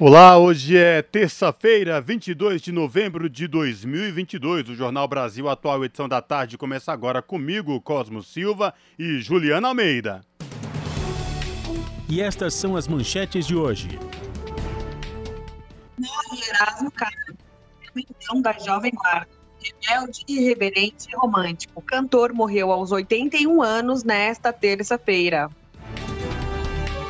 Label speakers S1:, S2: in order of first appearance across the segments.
S1: Olá, hoje é terça-feira, 22 de novembro de 2022. O Jornal Brasil Atual, edição da tarde, começa agora comigo, Cosmo Silva e Juliana Almeida.
S2: E estas são as manchetes de hoje.
S3: Morre Erasmo Carlos, então da Jovem Guarda. Rebelde, irreverente e romântico. O cantor morreu aos 81 anos nesta terça-feira.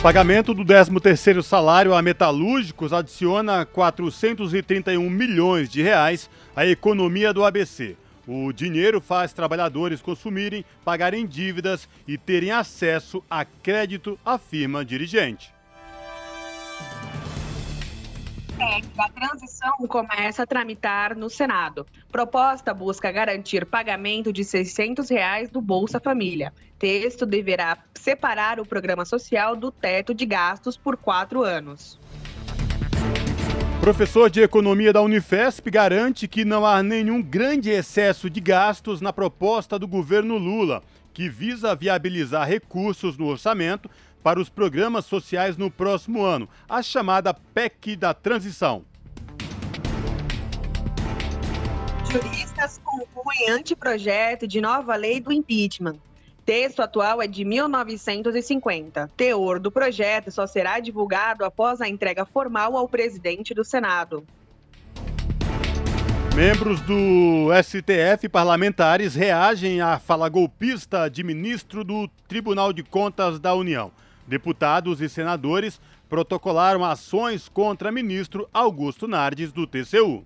S1: Pagamento do 13º salário a metalúrgicos adiciona 431 milhões de reais à economia do ABC. O dinheiro faz trabalhadores consumirem, pagarem dívidas e terem acesso a crédito, afirma dirigente.
S3: A transição começa a tramitar no Senado. Proposta busca garantir pagamento de 600 reais do Bolsa Família. Texto deverá separar o programa social do teto de gastos por quatro anos.
S1: Professor de Economia da Unifesp garante que não há nenhum grande excesso de gastos na proposta do governo Lula, que visa viabilizar recursos no orçamento para os programas sociais no próximo ano, a chamada PEC da transição.
S3: Juristas concluem anteprojeto de nova lei do impeachment. Texto atual é de 1950. Teor do projeto só será divulgado após a entrega formal ao presidente do Senado.
S1: Membros do STF parlamentares reagem à fala golpista de ministro do Tribunal de Contas da União. Deputados e senadores protocolaram ações contra ministro Augusto Nardes do TCU.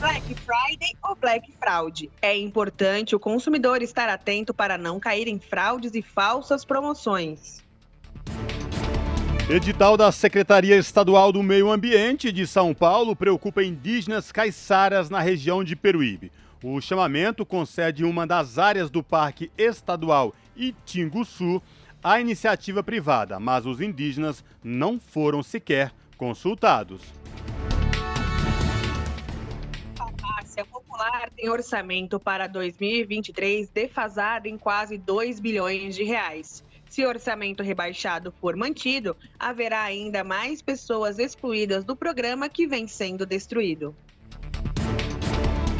S3: Black Friday ou Black Fraud? É importante o consumidor estar atento para não cair em fraudes e falsas promoções.
S1: Edital da Secretaria Estadual do Meio Ambiente de São Paulo preocupa indígenas caiçaras na região de Peruíbe. O chamamento concede uma das áreas do Parque Estadual Itinguçu à iniciativa privada, mas os indígenas não foram sequer consultados.
S3: Farmácia Popular tem orçamento para 2023 defasado em quase 2 bilhões de reais. Se o orçamento rebaixado for mantido, haverá ainda mais pessoas excluídas do programa que vem sendo destruído.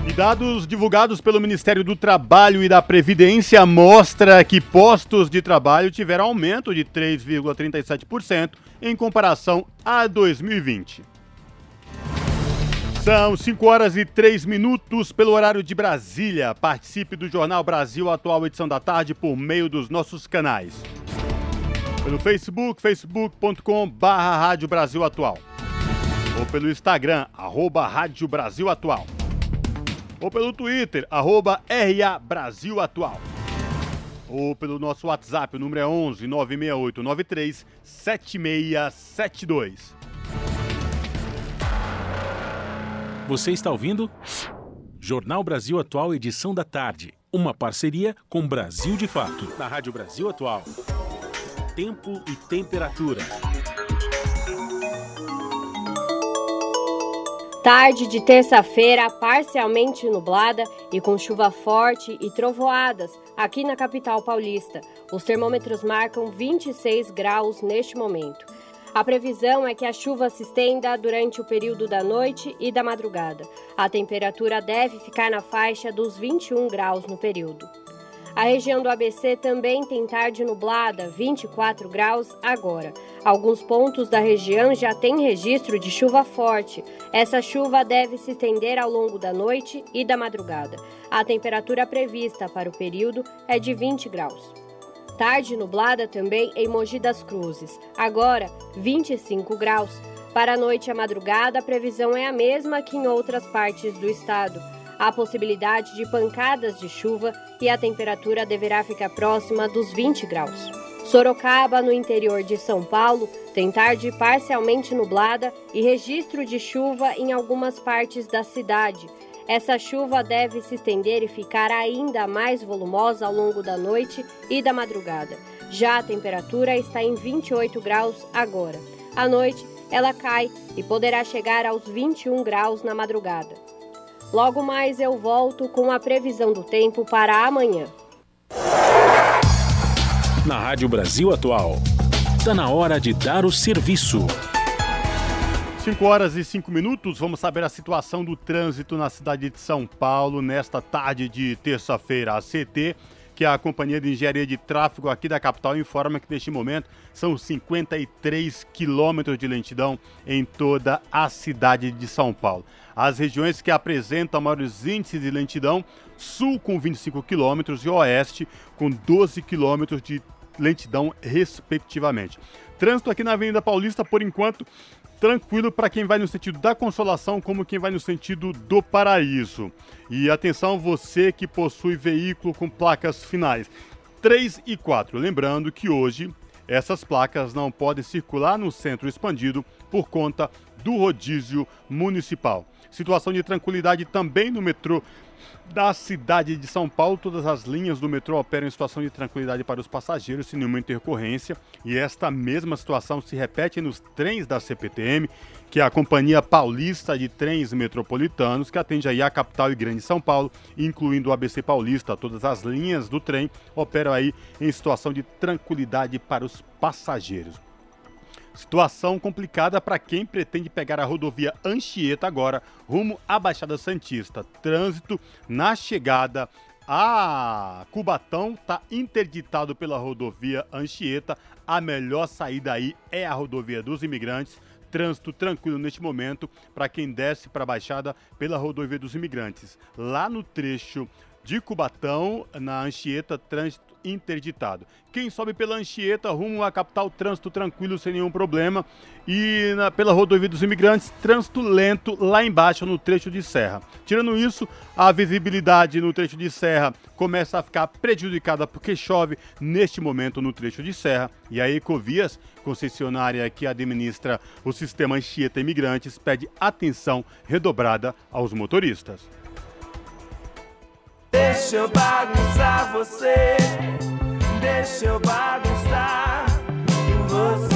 S1: E dados divulgados pelo Ministério do Trabalho e da Previdência mostra que postos de trabalho tiveram aumento de 3,37% em comparação a 2020. São 5 horas e 3 minutos pelo horário de Brasília. Participe do Jornal Brasil Atual edição da tarde por meio dos nossos canais. Pelo Facebook, facebook.com barra Rádio Brasil Atual. Ou pelo Instagram, arroba Rádio Brasil Atual ou pelo Twitter, arroba RA Brasil Atual. Ou pelo nosso WhatsApp, o número é 11 968 93 7672.
S2: Você está ouvindo? Jornal Brasil Atual, edição da tarde. Uma parceria com Brasil de Fato. Na Rádio Brasil Atual. Tempo e temperatura.
S4: Tarde de terça-feira, parcialmente nublada e com chuva forte e trovoadas aqui na capital paulista. Os termômetros marcam 26 graus neste momento. A previsão é que a chuva se estenda durante o período da noite e da madrugada. A temperatura deve ficar na faixa dos 21 graus no período. A região do ABC também tem tarde nublada, 24 graus agora. Alguns pontos da região já têm registro de chuva forte. Essa chuva deve se estender ao longo da noite e da madrugada. A temperatura prevista para o período é de 20 graus. Tarde nublada também em Mogi das Cruzes, agora 25 graus. Para a noite e a madrugada, a previsão é a mesma que em outras partes do estado. Há possibilidade de pancadas de chuva e a temperatura deverá ficar próxima dos 20 graus. Sorocaba, no interior de São Paulo, tem tarde parcialmente nublada e registro de chuva em algumas partes da cidade. Essa chuva deve se estender e ficar ainda mais volumosa ao longo da noite e da madrugada. Já a temperatura está em 28 graus agora. À noite, ela cai e poderá chegar aos 21 graus na madrugada. Logo mais eu volto com a previsão do tempo para amanhã.
S2: Na Rádio Brasil Atual, está na hora de dar o serviço.
S1: 5 horas e 5 minutos, vamos saber a situação do trânsito na cidade de São Paulo nesta tarde de terça-feira. A CT que a Companhia de Engenharia de Tráfego aqui da capital informa que neste momento são 53 quilômetros de lentidão em toda a cidade de São Paulo. As regiões que apresentam maiores índices de lentidão, sul com 25 quilômetros e oeste com 12 quilômetros de lentidão, respectivamente. Trânsito aqui na Avenida Paulista, por enquanto, tranquilo para quem vai no sentido da consolação, como quem vai no sentido do paraíso. E atenção, você que possui veículo com placas finais 3 e 4. Lembrando que hoje essas placas não podem circular no centro expandido por conta do rodízio municipal. Situação de tranquilidade também no metrô da cidade de São Paulo. Todas as linhas do metrô operam em situação de tranquilidade para os passageiros, sem nenhuma intercorrência. E esta mesma situação se repete nos trens da CPTM, que é a Companhia Paulista de Trens Metropolitanos, que atende aí a capital e grande São Paulo, incluindo o ABC Paulista. Todas as linhas do trem operam aí em situação de tranquilidade para os passageiros. Situação complicada para quem pretende pegar a rodovia Anchieta agora, rumo à Baixada Santista. Trânsito na chegada a Cubatão está interditado pela rodovia Anchieta. A melhor saída aí é a rodovia dos imigrantes. Trânsito tranquilo neste momento para quem desce para a Baixada pela rodovia dos imigrantes. Lá no trecho de Cubatão, na Anchieta, trânsito interditado. Quem sobe pela Anchieta, rumo à capital, trânsito tranquilo, sem nenhum problema. E na, pela rodovia dos imigrantes, trânsito lento lá embaixo no trecho de serra. Tirando isso, a visibilidade no trecho de serra começa a ficar prejudicada porque chove neste momento no trecho de serra. E a Ecovias, concessionária que administra o sistema Anchieta Imigrantes, pede atenção redobrada aos motoristas. Deixa eu bagunçar você, deixa eu bagunçar você.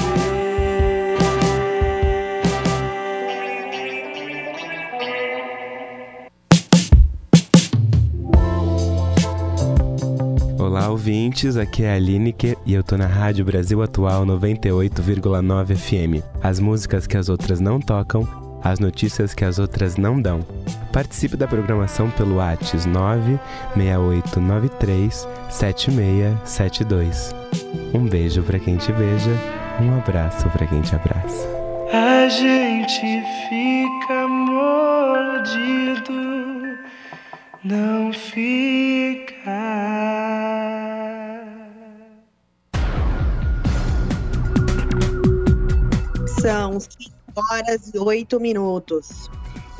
S5: Olá, ouvintes, aqui é a Lineker e eu tô na Rádio Brasil Atual 98,9 FM. As músicas que as outras não tocam as notícias que as outras não dão. Participe da programação pelo WhatsApp 96893 7672. Um beijo para quem te beija, um abraço para quem te abraça.
S6: A gente fica mordido, não fica.
S3: São horas e 8 minutos.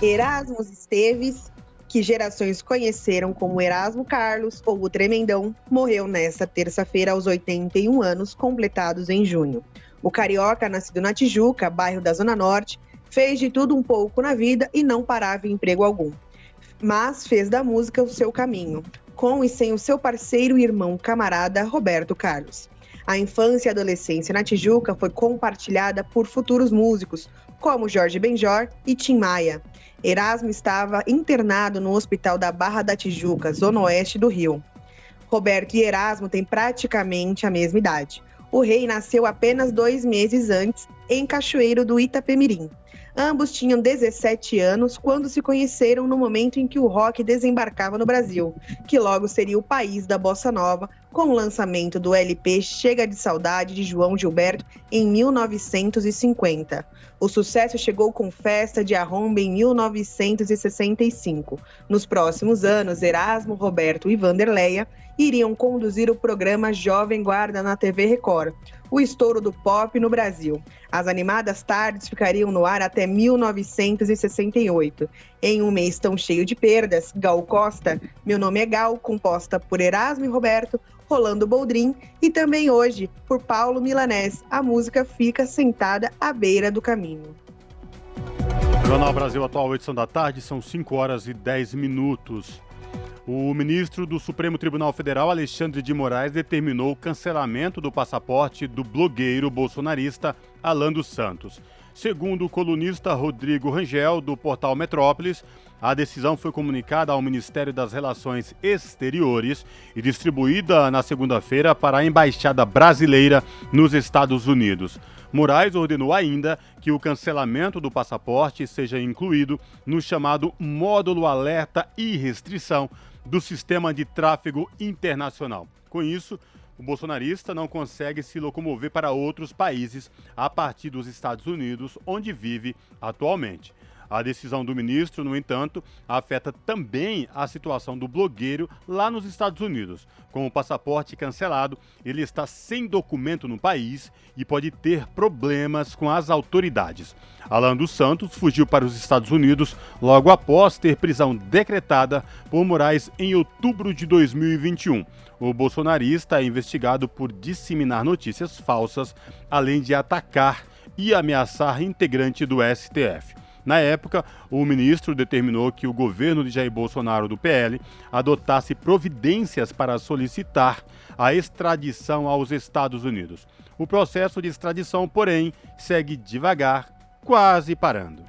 S3: Erasmus Esteves, que gerações conheceram como Erasmo Carlos ou o Tremendão, morreu nesta terça-feira aos 81 anos, completados em junho. O carioca, nascido na Tijuca, bairro da Zona Norte, fez de tudo um pouco na vida e não parava em emprego algum. Mas fez da música o seu caminho, com e sem o seu parceiro e irmão camarada Roberto Carlos. A infância e adolescência na Tijuca foi compartilhada por futuros músicos, como Jorge Benjor e Tim Maia. Erasmo estava internado no Hospital da Barra da Tijuca, zona oeste do Rio. Roberto e Erasmo têm praticamente a mesma idade. O rei nasceu apenas dois meses antes, em Cachoeiro do Itapemirim. Ambos tinham 17 anos quando se conheceram no momento em que o rock desembarcava no Brasil, que logo seria o país da bossa nova, com o lançamento do LP Chega de Saudade de João Gilberto em 1950. O sucesso chegou com Festa de Arromba em 1965. Nos próximos anos, Erasmo, Roberto e Vanderleia iriam conduzir o programa Jovem Guarda na TV Record, o estouro do pop no Brasil. As animadas tardes ficariam no ar até 1968. Em um mês tão cheio de perdas, Gal Costa, Meu Nome é Gal, composta por Erasmo e Roberto, Rolando Boldrin e também hoje por Paulo Milanés. A música fica sentada à beira do caminho.
S1: Jornal Brasil Atual, edição da tarde, são 5 horas e 10 minutos. O ministro do Supremo Tribunal Federal, Alexandre de Moraes, determinou o cancelamento do passaporte do blogueiro bolsonarista Alan dos Santos. Segundo o colunista Rodrigo Rangel, do portal Metrópolis, a decisão foi comunicada ao Ministério das Relações Exteriores e distribuída na segunda-feira para a Embaixada Brasileira nos Estados Unidos. Moraes ordenou ainda que o cancelamento do passaporte seja incluído no chamado módulo alerta e restrição do sistema de tráfego internacional. Com isso, o bolsonarista não consegue se locomover para outros países a partir dos Estados Unidos, onde vive atualmente. A decisão do ministro, no entanto, afeta também a situação do blogueiro lá nos Estados Unidos. Com o passaporte cancelado, ele está sem documento no país e pode ter problemas com as autoridades. Alan dos Santos fugiu para os Estados Unidos logo após ter prisão decretada por Moraes em outubro de 2021. O bolsonarista é investigado por disseminar notícias falsas, além de atacar e ameaçar integrante do STF. Na época, o ministro determinou que o governo de Jair Bolsonaro do PL adotasse providências para solicitar a extradição aos Estados Unidos. O processo de extradição, porém, segue devagar, quase parando.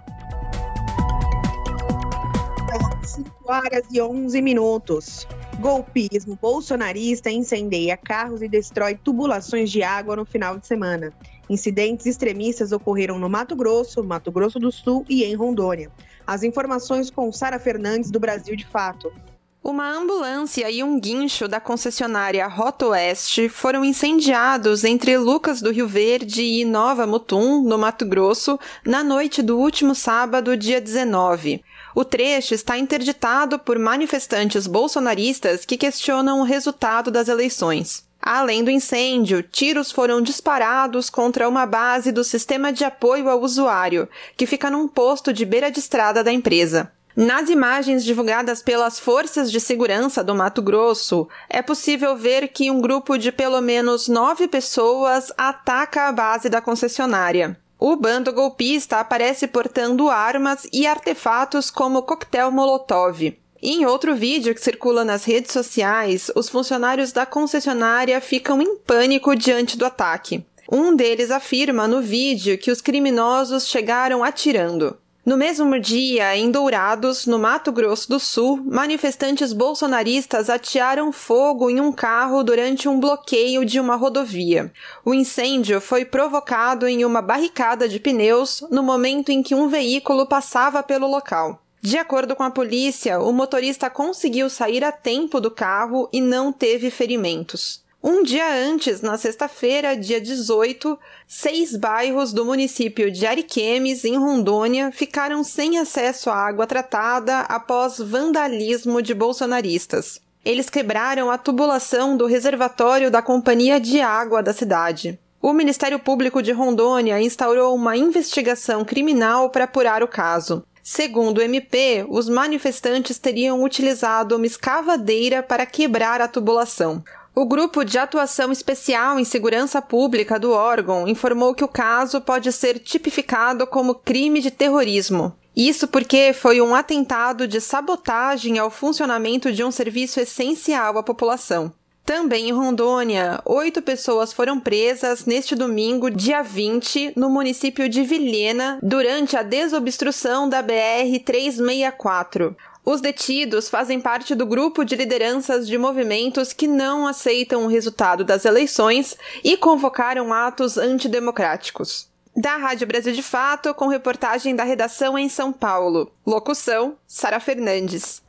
S3: 5 horas e 11 minutos. Golpismo bolsonarista incendeia carros e destrói tubulações de água no final de semana. Incidentes extremistas ocorreram no Mato Grosso, Mato Grosso do Sul e em Rondônia. As informações com Sara Fernandes, do Brasil de Fato.
S7: Uma ambulância e um guincho da concessionária Rota Oeste foram incendiados entre Lucas do Rio Verde e Nova Mutum, no Mato Grosso, na noite do último sábado, dia 19. O trecho está interditado por manifestantes bolsonaristas que questionam o resultado das eleições. Além do incêndio, tiros foram disparados contra uma base do sistema de apoio ao usuário, que fica num posto de beira de estrada da empresa. Nas imagens divulgadas pelas forças de segurança do Mato Grosso, é possível ver que um grupo de pelo menos nove pessoas ataca a base da concessionária. O bando golpista aparece portando armas e artefatos como coquetel Molotov. Em outro vídeo que circula nas redes sociais, os funcionários da concessionária ficam em pânico diante do ataque. Um deles afirma no vídeo que os criminosos chegaram atirando. No mesmo dia, em Dourados, no Mato Grosso do Sul, manifestantes bolsonaristas atearam fogo em um carro durante um bloqueio de uma rodovia. O incêndio foi provocado em uma barricada de pneus no momento em que um veículo passava pelo local. De acordo com a polícia, o motorista conseguiu sair a tempo do carro e não teve ferimentos. Um dia antes, na sexta-feira, dia 18, seis bairros do município de Ariquemes, em Rondônia, ficaram sem acesso à água tratada após vandalismo de bolsonaristas. Eles quebraram a tubulação do reservatório da Companhia de Água da cidade. O Ministério Público de Rondônia instaurou uma investigação criminal para apurar o caso. Segundo o MP, os manifestantes teriam utilizado uma escavadeira para quebrar a tubulação. O Grupo de Atuação Especial em Segurança Pública do órgão informou que o caso pode ser tipificado como crime de terrorismo. Isso porque foi um atentado de sabotagem ao funcionamento de um serviço essencial à população. Também em Rondônia, oito pessoas foram presas neste domingo, dia 20, no município de Vilhena, durante a desobstrução da BR-364. Os detidos fazem parte do grupo de lideranças de movimentos que não aceitam o resultado das eleições e convocaram atos antidemocráticos. Da Rádio Brasil de Fato, com reportagem da redação em São Paulo. Locução: Sara Fernandes.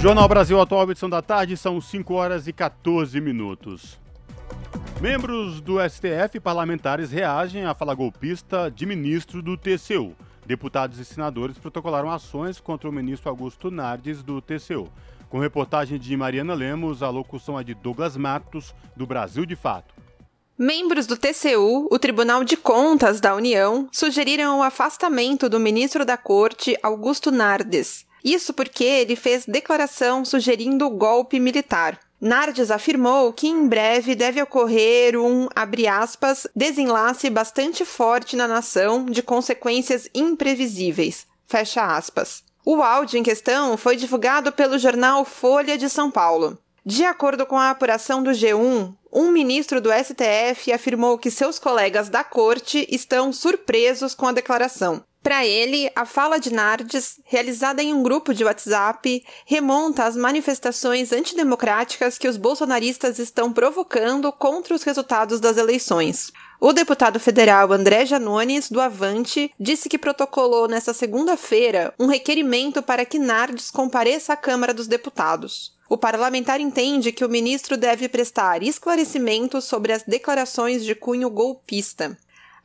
S1: Jornal Brasil Atual, edição da tarde, são 5 horas e 14 minutos. Membros do STF e parlamentares reagem à fala golpista de ministro do TCU. Deputados e senadores protocolaram ações contra o ministro Augusto Nardes do TCU. Com reportagem de Mariana Lemos, a locução é de Douglas Matos, do Brasil de Fato.
S7: Membros do TCU, o Tribunal de Contas da União, sugeriram o afastamento do ministro da Corte, Augusto Nardes. Isso porque ele fez declaração sugerindo o golpe militar. Nardes afirmou que em breve deve ocorrer um, aspas, desenlace bastante forte na nação de consequências imprevisíveis. Fecha aspas. O áudio em questão foi divulgado pelo jornal Folha de São Paulo. De acordo com a apuração do G1, um ministro do STF afirmou que seus colegas da corte estão surpresos com a declaração. Para ele, a fala de Nardes, realizada em um grupo de WhatsApp, remonta às manifestações antidemocráticas que os bolsonaristas estão provocando contra os resultados das eleições. O deputado federal André Janones, do Avante, disse que protocolou nesta segunda-feira um requerimento para que Nardes compareça à Câmara dos Deputados. O parlamentar entende que o ministro deve prestar esclarecimentos sobre as declarações de cunho golpista.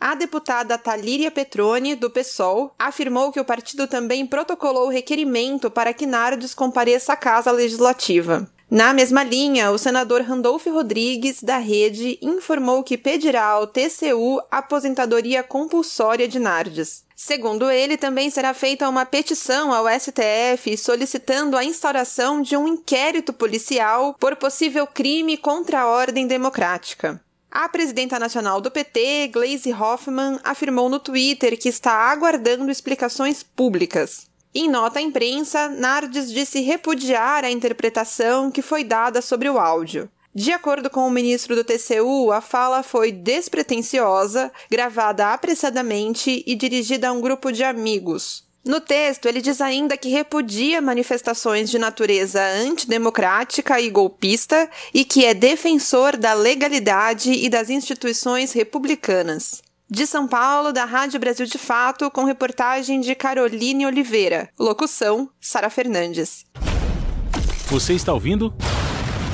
S7: A deputada Talíria Petroni, do PSOL, afirmou que o partido também protocolou requerimento para que Nardes compareça à Casa Legislativa. Na mesma linha, o senador Randolfo Rodrigues, da Rede, informou que pedirá ao TCU aposentadoria compulsória de Nardes. Segundo ele, também será feita uma petição ao STF solicitando a instauração de um inquérito policial por possível crime contra a ordem democrática. A presidenta nacional do PT, Gleisi Hoffmann, afirmou no Twitter que está aguardando explicações públicas. Em nota à imprensa, Nardes disse repudiar a interpretação que foi dada sobre o áudio. De acordo com o ministro do TCU, a fala foi despretensiosa, gravada apressadamente e dirigida a um grupo de amigos. No texto, ele diz ainda que repudia manifestações de natureza antidemocrática e golpista e que é defensor da legalidade e das instituições republicanas. De São Paulo, da Rádio Brasil de Fato, com reportagem de Caroline Oliveira. Locução: Sara Fernandes.
S2: Você está ouvindo?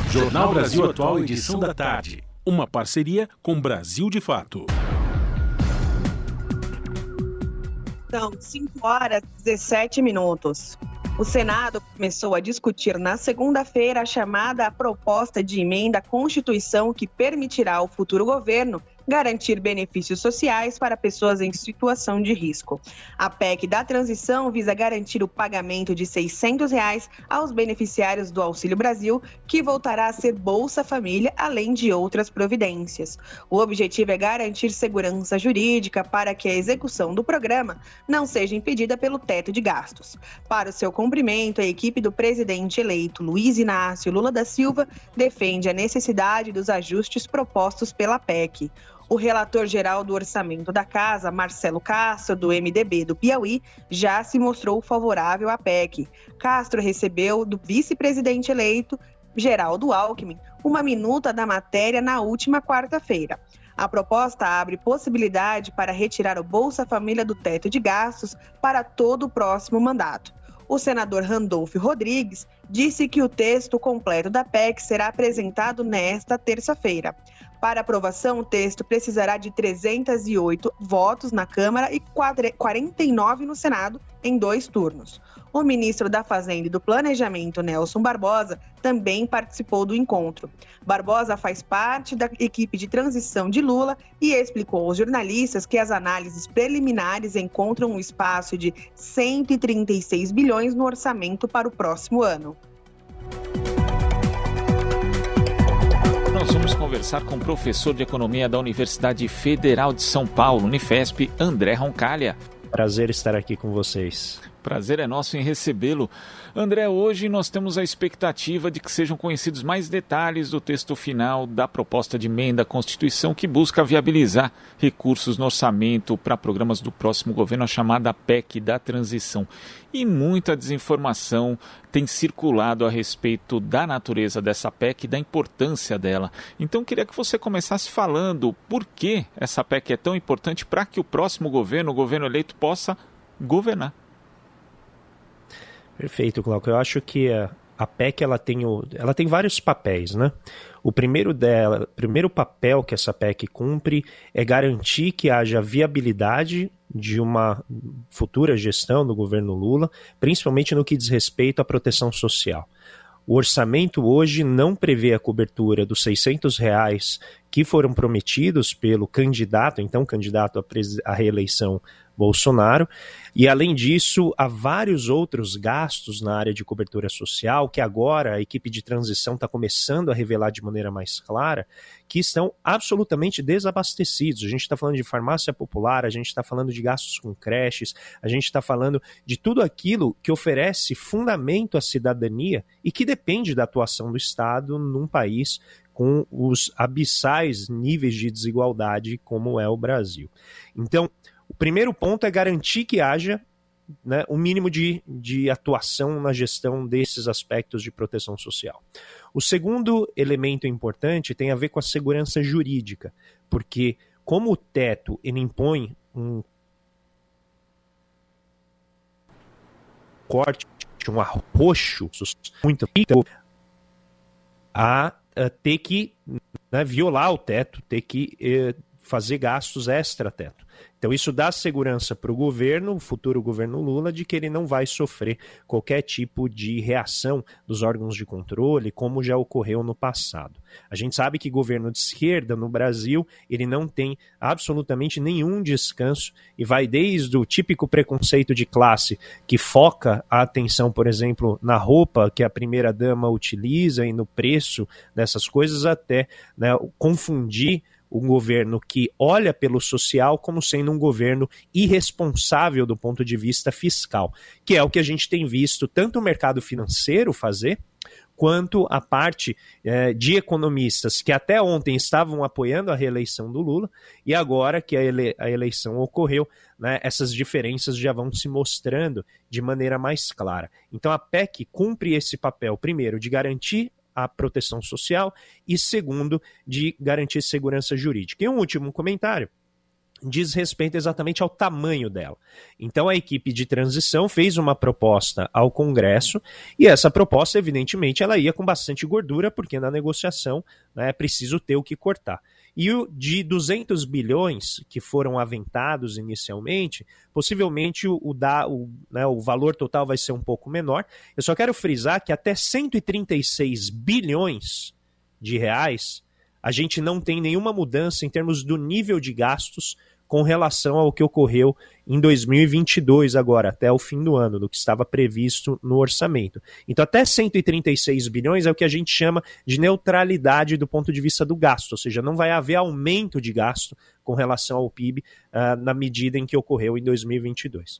S2: Jornal Brasil Atual, edição da tarde. Uma parceria com Brasil de Fato.
S3: São 5 horas e 17 minutos. O Senado começou a discutir na segunda-feira a chamada proposta de emenda à Constituição que permitirá ao futuro governo garantir benefícios sociais para pessoas em situação de risco. A PEC da transição visa garantir o pagamento de 600 reais aos beneficiários do Auxílio Brasil, que voltará a ser Bolsa Família, além de outras providências. O objetivo é garantir segurança jurídica para que a execução do programa não seja impedida pelo teto de gastos. Para o seu cumprimento, a equipe do presidente eleito Luiz Inácio Lula da Silva defende a necessidade dos ajustes propostos pela PEC. O relator geral do orçamento da casa, Marcelo Castro, do MDB do Piauí, já se mostrou favorável à PEC. Castro recebeu do vice-presidente eleito, Geraldo Alckmin, uma minuta da matéria na última quarta-feira. A proposta abre possibilidade para retirar o Bolsa Família do teto de gastos para todo o próximo mandato. O senador Randolfo Rodrigues disse que o texto completo da PEC será apresentado nesta terça-feira. Para aprovação, o texto precisará de 308 votos na Câmara e 49 no Senado em dois turnos. O ministro da Fazenda e do Planejamento, Nelson Barbosa, também participou do encontro. Barbosa faz parte da equipe de transição de Lula e explicou aos jornalistas que as análises preliminares encontram um espaço de 136 bilhões no orçamento para o próximo ano.
S8: Nós vamos conversar com o professor de Economia da Universidade Federal de São Paulo, Unifesp, André Roncalha.
S9: Prazer estar aqui com vocês.
S8: Prazer é nosso em recebê-lo. André, hoje nós temos a expectativa de que sejam conhecidos mais detalhes do texto final da proposta de emenda à Constituição que busca viabilizar recursos no orçamento para programas do próximo governo, a chamada PEC da transição. E muita desinformação tem circulado a respeito da natureza dessa PEC e da importância dela. Então, queria que você começasse falando por que essa PEC é tão importante para que o próximo governo, o governo eleito, possa governar.
S9: Perfeito, Glauco. Eu acho que a, a PEC ela tem, o, ela tem vários papéis, né? O primeiro dela, primeiro papel que essa PEC cumpre é garantir que haja viabilidade de uma futura gestão do governo Lula, principalmente no que diz respeito à proteção social. O orçamento hoje não prevê a cobertura dos 600 reais que foram prometidos pelo candidato, então candidato à reeleição Bolsonaro. E, além disso, há vários outros gastos na área de cobertura social que agora a equipe de transição está começando a revelar de maneira mais clara, que estão absolutamente desabastecidos. A gente está falando de farmácia popular, a gente está falando de gastos com creches, a gente está falando de tudo aquilo que oferece fundamento à cidadania e que depende da atuação do Estado num país com os abissais níveis de desigualdade como é o Brasil. Então, primeiro ponto é garantir que haja né, um mínimo de, de atuação na gestão desses aspectos de proteção social. O segundo elemento importante tem a ver com a segurança jurídica, porque como o teto ele impõe um corte, um arroxo muito a, a ter que né, violar o teto, ter que eh, fazer gastos extra-teto. Então, isso dá segurança para o governo, o futuro governo Lula, de que ele não vai sofrer qualquer tipo de reação dos órgãos de controle, como já ocorreu no passado. A gente sabe que governo de esquerda no Brasil, ele não tem absolutamente nenhum descanso e vai desde o típico preconceito de classe, que foca a atenção, por exemplo, na roupa que a primeira-dama utiliza e no preço dessas coisas, até né, confundir um governo que olha pelo social como sendo um governo irresponsável do ponto de vista fiscal, que é o que a gente tem visto tanto o mercado financeiro fazer, quanto a parte é, de economistas que até ontem estavam apoiando a reeleição do Lula, e agora que a, ele a eleição ocorreu, né, essas diferenças já vão se mostrando de maneira mais clara. Então a PEC cumpre esse papel, primeiro, de garantir a proteção social e, segundo, de garantir segurança jurídica. E um último comentário diz respeito exatamente ao tamanho dela. Então a equipe de transição fez uma proposta ao Congresso e essa proposta, evidentemente, ela ia com bastante gordura, porque na negociação né, é preciso ter o que cortar. E o de 200 bilhões que foram aventados inicialmente, possivelmente o, o, da, o, né, o valor total vai ser um pouco menor. Eu só quero frisar que até 136 bilhões de reais a gente não tem nenhuma mudança em termos do nível de gastos com relação ao que ocorreu em 2022, agora, até o fim do ano, do que estava previsto no orçamento. Então, até 136 bilhões é o que a gente chama de neutralidade do ponto de vista do gasto, ou seja, não vai haver aumento de gasto com relação ao PIB uh, ah, na medida em que ocorreu em 2022.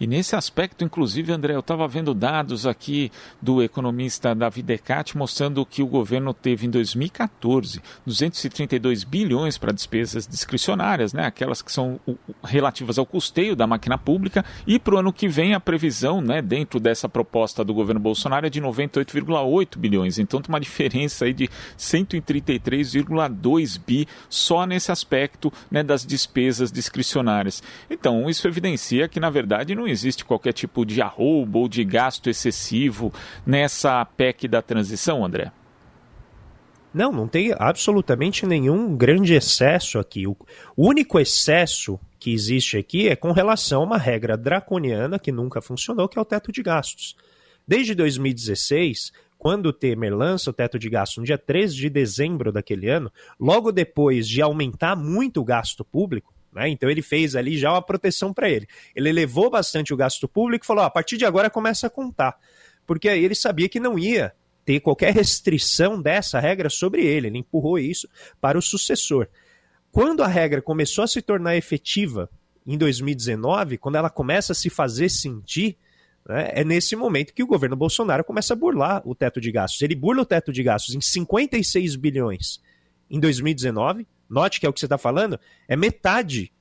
S8: E nesse aspecto, inclusive, André, eu estava vendo dados aqui do economista David Decati mostrando que o governo teve em 2014 232 bilhões para despesas discricionárias, né, aquelas que são relativas ao custeio da máquina pública, e para o ano que vem a previsão, né, dentro dessa proposta do governo Bolsonaro, é de 98,8 bilhões. Então tem uma diferença aí de 133,2 bi só nesse aspecto né, das despesas discricionárias. Então, isso evidencia que, na verdade, não não existe qualquer tipo de arroubo ou de gasto excessivo nessa PEC da transição, André?
S9: Não, não tem absolutamente nenhum grande excesso aqui. O único excesso que existe aqui é com relação a uma regra draconiana que nunca funcionou, que é o teto de gastos. Desde 2016, quando o Temer lança o teto de gastos no dia 13 de dezembro daquele ano, logo depois de aumentar muito o gasto público, né? Então ele fez ali já uma proteção para ele. Ele elevou bastante o gasto público e falou: a partir de agora começa a contar. Porque aí ele sabia que não ia ter qualquer restrição dessa regra sobre ele. Ele empurrou isso para o sucessor. Quando a regra começou a se tornar efetiva em 2019, quando ela começa a se fazer sentir, né, é nesse momento que o governo Bolsonaro começa a burlar o teto de gastos. Ele burla o teto de gastos em 56 bilhões em 2019. Note que é o que você está falando, é metade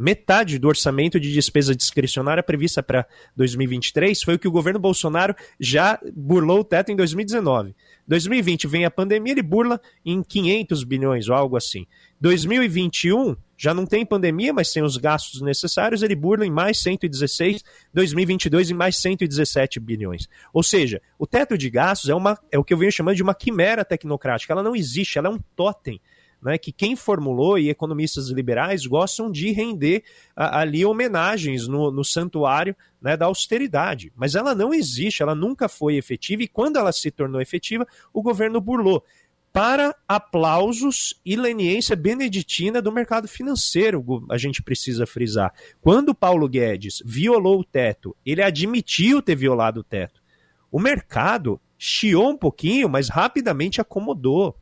S9: metade do orçamento de despesa discricionária prevista para 2023 foi o que o governo Bolsonaro já burlou o teto em 2019. 2020 vem a pandemia, ele burla em 500 bilhões ou algo assim. 2021 já não tem pandemia, mas tem os gastos necessários, ele burla em mais 116, 2022 em mais 117 bilhões. Ou seja, o teto de gastos é, uma, é o que eu venho chamando de uma quimera tecnocrática, ela não existe, ela é um totem né, que quem formulou e economistas liberais gostam de render a, ali homenagens no, no santuário né, da austeridade. Mas ela não existe, ela nunca foi efetiva e quando ela se tornou efetiva, o governo burlou. Para aplausos e leniência beneditina do mercado financeiro, a gente precisa frisar. Quando Paulo Guedes violou o teto, ele admitiu ter violado o teto. O mercado chiou um pouquinho, mas rapidamente acomodou.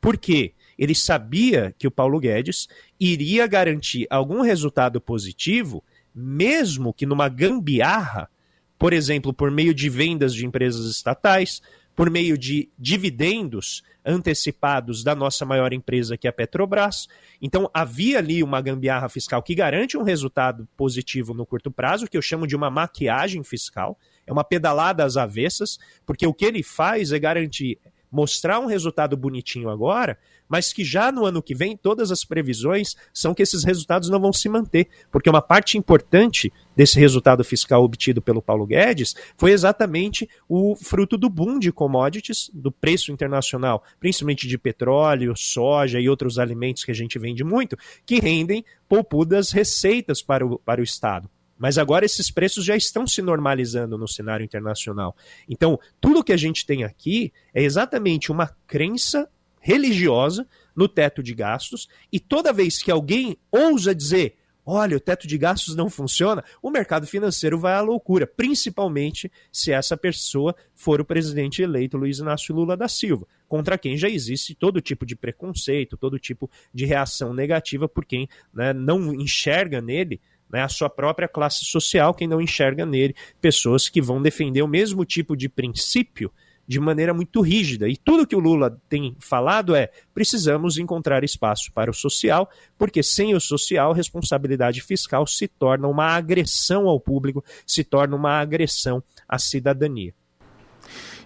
S9: Por quê? Ele sabia que o Paulo Guedes iria garantir algum resultado positivo, mesmo que numa gambiarra, por exemplo, por meio de vendas de empresas estatais, por meio de dividendos antecipados da nossa maior empresa, que é a Petrobras. Então, havia ali uma gambiarra fiscal que garante um resultado positivo no curto prazo, que eu chamo de uma maquiagem fiscal. É uma pedalada às avessas, porque o que ele faz é garantir mostrar um resultado bonitinho agora, mas que já no ano que vem todas as previsões são que esses resultados não vão se manter, porque uma parte importante desse resultado fiscal obtido pelo Paulo Guedes foi exatamente o fruto do boom de commodities, do preço internacional, principalmente de petróleo, soja e outros alimentos que a gente vende muito, que rendem poupudas receitas para o, para o Estado. Mas agora esses preços já estão se normalizando no cenário internacional. Então, tudo que a gente tem aqui é exatamente uma crença religiosa no teto de gastos, e toda vez que alguém ousa dizer olha, o teto de gastos não funciona, o mercado financeiro vai à loucura, principalmente se essa pessoa for o presidente eleito Luiz Inácio Lula da Silva, contra quem já existe todo tipo de preconceito, todo tipo de reação negativa por quem né, não enxerga nele né, a sua própria classe social, quem não enxerga nele pessoas que vão defender o mesmo tipo de princípio de maneira muito rígida. E tudo que o Lula tem falado é: precisamos encontrar espaço para o social, porque sem o social, responsabilidade fiscal se torna uma agressão ao público, se torna uma agressão à cidadania.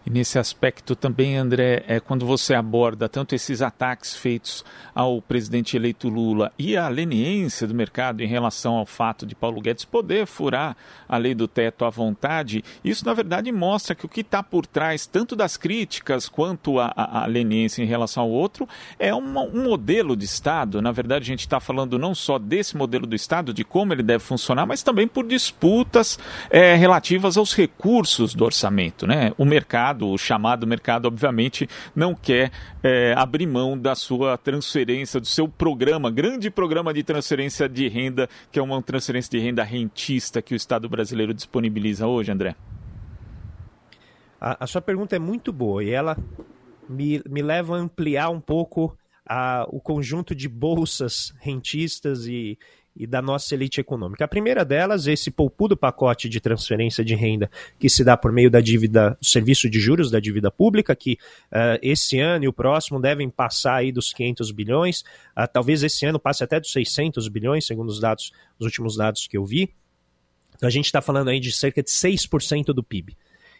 S8: E nesse aspecto também, André, é quando você aborda tanto esses ataques feitos ao presidente eleito Lula e a leniência do mercado em relação ao fato de Paulo Guedes poder furar a lei do teto à vontade, isso na verdade mostra que o que está por trás, tanto das críticas quanto a, a, a leniência em relação ao outro, é uma, um modelo de Estado. Na verdade, a gente está falando não só desse modelo do Estado, de como ele deve funcionar, mas também por disputas é, relativas aos recursos do orçamento. Né? O mercado mercado, o chamado mercado, obviamente, não quer é, abrir mão da sua transferência, do seu programa, grande programa de transferência de renda, que é uma transferência de renda rentista que o Estado brasileiro disponibiliza hoje, André?
S9: A, a sua pergunta é muito boa e ela me, me leva a ampliar um pouco a, o conjunto de bolsas rentistas e, e da nossa elite econômica. A primeira delas é esse poupudo pacote de transferência de renda que se dá por meio da dívida, do serviço de juros da dívida pública, que uh, esse ano e o próximo devem passar aí dos 500 bilhões, uh, talvez esse ano passe até dos 600 bilhões, segundo os dados, os últimos dados que eu vi. Então a gente está falando aí de cerca de 6% do PIB.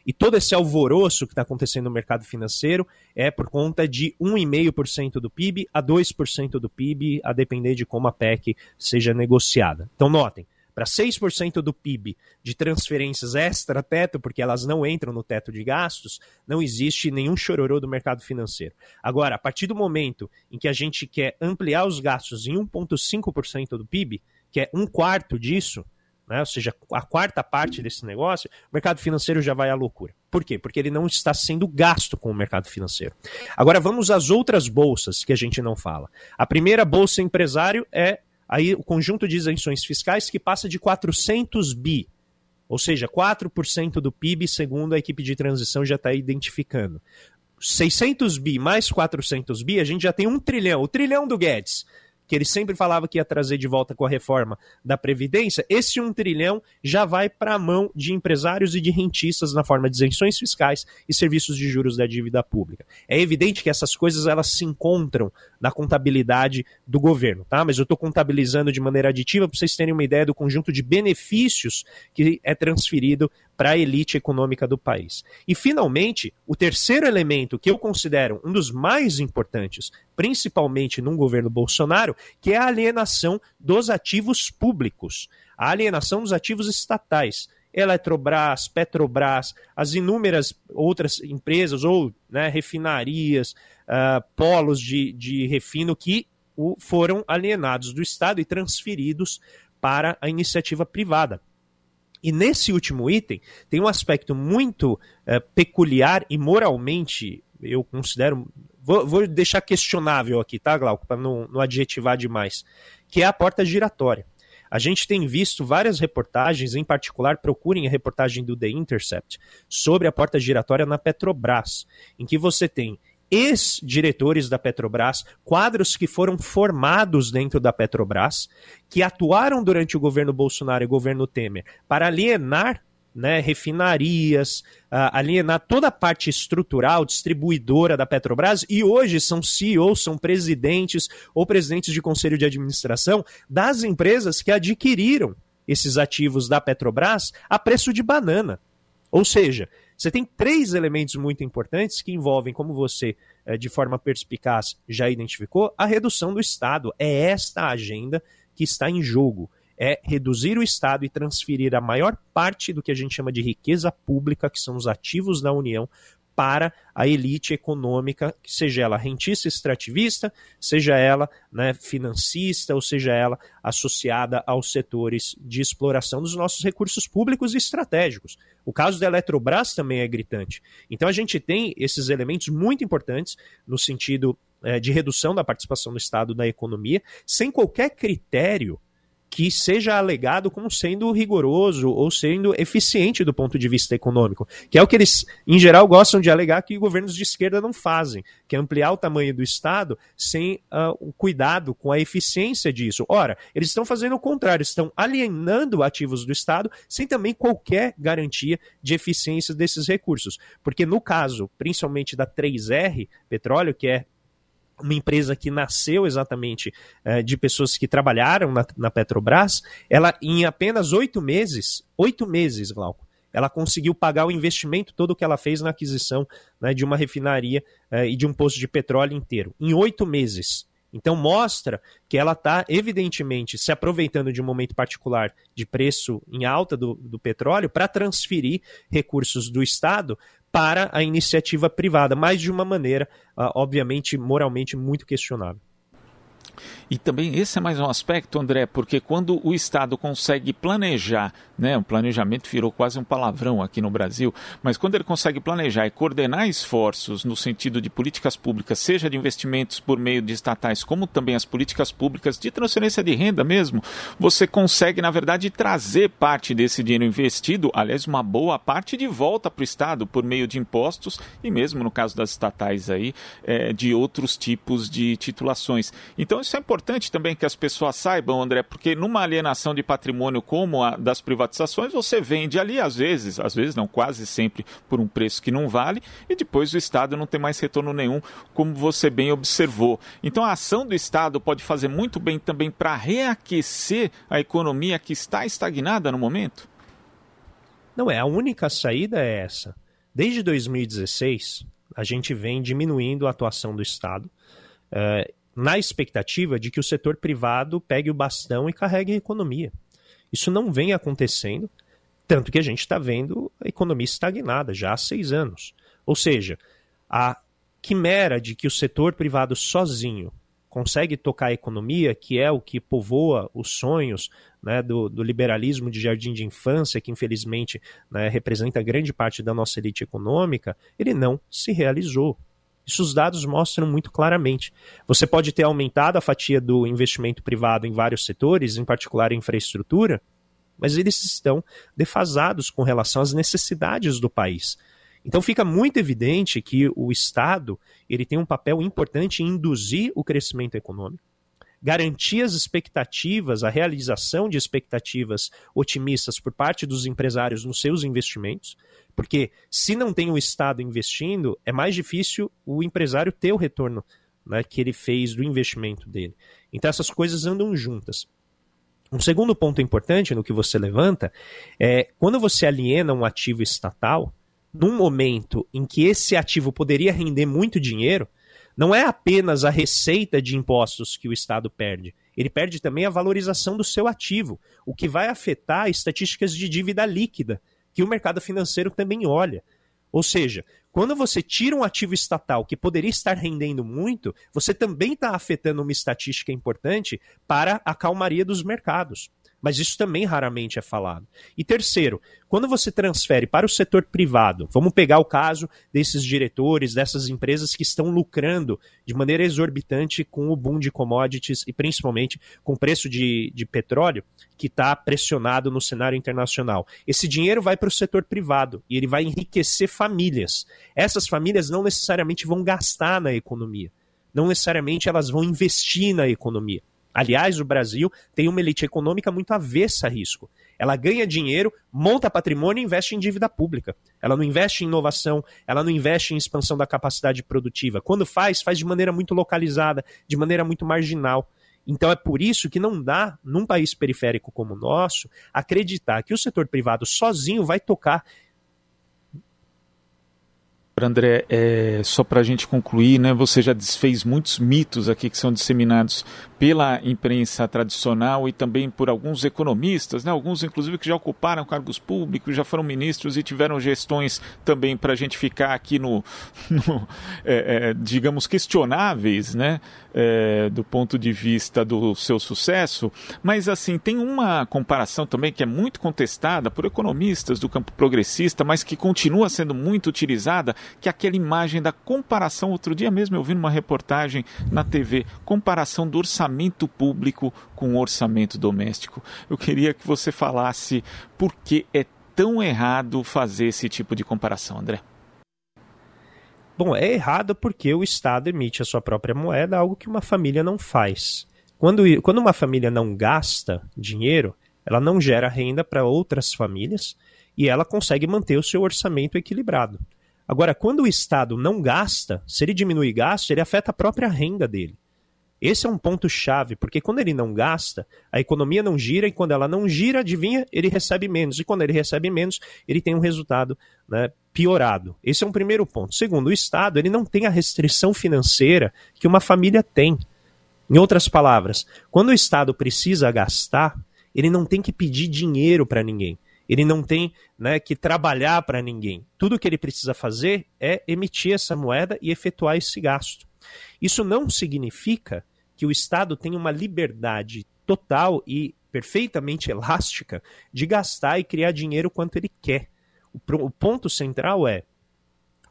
S9: E todo esse alvoroço que está acontecendo no mercado financeiro é por conta de 1,5% do PIB a 2% do PIB, a depender de como a PEC seja negociada. Então, notem, para 6% do PIB de transferências extra-teto, porque elas não entram no teto de gastos, não existe nenhum chororô do mercado financeiro. Agora, a partir do momento em que a gente quer ampliar os gastos em 1,5% do PIB, que é um quarto disso, né? ou seja, a quarta parte desse negócio, o mercado financeiro já vai à loucura. Por quê? Porque ele não está sendo gasto com o mercado financeiro. Agora vamos às outras bolsas que a gente não fala. A primeira bolsa empresário é aí o conjunto de isenções fiscais que passa de 400 bi, ou seja, 4% do PIB, segundo a equipe de transição já está identificando. 600 bi mais 400 bi, a gente já tem um trilhão, o trilhão do Guedes que ele sempre falava que ia trazer de volta com a reforma da Previdência, esse um trilhão já vai para a mão de empresários e de rentistas na forma de isenções fiscais e serviços de juros da dívida pública. É evidente que essas coisas elas se encontram na contabilidade do governo, tá? Mas eu estou contabilizando de maneira aditiva para vocês terem uma ideia do conjunto de benefícios que é transferido para a elite econômica do país. E, finalmente, o terceiro elemento que eu considero um dos mais importantes, principalmente num governo Bolsonaro, que é a alienação dos ativos públicos, a alienação dos ativos estatais. Eletrobras, Petrobras, as inúmeras outras empresas ou né, refinarias, uh, polos de, de refino que o, foram alienados do Estado e transferidos para a iniciativa privada. E nesse último item tem um aspecto muito uh, peculiar e moralmente, eu considero. Vou, vou deixar questionável aqui, tá, Glauco, para não, não adjetivar demais, que é a porta giratória. A gente tem visto várias reportagens, em particular, procurem a reportagem do The Intercept, sobre a porta giratória na Petrobras, em que você tem ex-diretores da Petrobras, quadros que foram formados dentro da Petrobras, que atuaram durante o governo Bolsonaro e o governo Temer para alienar né, refinarias, uh, alienar toda a parte estrutural, distribuidora da Petrobras, e hoje são CEOs, são presidentes ou presidentes de conselho de administração das empresas que adquiriram esses ativos da Petrobras a preço de banana. Ou seja, você tem três elementos muito importantes que envolvem, como você eh, de forma perspicaz já identificou, a redução do Estado. É esta agenda que está em jogo. É reduzir o Estado e transferir a maior parte do que a gente chama de riqueza pública, que são os ativos da União, para a elite econômica, seja ela rentista extrativista, seja ela né, financista, ou seja ela associada aos setores de exploração dos nossos recursos públicos e estratégicos. O caso da Eletrobras também é gritante. Então a gente tem esses elementos muito importantes no sentido é, de redução da participação do Estado na economia, sem qualquer critério que seja alegado como sendo rigoroso ou sendo eficiente do ponto de vista econômico, que é o que eles, em geral, gostam de alegar que governos de esquerda não fazem, que é ampliar o tamanho do Estado sem uh, o cuidado com a eficiência disso. Ora, eles estão fazendo o contrário, estão alienando ativos do Estado sem também qualquer garantia de eficiência desses recursos. Porque no caso, principalmente da 3R, petróleo, que é uma empresa que nasceu exatamente uh, de pessoas que trabalharam na, na, Petrobras, ela em apenas oito meses, oito meses, Glauco, ela conseguiu pagar o investimento todo que ela fez na aquisição né, de uma refinaria uh, e de um posto de petróleo inteiro, em oito meses. Então mostra que ela está, evidentemente, se aproveitando de um momento particular de preço em alta do, do petróleo para transferir recursos do Estado para a iniciativa privada, mas de uma maneira, uh, obviamente, moralmente muito questionável.
S8: E também esse é mais um aspecto, André, porque quando o Estado consegue planejar, né, o planejamento virou quase um palavrão aqui no Brasil, mas quando ele consegue planejar e coordenar esforços no sentido de políticas públicas, seja de investimentos por meio de estatais, como também as políticas públicas de transferência de renda mesmo, você consegue, na verdade, trazer parte desse dinheiro investido, aliás, uma boa parte de volta para o Estado por meio de impostos e mesmo no caso das estatais aí, é, de outros tipos de titulações. Então isso é importante também que as pessoas saibam, André, porque numa alienação de patrimônio como a das privatizações, você vende ali, às vezes, às vezes não, quase sempre, por um preço que não vale, e depois o Estado não tem mais retorno nenhum, como você bem observou. Então a ação do Estado pode fazer muito bem também para reaquecer a economia que está estagnada no momento?
S9: Não é, a única saída é essa. Desde 2016, a gente vem diminuindo a atuação do Estado. Uh, na expectativa de que o setor privado pegue o bastão e carregue a economia. Isso não vem acontecendo, tanto que a gente está vendo a economia estagnada já há seis anos. Ou seja, a quimera de que o setor privado sozinho consegue tocar a economia, que é o que povoa os sonhos né, do, do, liberalismo de jardim de infância, que infelizmente né, representa grande parte da nossa elite econômica, ele não se realizou. Isso os dados mostram muito claramente. Você pode ter aumentado a fatia do investimento privado em vários setores, em particular em infraestrutura, mas eles estão defasados com relação às necessidades do país. Então fica muito evidente que o Estado ele tem um papel importante em induzir o crescimento econômico, garantir as expectativas, a realização de expectativas otimistas por parte dos empresários nos seus investimentos, porque se não tem o Estado investindo, é mais difícil o empresário ter o retorno né, que ele fez do investimento dele. Então essas coisas andam juntas. Um segundo ponto importante no que você levanta é quando você aliena um ativo estatal, num momento em que esse ativo poderia render muito dinheiro, não é apenas a receita de impostos que o Estado perde, ele perde também a valorização do seu ativo, o que vai afetar estatísticas de dívida líquida, que o mercado financeiro também olha. Ou seja, quando você tira um ativo estatal que poderia estar rendendo muito, você também está afetando uma estatística importante para a calmaria dos mercados mas isso também raramente é falado. E terceiro, quando você transfere para o setor privado, vamos pegar o caso desses diretores, dessas empresas que estão lucrando de maneira exorbitante com o boom de commodities e principalmente com o preço de, de petróleo que está pressionado no cenário internacional. Esse dinheiro vai para o setor privado e ele vai enriquecer famílias. Essas famílias não necessariamente vão gastar na economia, não necessariamente elas vão investir na economia Aliás, o Brasil tem uma elite econômica muito avessa a risco. Ela ganha dinheiro, monta patrimônio e investe em dívida pública. Ela não investe em inovação, ela não investe em expansão da capacidade produtiva. Quando faz, faz de maneira muito localizada, de maneira muito marginal. Então é por isso que não dá, num país periférico como o nosso, acreditar que o setor privado sozinho vai tocar
S8: André, é, só para a gente concluir, né, você já desfez muitos mitos aqui que são disseminados pela imprensa tradicional e também por alguns economistas, né, alguns inclusive que já ocuparam cargos públicos, já foram ministros e tiveram gestões também para a gente ficar aqui no, no é, é, digamos, questionáveis, né, é, do ponto de vista do seu sucesso. Mas assim, tem uma comparação também que é muito contestada por economistas do campo progressista, mas que continua sendo muito utilizada que aquela imagem da comparação, outro dia mesmo eu vi numa reportagem na TV, comparação do orçamento público com orçamento doméstico. Eu queria que você falasse por que é tão errado fazer esse tipo de comparação, André.
S9: Bom, é errado porque o Estado emite a sua própria moeda, algo que uma família não faz. Quando, quando uma família não gasta dinheiro, ela não gera renda para outras famílias e ela consegue manter o seu orçamento equilibrado. Agora, quando o Estado não gasta, se ele diminui gasto, ele afeta a própria renda dele. Esse é um ponto chave, porque quando ele não gasta, a economia não gira, e quando ela não gira, adivinha, ele recebe menos. E quando ele recebe menos, ele tem um resultado né, piorado. Esse é um primeiro ponto. Segundo, o Estado ele não tem a restrição financeira que uma família tem. Em outras palavras, quando o Estado precisa gastar, ele não tem que pedir dinheiro para ninguém. Ele não tem né, que trabalhar para ninguém. Tudo que ele precisa fazer é emitir essa moeda e efetuar esse gasto. Isso não significa que o Estado tem uma liberdade total e perfeitamente elástica de gastar e criar dinheiro quanto ele quer. O, ponto central é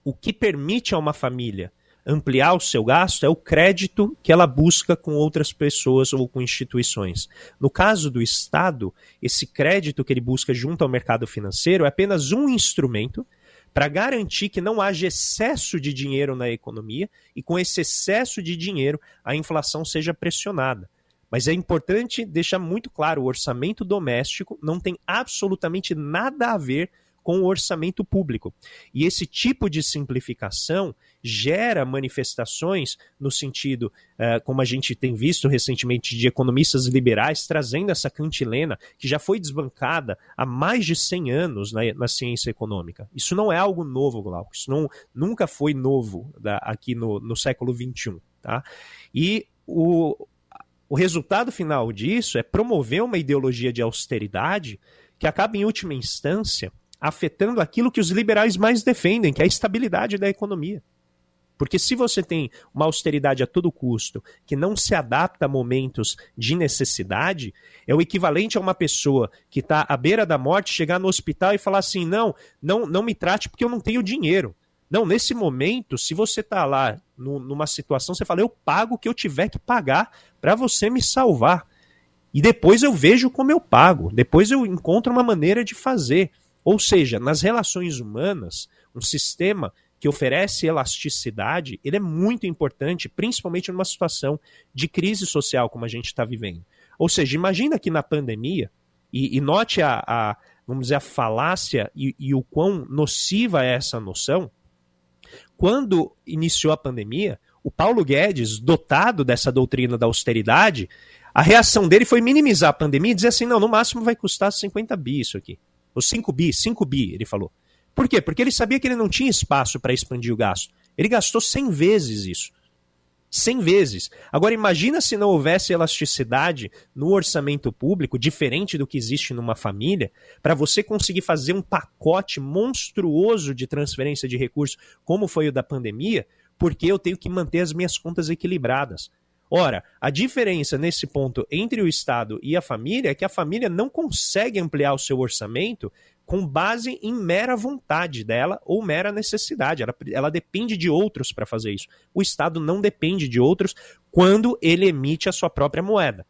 S9: o que permite a uma família ampliar o seu gasto é o crédito que ela busca com outras pessoas ou com instituições. No caso do Estado, esse crédito que ele busca junto ao mercado financeiro é apenas um instrumento para garantir que não haja excesso de dinheiro na economia e com esse excesso de dinheiro a inflação seja pressionada. Mas é importante deixar muito claro: o orçamento doméstico não tem absolutamente nada a ver com o orçamento público. E esse tipo de simplificação gera manifestações no sentido, uh, como a gente tem visto recentemente, de economistas liberais trazendo essa cantilena que já foi desbancada há mais de 100 anos na, na ciência econômica. Isso não é algo novo, Glauco. Isso não, nunca foi novo da, aqui no, no século XXI. Tá? E o, o resultado final disso é promover uma ideologia de austeridade que acaba, em última instância, afetando aquilo que os liberais mais defendem, que é a estabilidade da economia. Porque se você tem uma austeridade a todo custo, que não se adapta a momentos de necessidade, é o equivalente a uma pessoa que está à beira da morte chegar no hospital e falar assim: não, não, não me trate porque eu não tenho dinheiro. Não, nesse momento, se você está lá no, numa situação, você fala: eu pago o que eu tiver que pagar para você me salvar. E depois eu vejo como eu pago, depois eu encontro uma maneira de fazer. Ou seja, nas relações humanas, um sistema que oferece elasticidade, ele é muito importante, principalmente numa situação de crise social como a gente está vivendo. Ou seja, imagina que na pandemia, e, e note a, a, vamos dizer, a falácia e, e o quão nociva é essa noção, quando iniciou a pandemia, o Paulo Guedes, dotado dessa doutrina da austeridade, a reação dele foi minimizar a pandemia e dizer assim: não, no máximo vai custar 50 bi isso aqui. Os 5 bi, 5 bi, ele falou. Por quê? Porque ele sabia que ele não tinha espaço para expandir o gasto. Ele gastou 100 vezes isso. 100 vezes. Agora imagina se não houvesse elasticidade no orçamento público, diferente do que existe numa família, para você conseguir fazer um pacote monstruoso de transferência de recursos, como foi o da pandemia, porque eu tenho que manter as minhas contas equilibradas. Ora, a diferença nesse ponto entre o Estado e a família é que a família não consegue ampliar o seu orçamento com base em mera vontade dela ou mera necessidade. Ela, ela depende de outros para fazer isso. O Estado não depende de outros quando ele emite a sua própria moeda.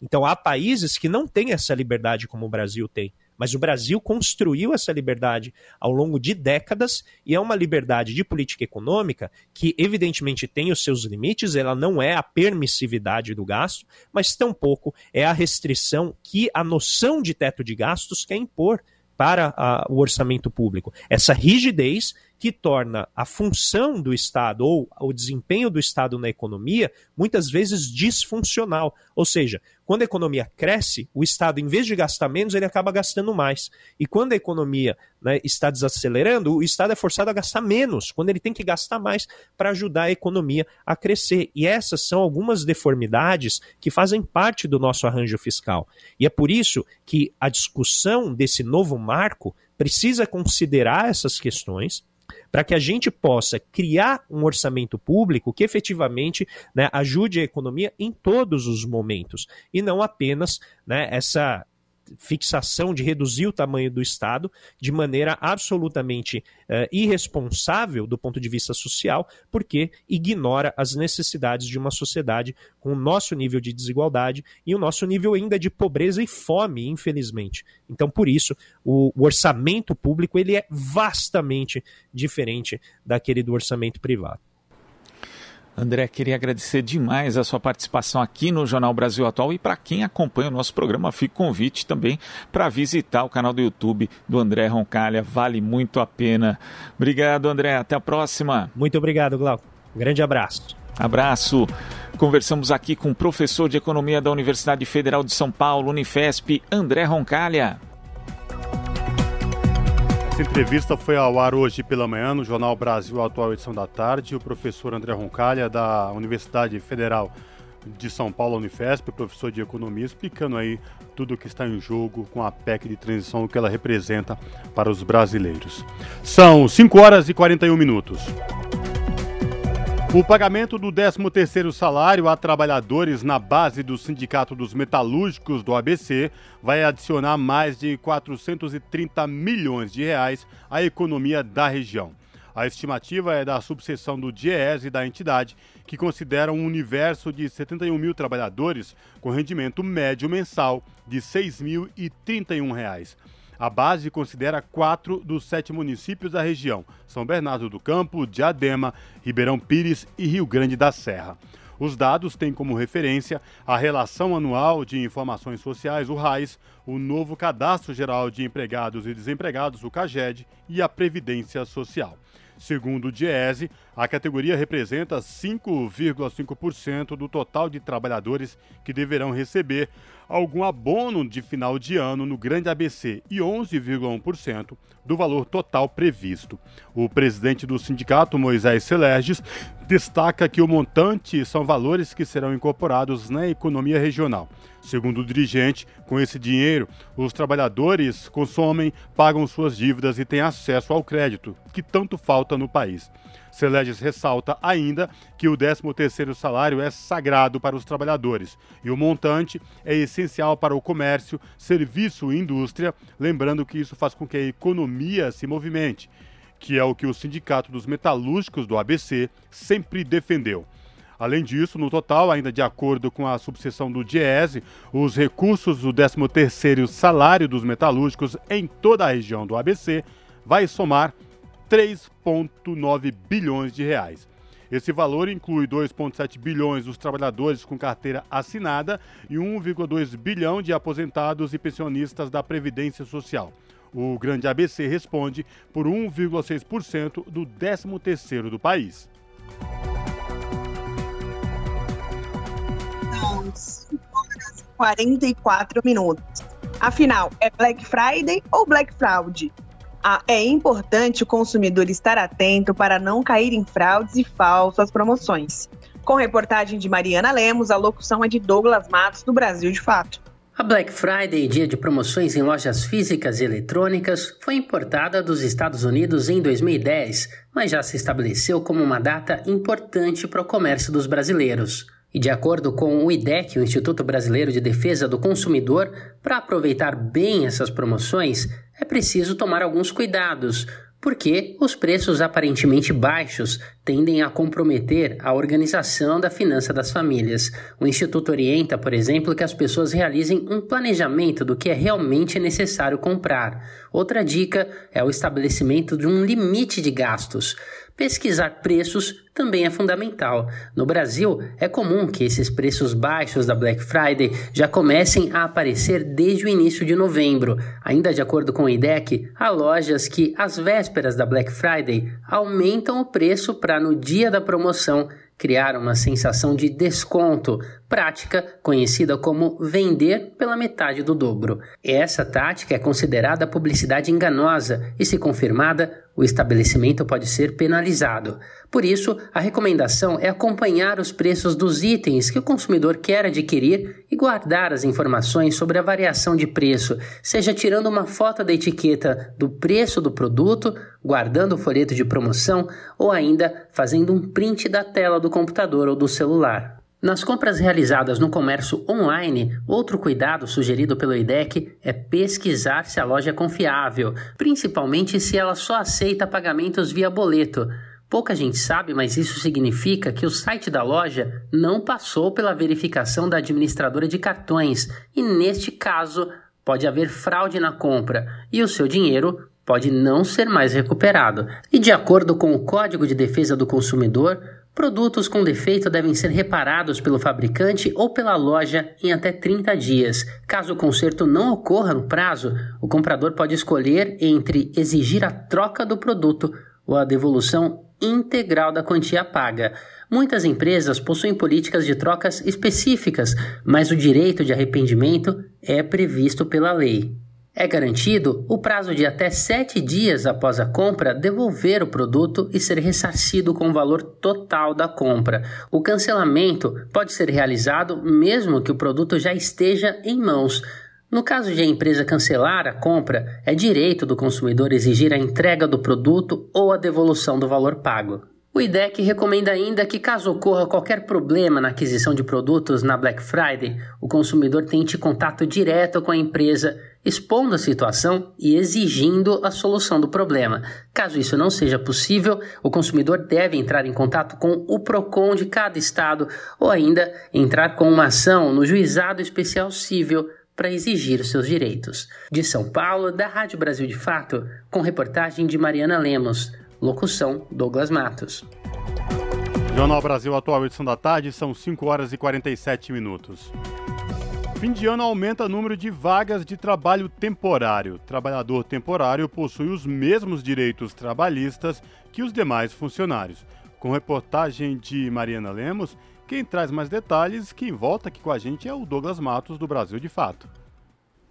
S9: Então há países que não têm essa liberdade como o Brasil tem. Mas o Brasil construiu essa liberdade ao longo de décadas e é uma liberdade de política econômica que, evidentemente, tem os seus limites, ela não é a permissividade do gasto, mas tampouco é a restrição que a noção de teto de gastos quer impor para a, o orçamento público. Essa rigidez que torna a função do Estado ou o desempenho do Estado na economia muitas vezes disfuncional. Ou seja, quando a economia cresce, o Estado, em vez de gastar menos, ele acaba gastando mais. E quando a economia né, está desacelerando, o Estado é forçado a gastar menos, quando ele tem que gastar mais para ajudar a economia a crescer. E essas são algumas deformidades que fazem parte do nosso arranjo fiscal. E é por isso que a discussão desse novo marco precisa considerar essas questões para que a gente possa criar um orçamento público que efetivamente né, ajude a economia em todos os momentos e não apenas né, essa fixação de reduzir o tamanho do Estado de maneira absolutamente uh, irresponsável do ponto de vista social, porque ignora as necessidades de uma sociedade com o nosso nível de desigualdade e o nosso nível ainda de pobreza e fome, infelizmente. Então, por isso, o, o orçamento público ele é vastamente diferente daquele do orçamento privado.
S8: André, queria agradecer demais a sua participação aqui no Jornal Brasil Atual e para quem acompanha o nosso programa, fica convite também para visitar o canal do YouTube do André Roncalha, vale muito a pena. Obrigado, André, até a próxima.
S9: Muito obrigado, Glauco. grande abraço.
S8: Abraço. Conversamos aqui com o professor de Economia da Universidade Federal de São Paulo, Unifesp, André Roncalha.
S1: Essa entrevista foi ao ar hoje pela manhã no Jornal Brasil Atual Edição da Tarde. O professor André Roncalha, da Universidade Federal de São Paulo, Unifesp, professor de Economia, explicando aí tudo o que está em jogo com a PEC de transição, o que ela representa para os brasileiros. São 5 horas e 41 minutos. O pagamento do 13º salário a trabalhadores na base do Sindicato dos Metalúrgicos do ABC vai adicionar mais de 430 milhões de reais à economia da região. A estimativa é da subseção do DIES e da entidade, que considera um universo de 71 mil trabalhadores com rendimento médio mensal de R$ 6.031. A base considera quatro dos sete municípios da região: São Bernardo do Campo, Diadema, Ribeirão Pires e Rio Grande da Serra. Os dados têm como referência a Relação Anual de Informações Sociais, o RAIS, o novo Cadastro Geral de Empregados e Desempregados, o CAGED, e a Previdência Social. Segundo o Diese, a categoria representa 5,5% do total de trabalhadores que deverão receber algum abono de final de ano no Grande ABC e 11,1% do valor total previsto. O presidente do sindicato, Moisés Celerges, destaca que o montante são valores que serão incorporados na economia regional. Segundo o dirigente, com esse dinheiro, os trabalhadores consomem, pagam suas dívidas e têm acesso ao crédito, que tanto falta no país. Celeges ressalta ainda que o 13º salário é sagrado para os trabalhadores e o montante é essencial para o comércio, serviço e indústria, lembrando que isso faz com que a economia se movimente, que é o que o Sindicato dos Metalúrgicos do ABC sempre defendeu. Além disso, no total, ainda de acordo com a subseção do DIESE, os recursos do 13º salário dos metalúrgicos em toda a região do ABC vai somar 3,9 bilhões de reais. Esse valor inclui 2,7 bilhões dos trabalhadores com carteira assinada e 1,2 bilhão de aposentados e pensionistas da Previdência Social. O Grande ABC responde por 1,6% do 13º do país.
S3: São 5 horas e 44 minutos. Afinal, é Black Friday ou Black Fraud? É importante o consumidor estar atento para não cair em fraudes e falsas promoções. Com reportagem de Mariana Lemos, a locução é de Douglas Matos, do Brasil de Fato.
S10: A Black Friday, dia de promoções em lojas físicas e eletrônicas, foi importada dos Estados Unidos em 2010, mas já se estabeleceu como uma data importante para o comércio dos brasileiros. E de acordo com o IDEC, o Instituto Brasileiro de Defesa do Consumidor, para aproveitar bem essas promoções, é preciso tomar alguns cuidados, porque os preços aparentemente baixos tendem a comprometer a organização da finança das famílias. O Instituto orienta, por exemplo, que as pessoas realizem um planejamento do que é realmente necessário comprar. Outra dica é o estabelecimento de um limite de gastos. Pesquisar preços também é fundamental. No Brasil, é comum que esses preços baixos da Black Friday já comecem a aparecer desde o início de novembro. Ainda de acordo com o IDEC, há lojas que, às vésperas da Black Friday, aumentam o preço para no dia da promoção criar uma sensação de desconto, prática conhecida como vender pela metade do dobro. Essa tática é considerada publicidade enganosa e, se confirmada, o estabelecimento pode ser penalizado. Por isso, a recomendação é acompanhar os preços dos itens que o consumidor quer adquirir e guardar as informações sobre a variação de preço, seja tirando uma foto da etiqueta do preço do produto, guardando o folheto de promoção ou ainda fazendo um print da tela do computador ou do celular. Nas compras realizadas no comércio online, outro cuidado sugerido pelo IDEC é pesquisar se a loja é confiável, principalmente se ela só aceita pagamentos via boleto. Pouca gente sabe, mas isso significa que o site da loja não passou pela verificação da administradora de cartões e, neste caso, pode haver fraude na compra e o seu dinheiro pode não ser mais recuperado. E, de acordo com o Código de Defesa do Consumidor, Produtos com defeito devem ser reparados pelo fabricante ou pela loja em até 30 dias. Caso o conserto não ocorra no prazo, o comprador pode escolher entre exigir a troca do produto ou a devolução integral da quantia paga. Muitas empresas possuem políticas de trocas específicas, mas o direito de arrependimento é previsto pela lei. É garantido o prazo de até sete dias após a compra devolver o produto e ser ressarcido com o valor total da compra. O cancelamento pode ser realizado mesmo que o produto já esteja em mãos. No caso de a empresa cancelar a compra, é direito do consumidor exigir a entrega do produto ou a devolução do valor pago. O IDEC recomenda ainda que, caso ocorra qualquer problema na aquisição de produtos na Black Friday, o consumidor tente contato direto com a empresa, expondo a situação e exigindo a solução do problema. Caso isso não seja possível, o consumidor deve entrar em contato com o PROCON de cada estado ou ainda entrar com uma ação no Juizado Especial Civil para exigir os seus direitos. De São Paulo, da Rádio Brasil de Fato, com reportagem de Mariana Lemos. Locução: Douglas Matos.
S1: Jornal Brasil Atual, edição da tarde, são 5 horas e 47 minutos. Fim de ano aumenta o número de vagas de trabalho temporário. Trabalhador temporário possui os mesmos direitos trabalhistas que os demais funcionários. Com reportagem de Mariana Lemos, quem traz mais detalhes, quem volta aqui com a gente é o Douglas Matos, do Brasil de Fato.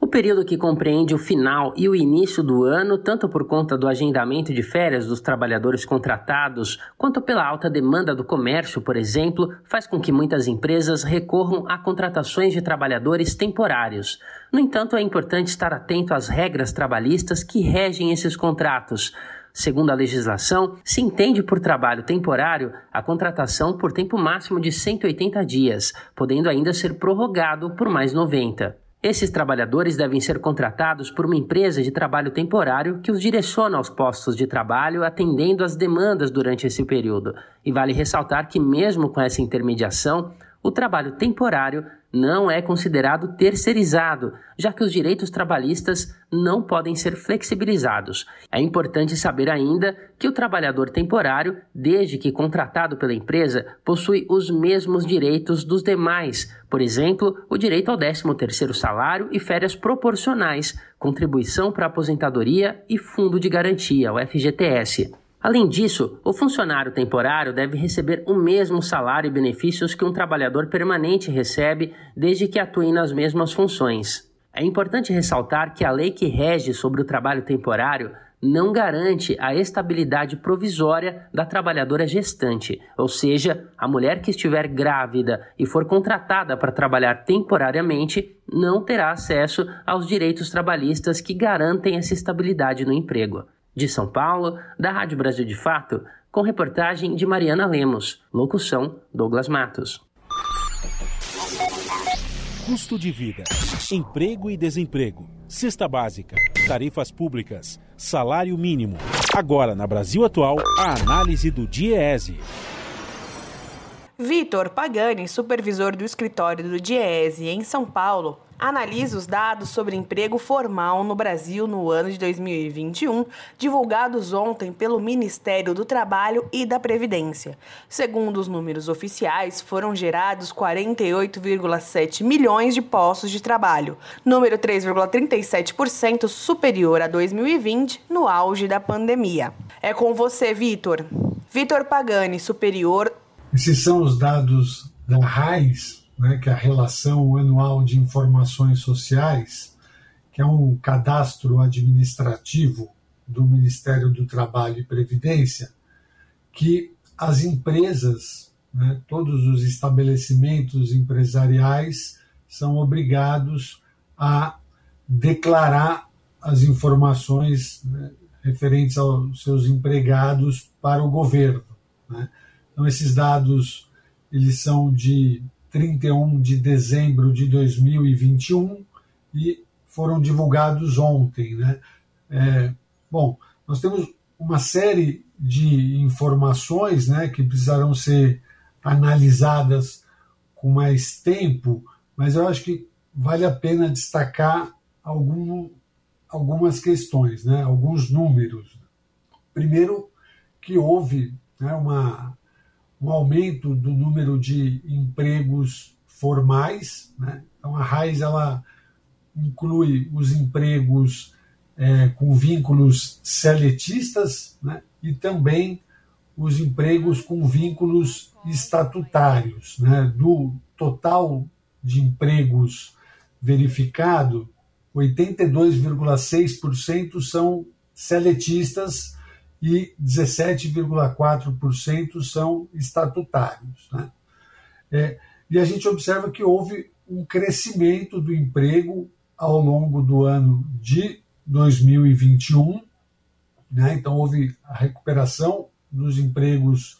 S10: O período que compreende o final e o início do ano, tanto por conta do agendamento de férias dos trabalhadores contratados, quanto pela alta demanda do comércio, por exemplo, faz com que muitas empresas recorram a contratações de trabalhadores temporários. No entanto, é importante estar atento às regras trabalhistas que regem esses contratos. Segundo a legislação, se entende por trabalho temporário a contratação por tempo máximo de 180 dias, podendo ainda ser prorrogado por mais 90. Esses trabalhadores devem ser contratados por uma empresa de trabalho temporário que os direciona aos postos de trabalho, atendendo às demandas durante esse período. E vale ressaltar que, mesmo com essa intermediação, o trabalho temporário não é considerado terceirizado, já que os direitos trabalhistas não podem ser flexibilizados. É importante saber ainda que o trabalhador temporário, desde que contratado pela empresa, possui os mesmos direitos dos demais, por exemplo, o direito ao 13º salário e férias proporcionais, contribuição para aposentadoria e fundo de garantia, o FGTS. Além disso, o funcionário temporário deve receber o mesmo salário e benefícios que um trabalhador permanente recebe desde que atue nas mesmas funções. É importante ressaltar que a lei que rege sobre o trabalho temporário não garante a estabilidade provisória da trabalhadora gestante, ou seja, a mulher que estiver grávida e for contratada para trabalhar temporariamente não terá acesso aos direitos trabalhistas que garantem essa estabilidade no emprego. De São Paulo, da Rádio Brasil de Fato, com reportagem de Mariana Lemos. Locução: Douglas Matos.
S2: Custo de vida, emprego e desemprego, cesta básica, tarifas públicas, salário mínimo. Agora, na Brasil Atual, a análise do DIEESE.
S3: Vitor Pagani, supervisor do escritório do DIEESE em São Paulo, analisa os dados sobre emprego formal no Brasil no ano de 2021, divulgados ontem pelo Ministério do Trabalho e da Previdência. Segundo os números oficiais, foram gerados 48,7 milhões de postos de trabalho, número 3,37% superior a 2020, no auge da pandemia. É com você, Vitor. Vitor Pagani, superior.
S11: Esses são os dados da RAIS, né, que é a Relação Anual de Informações Sociais, que é um cadastro administrativo do Ministério do Trabalho e Previdência, que as empresas, né, todos os estabelecimentos empresariais, são obrigados a declarar as informações né, referentes aos seus empregados para o governo. Né? Então, esses dados eles são de 31 de dezembro de 2021 e foram divulgados ontem. Né? É, bom, nós temos uma série de informações né, que precisarão ser analisadas com mais tempo, mas eu acho que vale a pena destacar algum, algumas questões, né, alguns números. Primeiro, que houve né, uma um aumento do número de empregos formais. Né? Então, a RAIS ela inclui os empregos é, com vínculos seletistas né? e também os empregos com vínculos estatutários. Né? Do total de empregos verificado, 82,6% são seletistas e 17,4% são estatutários. Né? É, e a gente observa que houve um crescimento do emprego ao longo do ano de 2021. Né? Então, houve a recuperação dos empregos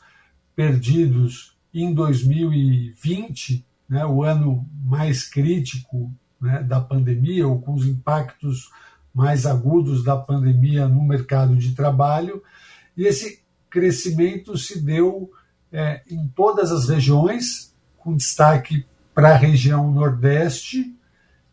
S11: perdidos em 2020, né? o ano mais crítico né, da pandemia, ou com os impactos mais agudos da pandemia no mercado de trabalho, e esse crescimento se deu é, em todas as regiões, com destaque para a região Nordeste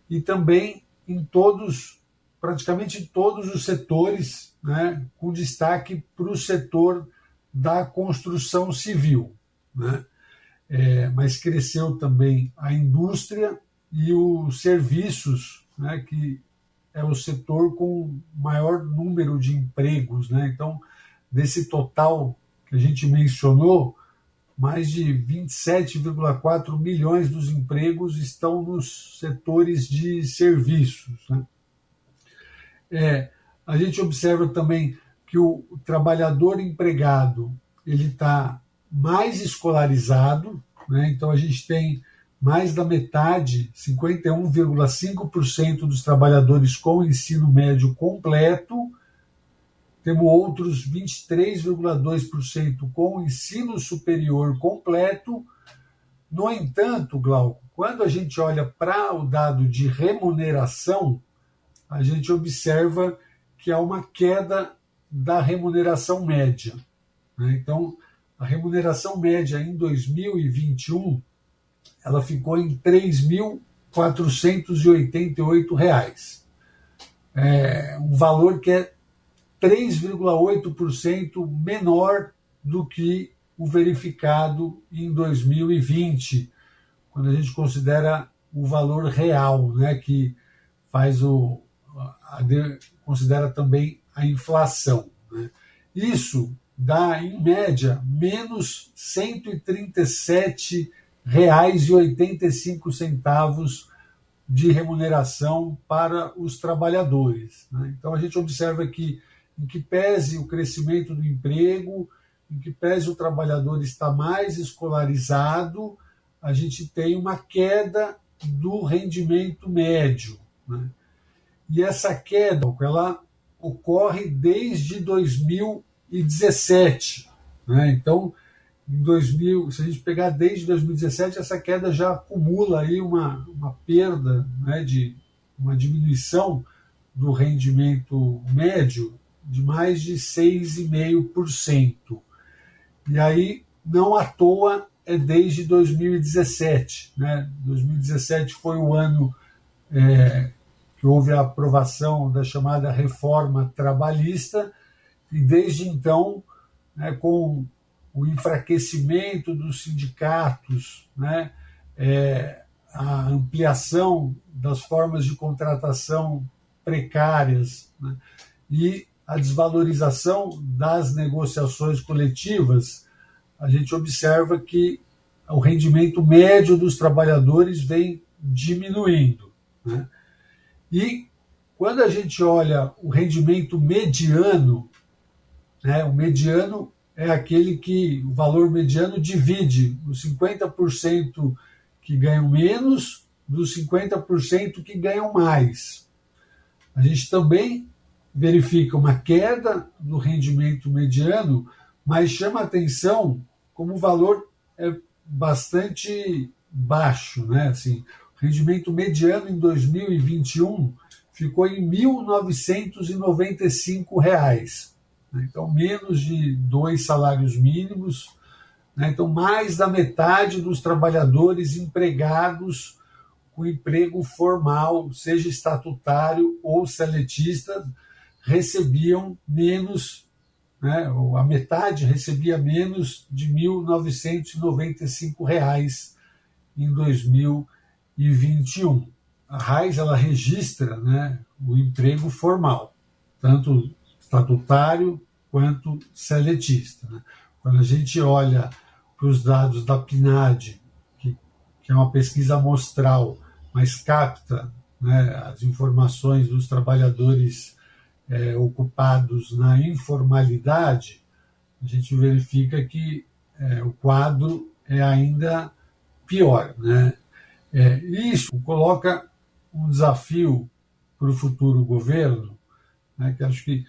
S11: e também em todos, praticamente todos os setores, né, com destaque para o setor da construção civil. Né? É, mas cresceu também a indústria e os serviços, né, que é o setor com maior número de empregos. Né? Então, desse total que a gente mencionou, mais de 27,4 milhões dos empregos estão nos setores de serviços. Né? É, a gente observa também que o trabalhador empregado ele está mais escolarizado, né? então a gente tem mais da metade, 51,5% dos trabalhadores com ensino médio completo, temos outros 23,2% com ensino superior completo. No entanto, Glauco, quando a gente olha para o dado de remuneração, a gente observa que há uma queda da remuneração média. Né? Então, a remuneração média em 2021 ela ficou em R$ 3.488. É um valor que é 3,8% menor do que o verificado em 2020, quando a gente considera o valor real, né, que faz o a, considera também a inflação. Né? Isso dá, em média, menos 137 R$1,85 de remuneração para os trabalhadores. Né? Então, a gente observa que, em que pese o crescimento do emprego, em que pese o trabalhador estar mais escolarizado, a gente tem uma queda do rendimento médio. Né? E essa queda ela ocorre desde 2017. Né? Então, em 2000, se a gente pegar desde 2017, essa queda já acumula aí uma, uma perda, né, de uma diminuição do rendimento médio de mais de 6,5%. E aí, não à toa, é desde 2017. Né? 2017 foi o ano é, que houve a aprovação da chamada reforma trabalhista, e desde então, né, com o enfraquecimento dos sindicatos, né, é, a ampliação das formas de contratação precárias né, e a desvalorização das negociações coletivas, a gente observa que o rendimento médio dos trabalhadores vem diminuindo. Né? E quando a gente olha o rendimento mediano, né, o mediano é aquele que o valor mediano divide os 50% que ganham menos dos 50% que ganham mais. A gente também verifica uma queda no rendimento mediano, mas chama atenção como o valor é bastante baixo, né? Assim, rendimento mediano em 2021 ficou em 1.995 reais. Né? Então, menos de dois salários mínimos. Né? Então, mais da metade dos trabalhadores empregados com emprego formal, seja estatutário ou seletista, recebiam menos, né? a metade recebia menos de R$ 1.995 em 2021 e 21. A RAIS ela registra né, o emprego formal, tanto estatutário quanto seletista. Né? Quando a gente olha para os dados da PNAD, que, que é uma pesquisa amostral, mas capta né, as informações dos trabalhadores é, ocupados na informalidade, a gente verifica que é, o quadro é ainda pior. Né? É, isso coloca um desafio para o futuro governo, né, que acho que,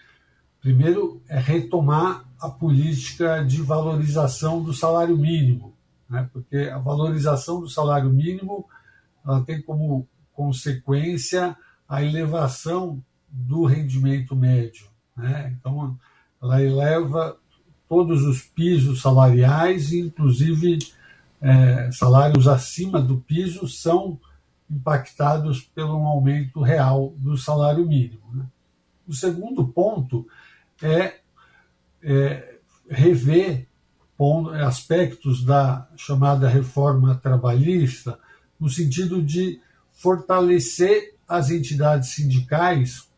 S11: primeiro, é retomar a política de valorização do salário mínimo, né, porque a valorização do salário mínimo ela tem como consequência a elevação do rendimento médio. Né? Então, ela eleva todos os pisos salariais, inclusive é, salários acima do piso são impactados pelo aumento real do salário mínimo. Né? O segundo ponto é, é rever aspectos da chamada reforma trabalhista no sentido de fortalecer as entidades sindicais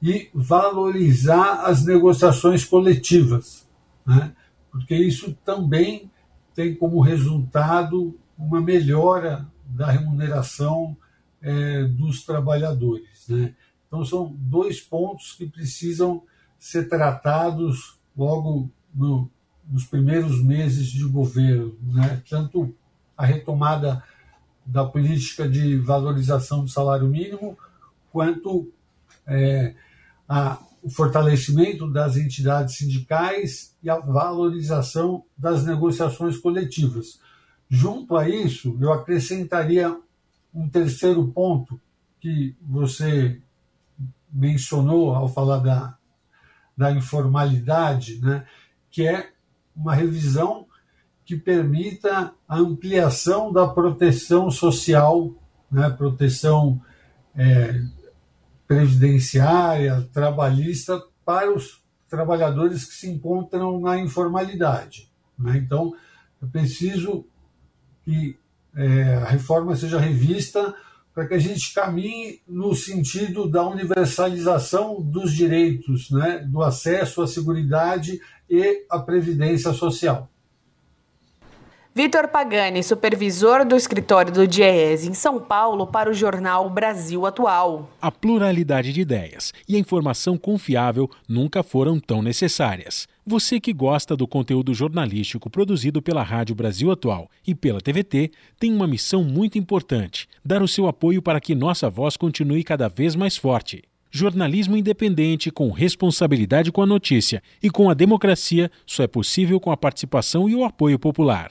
S11: e valorizar as negociações coletivas, né? porque isso também tem como resultado uma melhora da remuneração é, dos trabalhadores. Né? Então, são dois pontos que precisam ser tratados logo no, nos primeiros meses de governo, né? tanto a retomada da política de valorização do salário mínimo, quanto é, a o fortalecimento das entidades sindicais e a valorização das negociações coletivas. Junto a isso, eu acrescentaria um terceiro ponto que você mencionou ao falar da, da informalidade, né, que é uma revisão que permita a ampliação da proteção social, né, proteção é, previdenciária, trabalhista para os trabalhadores que se encontram na informalidade. Né? Então, é preciso que é, a reforma seja revista para que a gente caminhe no sentido da universalização dos direitos, né, do acesso à segurança e à previdência social.
S12: Vitor Pagani, supervisor do escritório do DIEES em São Paulo, para o jornal Brasil Atual.
S2: A pluralidade de ideias e a informação confiável nunca foram tão necessárias. Você que gosta do conteúdo jornalístico produzido pela Rádio Brasil Atual e pela TVT tem uma missão muito importante: dar o seu apoio para que nossa voz continue cada vez mais forte. Jornalismo independente, com responsabilidade com a notícia e com a democracia, só é possível com a participação e o apoio popular.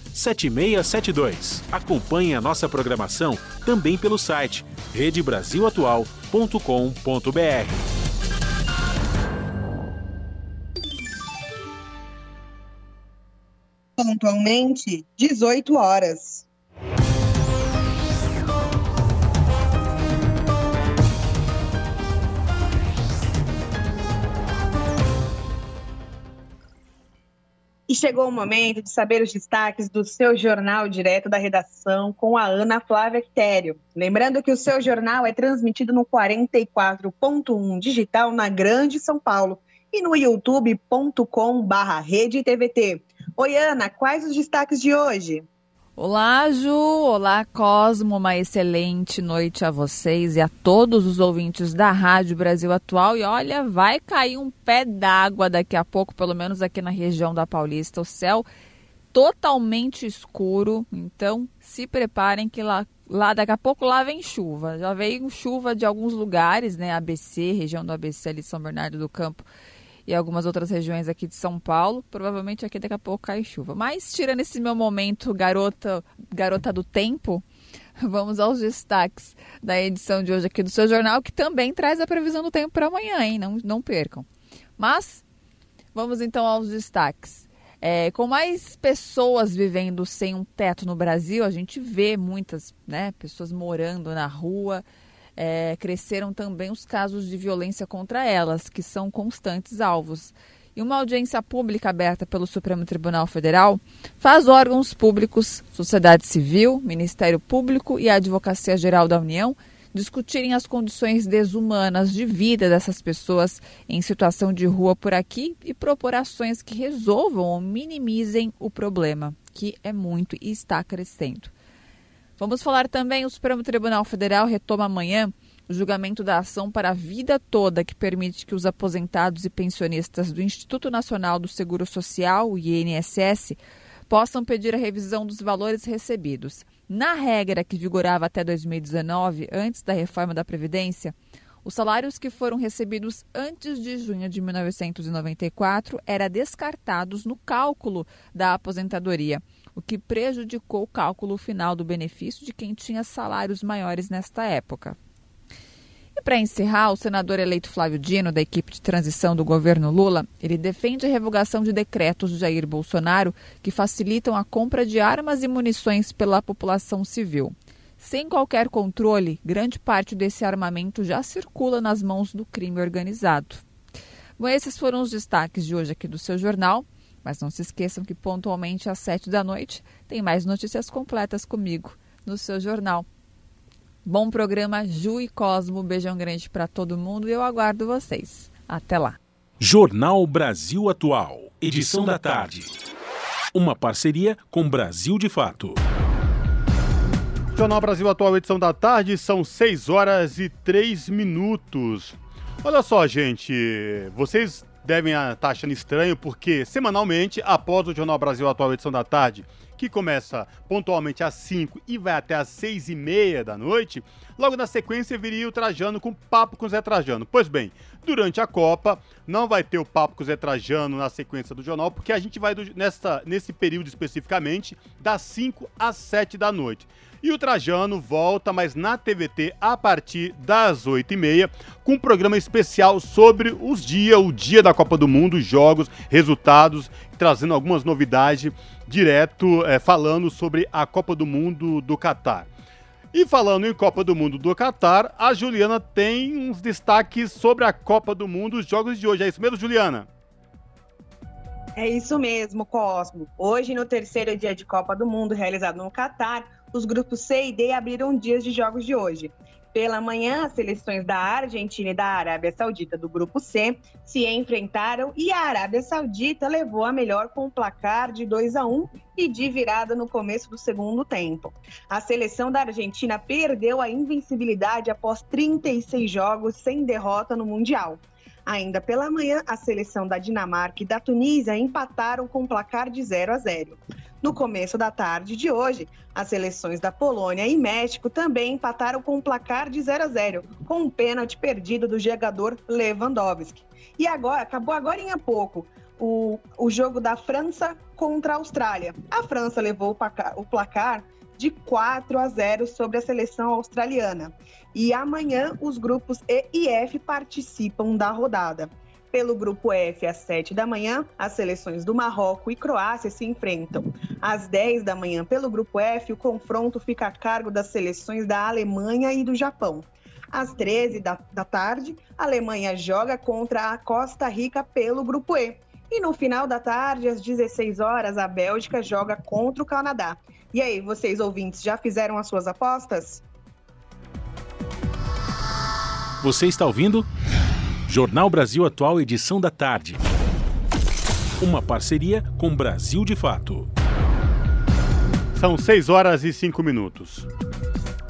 S2: 7672. Acompanhe a nossa programação também pelo site redebrasilatual.com.br.
S3: Pontualmente, 18 horas. E chegou o momento de saber os destaques do seu jornal direto da redação com a Ana Flávia Quitério. Lembrando que o seu jornal é transmitido no 44.1 digital na Grande São Paulo e no youtube.com/redetvt. Oi Ana, quais os destaques de hoje?
S13: Olá, Ju! Olá, Cosmo! Uma excelente noite a vocês e a todos os ouvintes da Rádio Brasil Atual. E olha, vai cair um pé d'água daqui a pouco, pelo menos aqui na região da Paulista. O céu totalmente escuro, então se preparem que lá, lá daqui a pouco lá vem chuva. Já veio chuva de alguns lugares, né? ABC, região do ABC ali, São Bernardo do Campo e algumas outras regiões aqui de São Paulo. Provavelmente aqui daqui a pouco cai chuva. Mas tirando esse meu momento garota, garota do tempo, vamos aos destaques da edição de hoje aqui do seu jornal, que também traz a previsão do tempo para amanhã, hein? Não, não percam. Mas vamos então aos destaques. É, com mais pessoas vivendo sem um teto no Brasil, a gente vê muitas né, pessoas morando na rua, é, cresceram também os casos de violência contra elas, que são constantes alvos. E uma audiência pública aberta pelo Supremo Tribunal Federal faz órgãos públicos, sociedade civil, Ministério Público e a Advocacia Geral da União discutirem as condições desumanas de vida dessas pessoas em situação de rua por aqui e propor ações que resolvam ou minimizem o problema, que é muito e está crescendo. Vamos falar também: o Supremo Tribunal Federal retoma amanhã o julgamento da ação para a vida toda que permite que os aposentados e pensionistas do Instituto Nacional do Seguro Social, o INSS, possam pedir a revisão dos valores recebidos. Na regra que vigorava até 2019, antes da reforma da Previdência, os salários que foram recebidos antes de junho de 1994 eram descartados no cálculo da aposentadoria o que prejudicou o cálculo final do benefício de quem tinha salários maiores nesta época. E para encerrar, o senador eleito Flávio Dino, da equipe de transição do governo Lula, ele defende a revogação de decretos de Jair Bolsonaro que facilitam a compra de armas e munições pela população civil. Sem qualquer controle, grande parte desse armamento já circula nas mãos do crime organizado. Bom, esses foram os destaques de hoje aqui do seu jornal. Mas não se esqueçam que pontualmente às sete da noite tem mais notícias completas comigo no seu jornal. Bom programa, Ju e Cosmo. Beijão grande para todo mundo e eu aguardo vocês. Até lá.
S2: Jornal Brasil Atual, edição da tarde. Uma parceria com Brasil de Fato.
S1: Jornal Brasil Atual, edição da tarde, são 6 horas e 3 minutos. Olha só, gente, vocês devem estar achando estranho porque semanalmente, após o Jornal Brasil Atual edição da tarde, que começa pontualmente às 5 e vai até às 6 e meia da noite, logo na sequência viria o Trajano com Papo com Zé Trajano. Pois bem, durante a Copa não vai ter o Papo com Zé Trajano na sequência do jornal, porque a gente vai do, nessa, nesse período especificamente das 5 às 7 da noite. E o Trajano volta, mas na TVT, a partir das 8h30, com um programa especial sobre os dias, o dia da Copa do Mundo, jogos, resultados, trazendo algumas novidades direto, é, falando sobre a Copa do Mundo do Catar. E falando em Copa do Mundo do Catar, a Juliana tem uns destaques sobre a Copa do Mundo, os jogos de hoje. É isso mesmo, Juliana?
S3: É isso mesmo, Cosmo. Hoje, no terceiro dia de Copa do Mundo, realizado no Catar, os grupos C e D abriram dias de jogos de hoje. Pela manhã, as seleções da Argentina e da Arábia Saudita do grupo C se enfrentaram e a Arábia Saudita levou a melhor com o placar de 2 a 1 e de virada no começo do segundo tempo. A seleção da Argentina perdeu a invencibilidade após 36 jogos sem derrota no Mundial. Ainda pela manhã, a seleção da Dinamarca e da Tunísia empataram com o placar de 0 a 0. No começo da tarde de hoje, as seleções da Polônia e México também empataram com um placar de 0 a 0, com um pênalti perdido do jogador Lewandowski. E agora, acabou agora em pouco, o, o jogo da França contra a Austrália. A França levou o placar, o placar de 4 a 0 sobre a seleção australiana. E amanhã os grupos E e F participam da rodada. Pelo grupo F, às 7 da manhã, as seleções do Marrocos e Croácia se enfrentam. Às 10 da manhã, pelo grupo F, o confronto fica a cargo das seleções da Alemanha e do Japão. Às 13 da, da tarde, a Alemanha joga contra a Costa Rica pelo grupo E. E no final da tarde, às 16 horas, a Bélgica joga contra o Canadá. E aí, vocês ouvintes, já fizeram as suas apostas?
S2: Você está ouvindo? Jornal Brasil Atual, edição da tarde. Uma parceria com Brasil de Fato.
S1: São 6 horas e 5 minutos.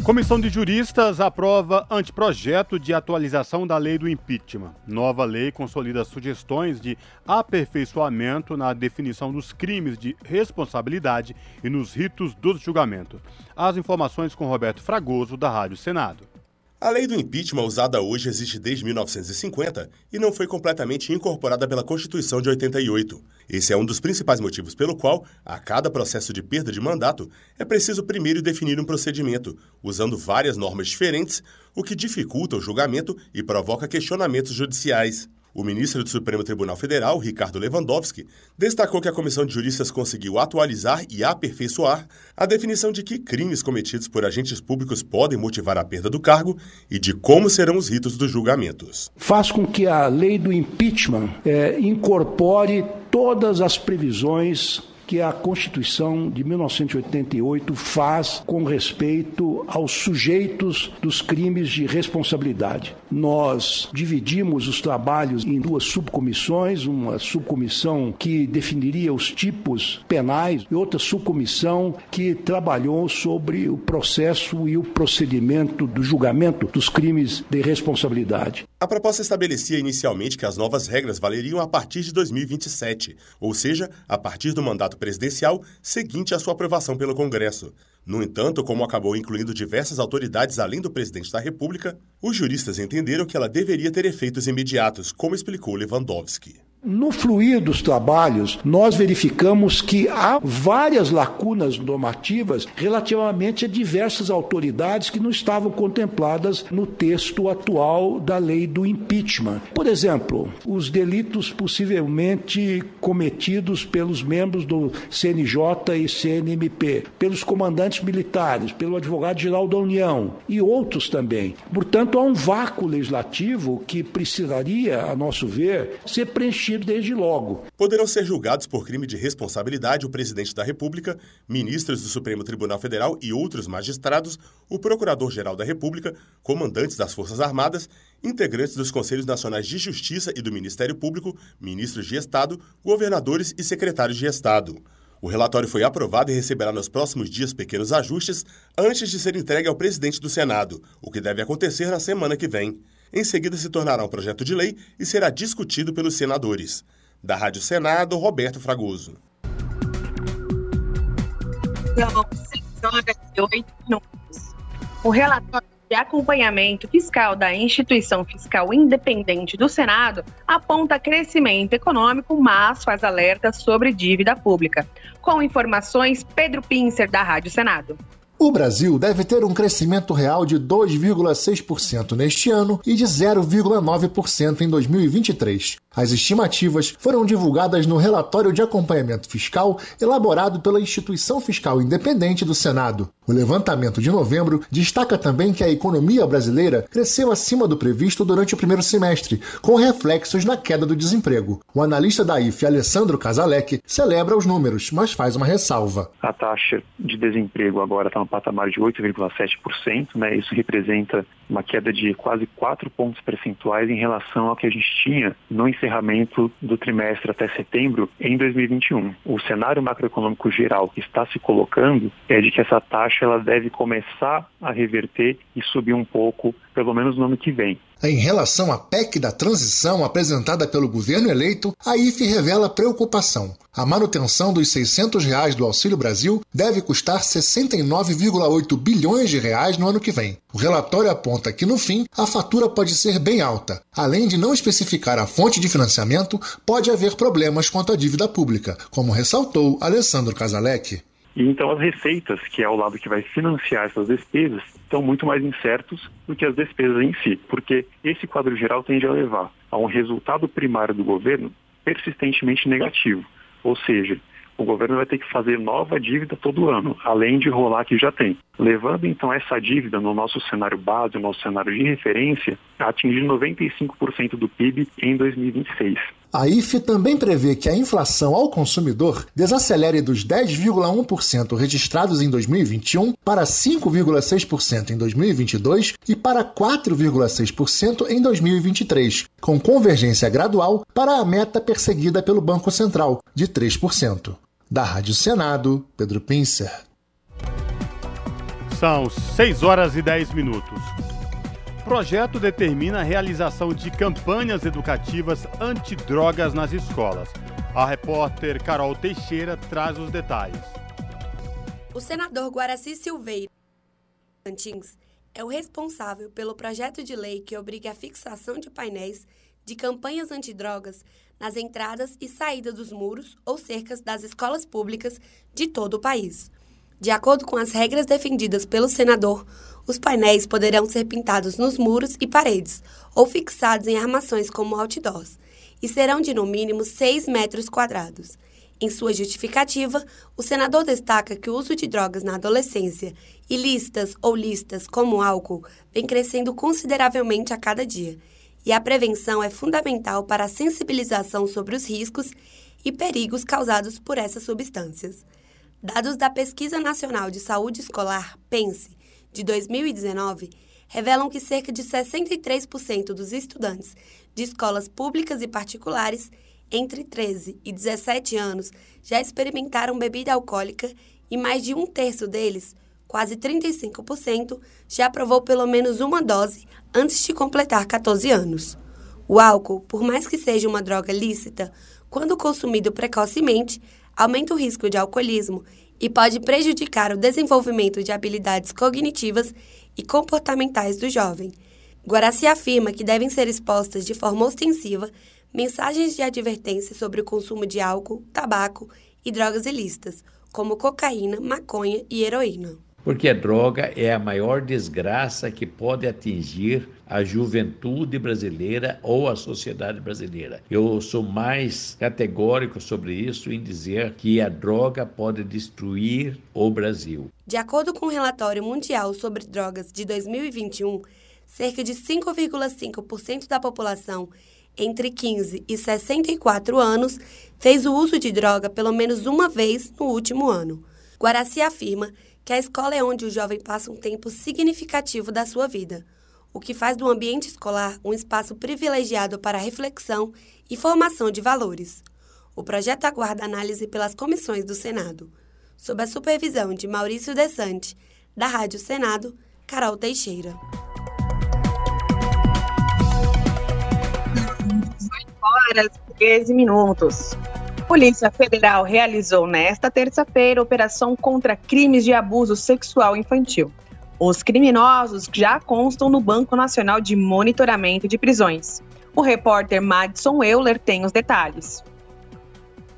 S1: Comissão de Juristas aprova anteprojeto de atualização da lei do impeachment. Nova lei consolida sugestões de aperfeiçoamento na definição dos crimes de responsabilidade e nos ritos do julgamento. As informações com Roberto Fragoso, da Rádio Senado.
S14: A lei do impeachment usada hoje existe desde 1950 e não foi completamente incorporada pela Constituição de 88. Esse é um dos principais motivos pelo qual, a cada processo de perda de mandato, é preciso primeiro definir um procedimento, usando várias normas diferentes, o que dificulta o julgamento e provoca questionamentos judiciais. O ministro do Supremo Tribunal Federal, Ricardo Lewandowski, destacou que a Comissão de Juristas conseguiu atualizar e aperfeiçoar a definição de que crimes cometidos por agentes públicos podem motivar a perda do cargo e de como serão os ritos dos julgamentos.
S15: Faz com que a lei do impeachment é, incorpore todas as previsões que a Constituição de 1988 faz com respeito aos sujeitos dos crimes de responsabilidade. Nós dividimos os trabalhos em duas subcomissões, uma subcomissão que definiria os tipos penais e outra subcomissão que trabalhou sobre o processo e o procedimento do julgamento dos crimes de responsabilidade.
S14: A proposta estabelecia inicialmente que as novas regras valeriam a partir de 2027, ou seja, a partir do mandato presidencial seguinte à sua aprovação pelo Congresso. No entanto, como acabou incluindo diversas autoridades além do presidente da República, os juristas entenderam que ela deveria ter efeitos imediatos, como explicou Lewandowski.
S15: No fluir dos trabalhos, nós verificamos que há várias lacunas normativas relativamente a diversas autoridades que não estavam contempladas no texto atual da lei do impeachment. Por exemplo, os delitos possivelmente cometidos pelos membros do CNJ e CNMP, pelos comandantes militares, pelo advogado-geral da União e outros também. Portanto, há um vácuo legislativo que precisaria, a nosso ver, ser preenchido desde logo.
S14: Poderão ser julgados por crime de responsabilidade o presidente da República, ministros do Supremo Tribunal Federal e outros magistrados, o Procurador-Geral da República, comandantes das Forças Armadas, integrantes dos Conselhos Nacionais de Justiça e do Ministério Público, ministros de Estado, governadores e secretários de Estado. O relatório foi aprovado e receberá nos próximos dias pequenos ajustes antes de ser entregue ao presidente do Senado, o que deve acontecer na semana que vem. Em seguida, se tornará um projeto de lei e será discutido pelos senadores. Da Rádio Senado, Roberto Fragoso.
S3: São 6 horas e 8 minutos. O relatório de acompanhamento fiscal da Instituição Fiscal Independente do Senado aponta crescimento econômico, mas faz alerta sobre dívida pública. Com informações, Pedro Pincer, da Rádio Senado.
S16: O Brasil deve ter um crescimento real de 2,6% neste ano e de 0,9% em 2023. As estimativas foram divulgadas no relatório de acompanhamento fiscal elaborado pela Instituição Fiscal Independente do Senado. O levantamento de novembro destaca também que a economia brasileira cresceu acima do previsto durante o primeiro semestre, com reflexos na queda do desemprego. O analista da IFE, Alessandro Casalec, celebra os números, mas faz uma ressalva.
S17: A taxa de desemprego agora está patamar de 8,7%, né? Isso representa uma queda de quase 4 pontos percentuais em relação ao que a gente tinha no encerramento do trimestre até setembro em 2021. O cenário macroeconômico geral que está se colocando é de que essa taxa ela deve começar a reverter e subir um pouco, pelo menos no ano que vem.
S16: Em relação à PEC da transição apresentada pelo governo eleito, a IFE revela preocupação. A manutenção dos 600 reais do Auxílio Brasil deve custar 69,8 bilhões de reais no ano que vem. O relatório aponta que, no fim, a fatura pode ser bem alta. Além de não especificar a fonte de financiamento, pode haver problemas quanto à dívida pública, como ressaltou Alessandro Casalec.
S17: E então as receitas, que é o lado que vai financiar essas despesas, estão muito mais incertos do que as despesas em si, porque esse quadro geral tende a levar a um resultado primário do governo persistentemente negativo. Ou seja, o governo vai ter que fazer nova dívida todo ano, além de rolar que já tem. Levando então essa dívida no nosso cenário base, no nosso cenário de referência, a atingir 95% do PIB em 2026.
S16: A IFE também prevê que a inflação ao consumidor desacelere dos 10,1% registrados em 2021 para 5,6% em 2022 e para 4,6% em 2023, com convergência gradual para a meta perseguida pelo Banco Central, de 3%. Da Rádio Senado, Pedro Pincer.
S1: São 6 horas e 10 minutos. Projeto determina a realização de campanhas educativas antidrogas nas escolas. A repórter Carol Teixeira traz os detalhes.
S18: O senador Guaraci Silveira Antins é o responsável pelo projeto de lei que obriga a fixação de painéis de campanhas antidrogas nas entradas e saídas dos muros ou cercas das escolas públicas de todo o país. De acordo com as regras defendidas pelo senador, os painéis poderão ser pintados nos muros e paredes ou fixados em armações como outdoors e serão de no mínimo 6 metros quadrados. Em sua justificativa, o senador destaca que o uso de drogas na adolescência, ilícitas ou listas como álcool, vem crescendo consideravelmente a cada dia e a prevenção é fundamental para a sensibilização sobre os riscos e perigos causados por essas substâncias. Dados da Pesquisa Nacional de Saúde Escolar, PENSE, de 2019, revelam que cerca de 63% dos estudantes de escolas públicas e particulares entre 13 e 17 anos já experimentaram bebida alcoólica e mais de um terço deles, quase 35%, já provou pelo menos uma dose antes de completar 14 anos. O álcool, por mais que seja uma droga lícita, quando consumido precocemente, aumenta o risco de alcoolismo e pode prejudicar o desenvolvimento de habilidades cognitivas e comportamentais do jovem. Guaraci afirma que devem ser expostas de forma ostensiva mensagens de advertência sobre o consumo de álcool, tabaco e drogas ilícitas, como cocaína, maconha e heroína
S19: porque a droga é a maior desgraça que pode atingir a juventude brasileira ou a sociedade brasileira. Eu sou mais categórico sobre isso em dizer que a droga pode destruir o Brasil.
S18: De acordo com o relatório mundial sobre drogas de 2021, cerca de 5,5% da população entre 15 e 64 anos fez o uso de droga pelo menos uma vez no último ano. Guaraci afirma que a escola é onde o jovem passa um tempo significativo da sua vida, o que faz do ambiente escolar um espaço privilegiado para reflexão e formação de valores. O projeto aguarda análise pelas comissões do Senado, sob a supervisão de Maurício Desante, da Rádio Senado, Carol Teixeira.
S3: 18 horas e 13 minutos. Polícia Federal realizou nesta terça-feira operação contra crimes de abuso sexual infantil. Os criminosos já constam no Banco Nacional de Monitoramento de Prisões. O repórter Madison Euler tem os detalhes.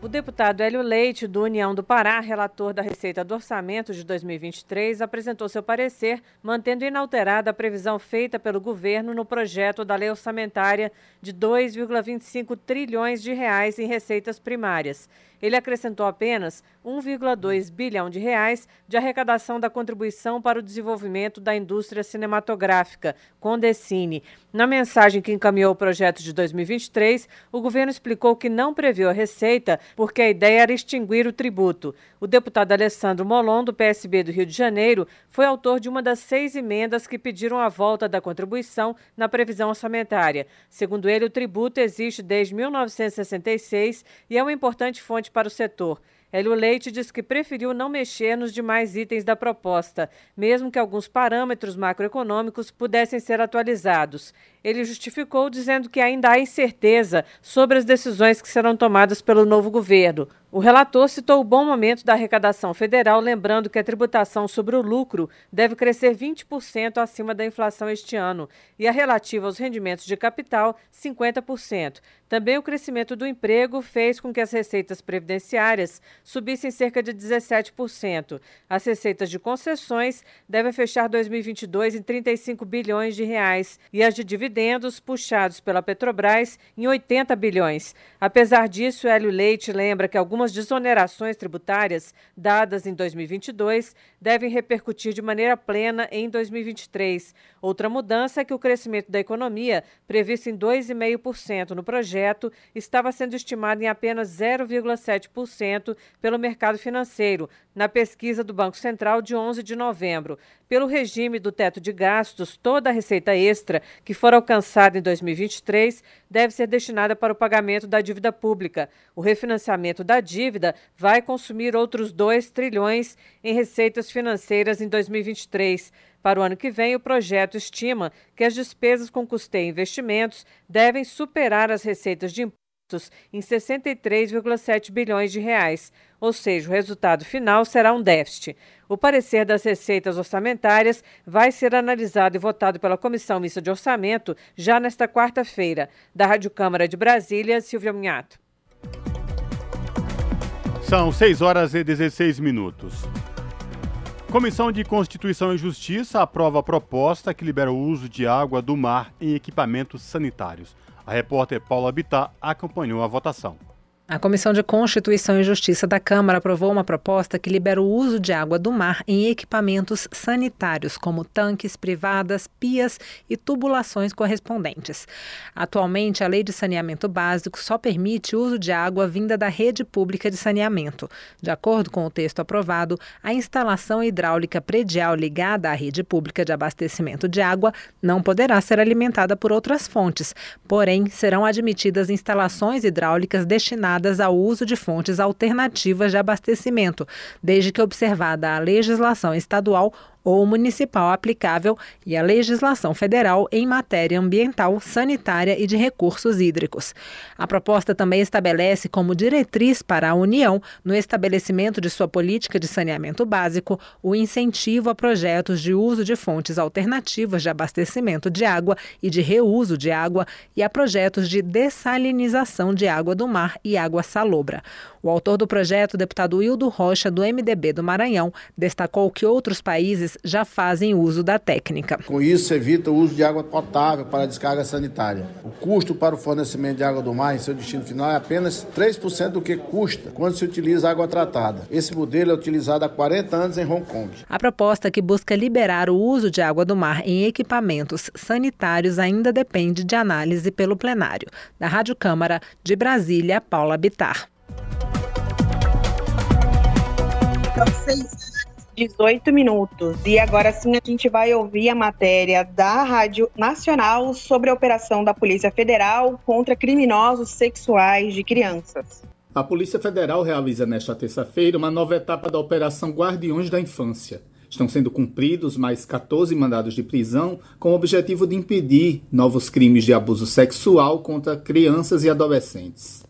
S20: O deputado Hélio Leite, do União do Pará, relator da Receita do Orçamento de 2023, apresentou seu parecer, mantendo inalterada a previsão feita pelo governo no projeto da lei orçamentária de 2,25 trilhões de reais em receitas primárias. Ele acrescentou apenas 1,2 bilhão de reais de arrecadação da contribuição para o desenvolvimento da indústria cinematográfica, Condecine. Na mensagem que encaminhou o projeto de 2023, o governo explicou que não previu a receita porque a ideia era extinguir o tributo. O deputado Alessandro Molon, do PSB do Rio de Janeiro, foi autor de uma das seis emendas que pediram a volta da contribuição na previsão orçamentária. Segundo ele, o tributo existe desde 1966 e é uma importante fonte para o setor. Hélio Leite diz que preferiu não mexer nos demais itens da proposta, mesmo que alguns parâmetros macroeconômicos pudessem ser atualizados. Ele justificou dizendo que ainda há incerteza sobre as decisões que serão tomadas pelo novo governo. O relator citou o bom momento da arrecadação federal, lembrando que a tributação sobre o lucro deve crescer 20% acima da inflação este ano e a relativa aos rendimentos de capital, 50%. Também o crescimento do emprego fez com que as receitas previdenciárias subissem cerca de 17%. As receitas de concessões devem fechar 2022 em 35 bilhões de reais e as de dividendos puxados pela Petrobras em 80 bilhões. Apesar disso, Hélio Leite lembra que algumas desonerações tributárias dadas em 2022 devem repercutir de maneira plena em 2023. Outra mudança é que o crescimento da economia, previsto em 2,5% no projeto, estava sendo estimado em apenas 0,7% pelo mercado financeiro, na pesquisa do Banco Central de 11 de novembro. Pelo regime do teto de gastos, toda a receita extra que for alcançada em 2023 deve ser destinada para o pagamento da dívida pública. O refinanciamento da dívida vai consumir outros 2 trilhões em receitas financeiras em 2023. Para o ano que vem, o projeto estima que as despesas com custeio e investimentos devem superar as receitas de impostos em 63,7 bilhões de reais, ou seja, o resultado final será um déficit. O parecer das receitas orçamentárias vai ser analisado e votado pela Comissão Mista de Orçamento já nesta quarta-feira. Da Rádio Câmara de Brasília, Silvia Minhato.
S1: São 6 horas e 16 minutos. Comissão de Constituição e Justiça aprova a proposta que libera o uso de água do mar em equipamentos sanitários. A repórter Paula Bittar acompanhou a votação.
S21: A Comissão de Constituição e Justiça da Câmara aprovou uma proposta que libera o uso de água do mar em equipamentos sanitários, como tanques, privadas, pias e tubulações correspondentes. Atualmente, a Lei de Saneamento Básico só permite o uso de água vinda da rede pública de saneamento. De acordo com o texto aprovado, a instalação hidráulica predial ligada à rede pública de abastecimento de água não poderá ser alimentada por outras fontes, porém, serão admitidas instalações hidráulicas destinadas ao uso de fontes alternativas de abastecimento, desde que observada a legislação estadual ou municipal aplicável e a legislação federal em matéria ambiental, sanitária e de recursos hídricos. A proposta também estabelece como diretriz para a União, no estabelecimento de sua política de saneamento básico, o incentivo a projetos de uso de fontes alternativas de abastecimento de água e de reuso de água e a projetos de dessalinização de água do mar e água salobra. O autor do projeto, deputado Hildo Rocha, do MDB do Maranhão, destacou que outros países já fazem uso da técnica.
S22: Com isso, se evita o uso de água potável para a descarga sanitária. O custo para o fornecimento de água do mar em seu destino final é apenas 3% do que custa quando se utiliza água tratada. Esse modelo é utilizado há 40 anos em Hong Kong.
S21: A proposta que busca liberar o uso de água do mar em equipamentos sanitários ainda depende de análise pelo plenário. Da Rádio Câmara, de Brasília, Paula Bitar.
S3: São 6 18 minutos. E agora sim a gente vai ouvir a matéria da Rádio Nacional sobre a operação da Polícia Federal contra criminosos sexuais de crianças.
S23: A Polícia Federal realiza nesta terça-feira uma nova etapa da Operação Guardiões da Infância. Estão sendo cumpridos mais 14 mandados de prisão com o objetivo de impedir novos crimes de abuso sexual contra crianças e adolescentes.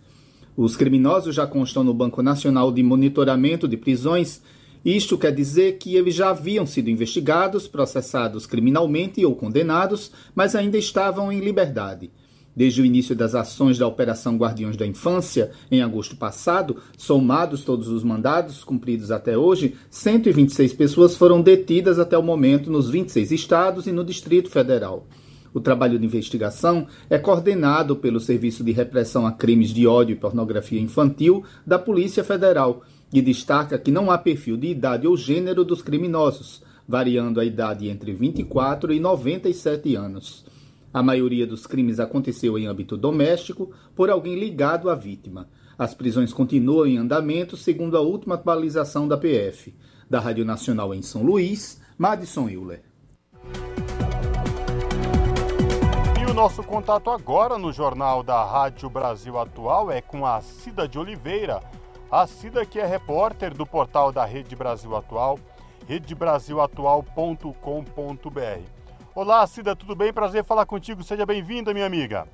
S23: Os criminosos já constam no Banco Nacional de Monitoramento de Prisões. Isto quer dizer que eles já haviam sido investigados, processados criminalmente ou condenados, mas ainda estavam em liberdade. Desde o início das ações da Operação Guardiões da Infância, em agosto passado, somados todos os mandados cumpridos até hoje, 126 pessoas foram detidas até o momento nos 26 estados e no Distrito Federal. O trabalho de investigação é coordenado pelo Serviço de Repressão a Crimes de Ódio e Pornografia Infantil da Polícia Federal e destaca que não há perfil de idade ou gênero dos criminosos, variando a idade entre 24 e 97 anos. A maioria dos crimes aconteceu em âmbito doméstico por alguém ligado à vítima. As prisões continuam em andamento, segundo a última atualização da PF. Da Rádio Nacional em São Luís, Madison Euler.
S1: Nosso contato agora no Jornal da Rádio Brasil Atual é com a Cida de Oliveira. A Cida que é repórter do portal da Rede Brasil Atual, redebrasilatual.com.br. Olá, Cida, tudo bem? Prazer falar contigo. Seja bem-vinda, minha amiga.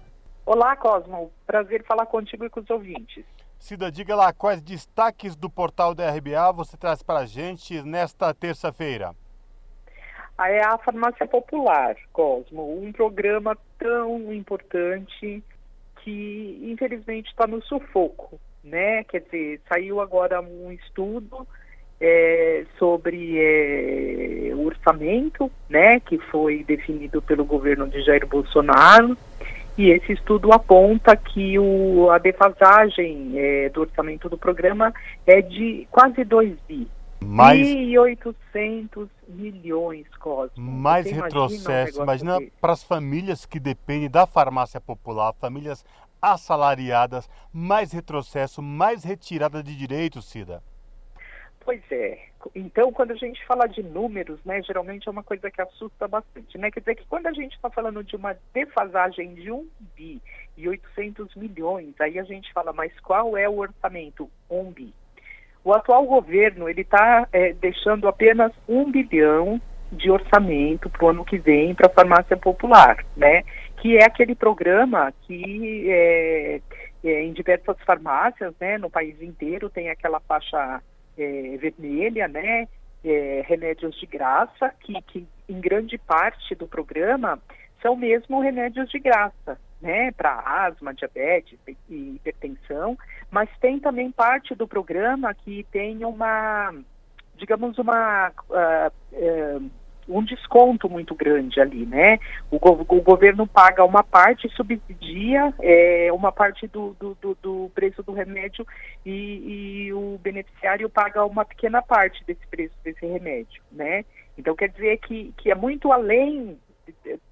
S24: Olá, Cosmo. Prazer falar contigo e com os ouvintes.
S1: Cida, diga lá quais destaques do portal da RBA você traz para a gente nesta terça-feira.
S24: É a Farmácia Popular, Cosmo, um programa tão importante que infelizmente está no sufoco, né? Quer dizer, saiu agora um estudo é, sobre é, o orçamento, né, que foi definido pelo governo de Jair Bolsonaro, e esse estudo aponta que o, a defasagem é, do orçamento do programa é de quase 2 bi. Mais... 1.800 milhões, Cosmo.
S1: Mais Você retrocesso. Imagina, imagina para as famílias que dependem da farmácia popular, famílias assalariadas, mais retrocesso, mais retirada de direitos, Cida.
S24: Pois é. Então, quando a gente fala de números, né, geralmente é uma coisa que assusta bastante, né? Quer dizer que quando a gente está falando de uma defasagem de 1 bi e 800 milhões, aí a gente fala, mas qual é o orçamento? 1 bi. O atual governo, ele está é, deixando apenas 1 bilhão de orçamento para o ano que vem para a farmácia popular, né? Que é aquele programa que é, é, em diversas farmácias, né, no país inteiro tem aquela faixa é, vermelha, né? É, remédios de graça, que, que em grande parte do programa são mesmo remédios de graça, né, para asma, diabetes e hipertensão, mas tem também parte do programa que tem uma, digamos, uma uh, uh, um desconto muito grande ali, né? O, go o governo paga uma parte, subsidia é, uma parte do, do, do, do, preço do remédio e, e, o beneficiário paga uma pequena parte desse preço desse remédio, né? Então quer dizer que, que é muito além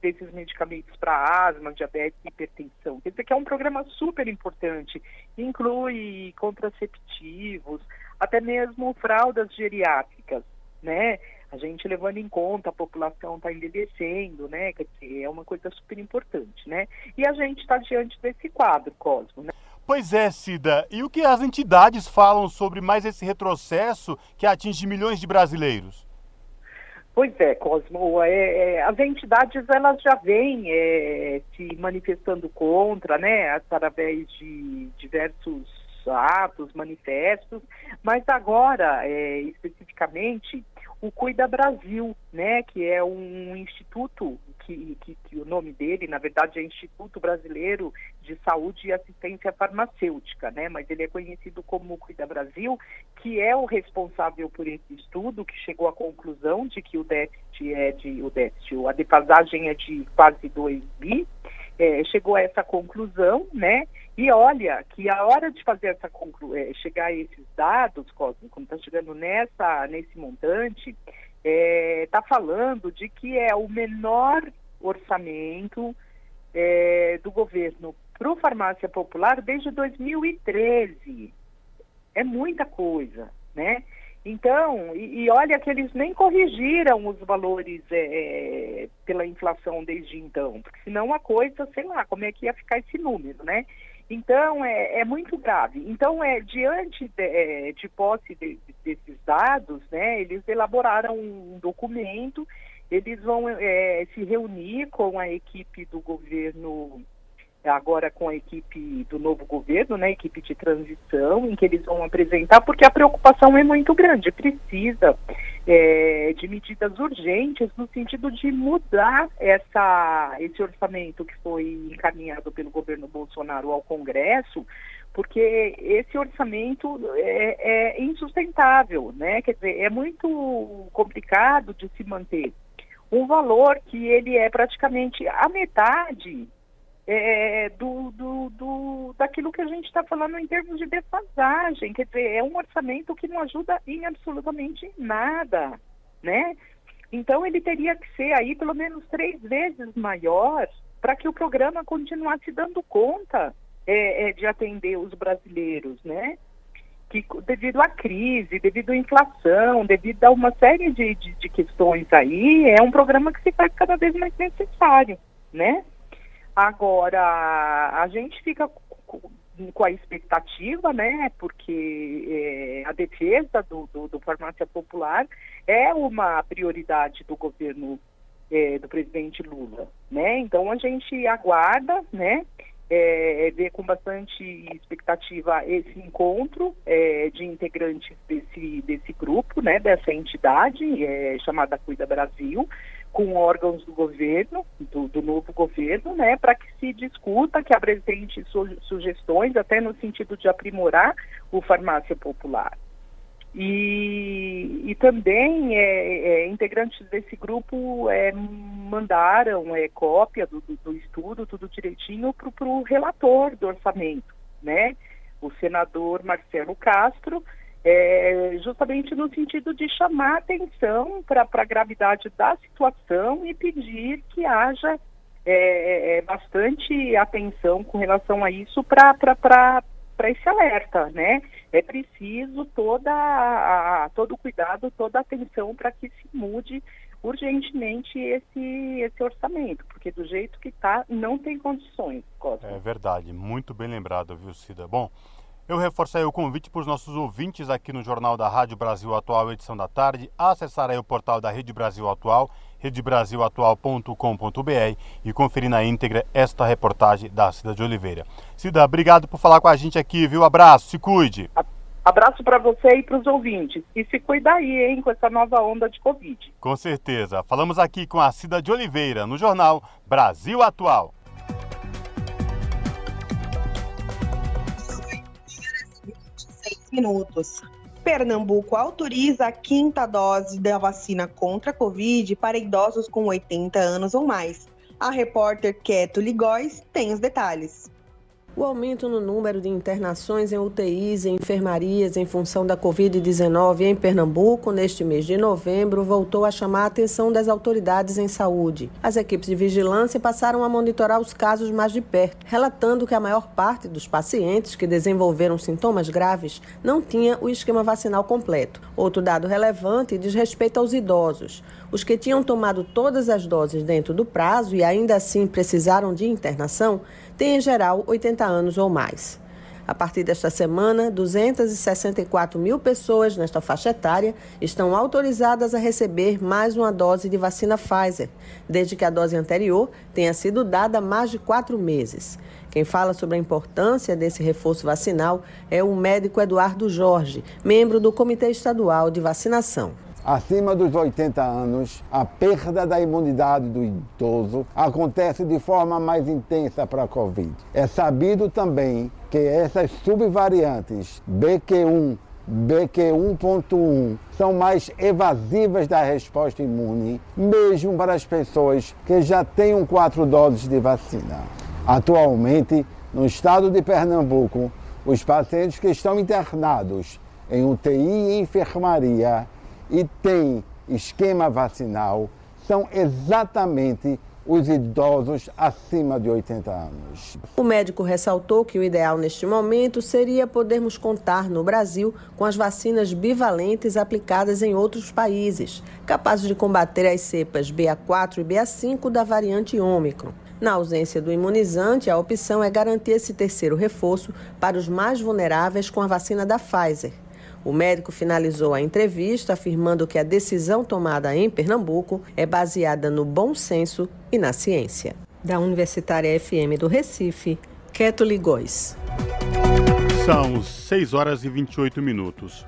S24: desses medicamentos para asma, diabetes e hipertensão. Quer dizer que é um programa super importante, inclui contraceptivos, até mesmo fraldas geriátricas, né? a gente levando em conta a população está envelhecendo, né? Quer dizer, é uma coisa super importante, né? E a gente está diante desse quadro, Cosmo, né?
S1: Pois é, Cida. E o que as entidades falam sobre mais esse retrocesso que atinge milhões de brasileiros?
S24: Pois é, Cosmo. É, é, as entidades elas já vêm é, se manifestando contra, né, através de diversos atos, manifestos, mas agora, é, especificamente, o Cuida Brasil, né, que é um instituto que, que, que, o nome dele, na verdade, é Instituto Brasileiro de Saúde e Assistência Farmacêutica, né, mas ele é conhecido como Cuida Brasil, que é o responsável por esse estudo, que chegou à conclusão de que o déficit é de, o déficit, a defasagem é de quase 2 bi, é, chegou a essa conclusão, né, e olha que a hora de fazer essa conclu é, chegar a esses dados, como está chegando nessa, nesse montante, está é, tá falando de que é o menor orçamento é, do governo para o farmácia popular desde 2013. É muita coisa, né? Então, e, e, olha que eles nem corrigiram os valores é, é, pela inflação desde então, porque senão a coisa, sei lá, como é que ia ficar esse número, né? Então, é, é muito grave. Então, é, diante de, é, de posse de, desses dados, né, eles elaboraram um documento, eles vão é, se reunir com a equipe do governo agora com a equipe do novo governo, né, equipe de transição, em que eles vão apresentar, porque a preocupação é muito grande, precisa é, de medidas urgentes no sentido de mudar essa, esse orçamento que foi encaminhado pelo governo Bolsonaro ao Congresso, porque esse orçamento é, é insustentável, né? Quer dizer, é muito complicado de se manter um valor que ele é praticamente a metade é, do, do, do, daquilo que a gente está falando em termos de defasagem. Quer dizer, é um orçamento que não ajuda em absolutamente nada, né? Então ele teria que ser aí pelo menos três vezes maior para que o programa continuasse dando conta é, é, de atender os brasileiros, né? Que devido à crise, devido à inflação, devido a uma série de, de, de questões aí, é um programa que se faz cada vez mais necessário, né? Agora, a gente fica com a expectativa, né, porque é, a defesa do, do, do, farmácia popular é uma prioridade do governo é, do presidente Lula, né, então a gente aguarda, né, é, ver com bastante expectativa esse encontro é, de integrantes desse, desse grupo, né, dessa entidade é, chamada Cuida Brasil, com órgãos do governo, do, do novo governo, né, para que se discuta, que apresente su sugestões, até no sentido de aprimorar o farmácia popular. E, e também é, é, integrantes desse grupo é, mandaram é, cópia do, do, do, estudo, tudo direitinho, para o relator do orçamento, né? O senador Marcelo Castro, é, justamente no sentido de chamar atenção para a gravidade da situação e pedir que haja é, é, bastante atenção com relação a isso para esse alerta, né? É preciso toda a, todo o cuidado, toda a atenção para que se mude urgentemente esse, esse orçamento, porque do jeito que está, não tem condições,
S1: Cosmo. É verdade, muito bem lembrado, viu, Cida? Bom, eu reforço aí o convite para os nossos ouvintes aqui no Jornal da Rádio Brasil Atual, edição da tarde, acessar aí o portal da Rede Brasil Atual, redebrasilatual.com.br e conferir na íntegra esta reportagem da Cida de Oliveira. Cida, obrigado por falar com a gente aqui, viu? Abraço, se cuide.
S24: Abraço para você e para os ouvintes. E se cuida aí, hein, com essa nova onda de Covid.
S1: Com certeza. Falamos aqui com a Cida de Oliveira, no Jornal Brasil Atual.
S3: minutos. Pernambuco autoriza a quinta dose da vacina contra a Covid para idosos com 80 anos ou mais. A repórter Keto Ligóis tem os detalhes.
S25: O aumento no número de internações em UTIs e enfermarias em função da Covid-19 em Pernambuco neste mês de novembro voltou a chamar a atenção das autoridades em saúde. As equipes de vigilância passaram a monitorar os casos mais de perto, relatando que a maior parte dos pacientes que desenvolveram sintomas graves não tinha o esquema vacinal completo. Outro dado relevante diz respeito aos idosos. Os que tinham tomado todas as doses dentro do prazo e ainda assim precisaram de internação têm, em geral, 80 anos ou mais. A partir desta semana, 264 mil pessoas nesta faixa etária estão autorizadas a receber mais uma dose de vacina Pfizer, desde que a dose anterior tenha sido dada há mais de quatro meses. Quem fala sobre a importância desse reforço vacinal é o médico Eduardo Jorge, membro do Comitê Estadual de Vacinação
S26: acima dos 80 anos, a perda da imunidade do idoso acontece de forma mais intensa para a Covid. É sabido também que essas subvariantes BQ1 BQ1.1 são mais evasivas da resposta imune, mesmo para as pessoas que já tenham quatro doses de vacina. Atualmente, no estado de Pernambuco, os pacientes que estão internados em UTI e enfermaria e têm esquema vacinal são exatamente os idosos acima de 80 anos.
S25: O médico ressaltou que o ideal neste momento seria podermos contar no Brasil com as vacinas bivalentes aplicadas em outros países, capazes de combater as cepas BA4 e BA5 da variante Ômicron. Na ausência do imunizante, a opção é garantir esse terceiro reforço para os mais vulneráveis com a vacina da Pfizer. O médico finalizou a entrevista afirmando que a decisão tomada em Pernambuco é baseada no bom senso e na ciência. Da Universitária FM do Recife, Queto Ligóis.
S1: São 6 horas e 28 minutos.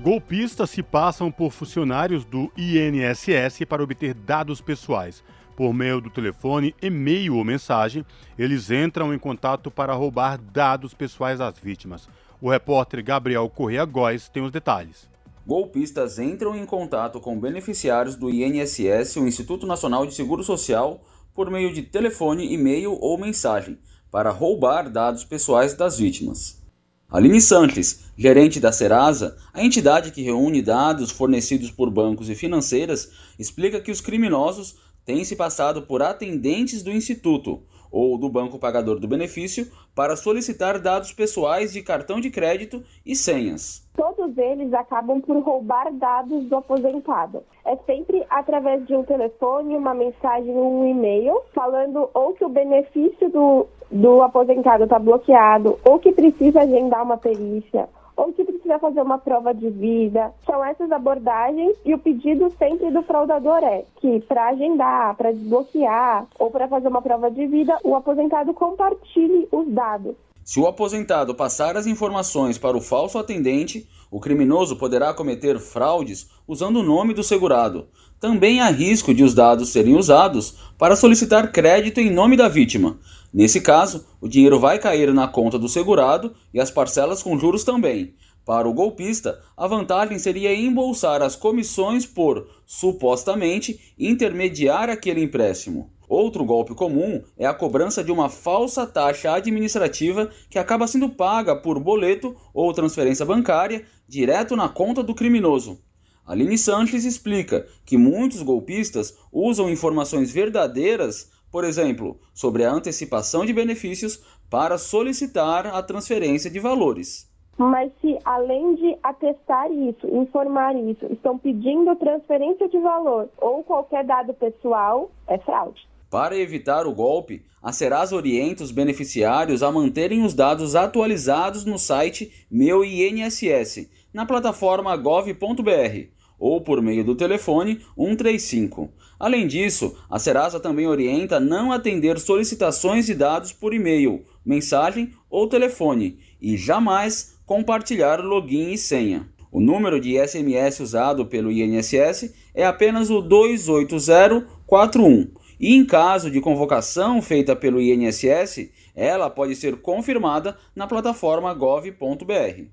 S1: Golpistas se passam por funcionários do INSS para obter dados pessoais. Por meio do telefone, e-mail ou mensagem, eles entram em contato para roubar dados pessoais das vítimas. O repórter Gabriel Correa Góes tem os detalhes.
S27: Golpistas entram em contato com beneficiários do INSS, o Instituto Nacional de Seguro Social, por meio de telefone, e-mail ou mensagem, para roubar dados pessoais das vítimas. Aline Santos, gerente da Serasa, a entidade que reúne dados fornecidos por bancos e financeiras, explica que os criminosos têm se passado por atendentes do Instituto ou do banco pagador do benefício para solicitar dados pessoais de cartão de crédito e senhas.
S28: Todos eles acabam por roubar dados do aposentado. É sempre através de um telefone, uma mensagem um e-mail, falando ou que o benefício do, do aposentado está bloqueado, ou que precisa agendar uma perícia, ou que precisa fazer uma prova de vida. São essas abordagens e o pedido sempre do fraudador é que para agendar, para desbloquear ou para fazer uma prova de vida, o aposentado compartilhe os dados.
S27: Se o aposentado passar as informações para o falso atendente, o criminoso poderá cometer fraudes usando o nome do segurado. Também há risco de os dados serem usados para solicitar crédito em nome da vítima. Nesse caso, o dinheiro vai cair na conta do segurado e as parcelas com juros também. Para o golpista, a vantagem seria embolsar as comissões por, supostamente, intermediar aquele empréstimo. Outro golpe comum é a cobrança de uma falsa taxa administrativa que acaba sendo paga por boleto ou transferência bancária direto na conta do criminoso. Aline Sanches explica que muitos golpistas usam informações verdadeiras, por exemplo, sobre a antecipação de benefícios, para solicitar a transferência de valores.
S28: Mas se além de atestar isso, informar isso, estão pedindo transferência de valor ou qualquer dado pessoal, é fraude.
S27: Para evitar o golpe, a Serasa orienta os beneficiários a manterem os dados atualizados no site Meu INSS, na plataforma gov.br ou por meio do telefone 135. Além disso, a Serasa também orienta não atender solicitações de dados por e-mail, mensagem ou telefone e jamais compartilhar login e senha. O número de SMS usado pelo INSS é apenas o 28041 e em caso de convocação feita pelo INSS, ela pode ser confirmada na plataforma gov.br.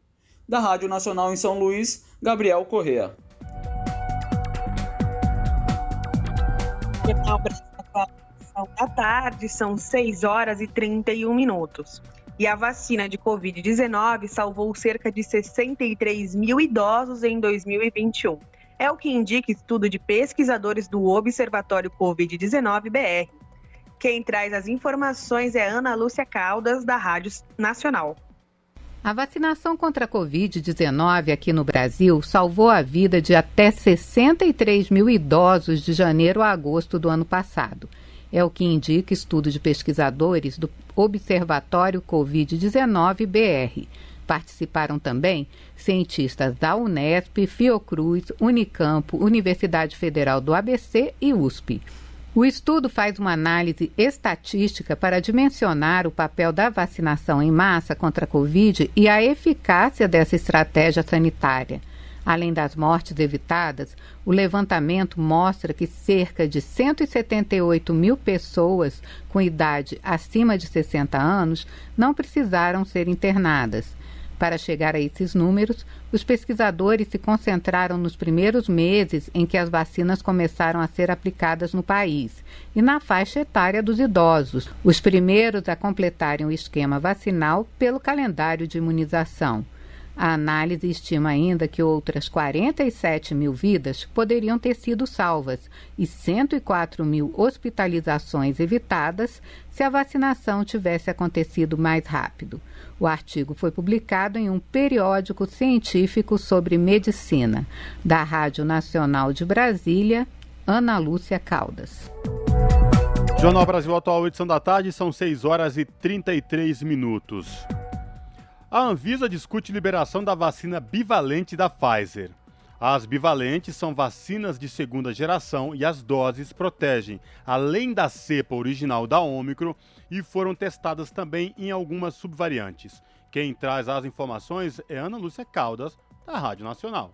S27: Da Rádio Nacional em São Luís, Gabriel Correa.
S3: Da tarde, são 6 horas e 31 minutos. E a vacina de Covid-19 salvou cerca de 63 mil idosos em 2021. É o que indica estudo de pesquisadores do Observatório Covid-19 BR. Quem traz as informações é Ana Lúcia Caldas, da Rádio Nacional.
S29: A vacinação contra a Covid-19 aqui no Brasil salvou a vida de até 63 mil idosos de janeiro a agosto do ano passado. É o que indica estudo de pesquisadores do Observatório Covid-19 BR. Participaram também cientistas da Unesp, Fiocruz, Unicampo, Universidade Federal do ABC e USP. O estudo faz uma análise estatística para dimensionar o papel da vacinação em massa contra a Covid e a eficácia dessa estratégia sanitária. Além das mortes evitadas, o levantamento mostra que cerca de 178 mil pessoas com idade acima de 60 anos não precisaram ser internadas. Para chegar a esses números, os pesquisadores se concentraram nos primeiros meses em que as vacinas começaram a ser aplicadas no país e na faixa etária dos idosos, os primeiros a completarem o esquema vacinal pelo calendário de imunização. A análise estima ainda que outras 47 mil vidas poderiam ter sido salvas e 104 mil hospitalizações evitadas se a vacinação tivesse acontecido mais rápido. O artigo foi publicado em um periódico científico sobre medicina. Da Rádio Nacional de Brasília, Ana Lúcia Caldas.
S1: Jornal Brasil Atual, edição da tarde, são 6 horas e 33 minutos. A Anvisa discute liberação da vacina bivalente da Pfizer. As bivalentes são vacinas de segunda geração e as doses protegem, além da cepa original da Ômicron, e foram testadas também em algumas subvariantes. Quem traz as informações é Ana Lúcia Caldas, da Rádio Nacional.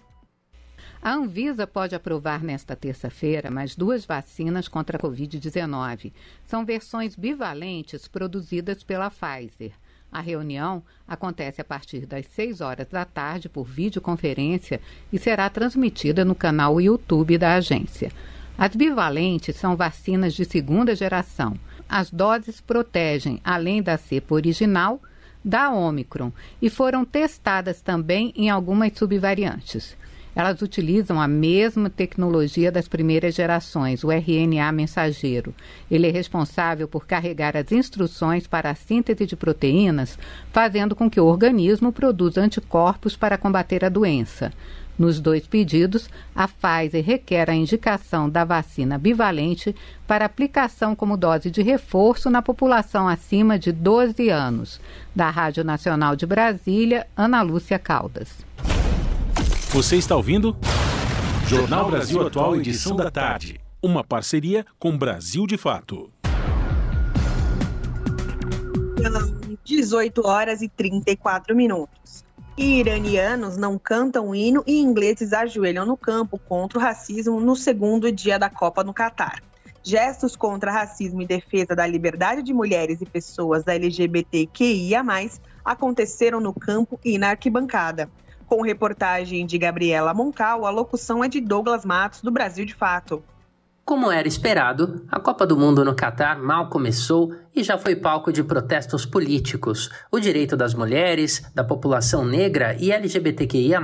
S29: A Anvisa pode aprovar nesta terça-feira mais duas vacinas contra a Covid-19. São versões bivalentes produzidas pela Pfizer. A reunião acontece a partir das 6 horas da tarde por videoconferência e será transmitida no canal YouTube da agência. As bivalentes são vacinas de segunda geração. As doses protegem, além da cepa original, da Omicron e foram testadas também em algumas subvariantes. Elas utilizam a mesma tecnologia das primeiras gerações, o RNA mensageiro. Ele é responsável por carregar as instruções para a síntese de proteínas, fazendo com que o organismo produza anticorpos para combater a doença. Nos dois pedidos, a Pfizer requer a indicação da vacina bivalente para aplicação como dose de reforço na população acima de 12 anos. Da Rádio Nacional de Brasília, Ana Lúcia Caldas.
S2: Você está ouvindo? Jornal Brasil Atual, edição da tarde. Uma parceria com Brasil de Fato.
S3: 18 horas e 34 minutos. Iranianos não cantam o hino e ingleses ajoelham no campo contra o racismo no segundo dia da Copa no Catar. Gestos contra racismo e defesa da liberdade de mulheres e pessoas da LGBTQIA, aconteceram no campo e na arquibancada. Com reportagem de Gabriela Moncal, a locução é de Douglas Matos, do Brasil de Fato.
S10: Como era esperado, a Copa do Mundo no Catar mal começou e já foi palco de protestos políticos. O direito das mulheres, da população negra e LGBTQIA,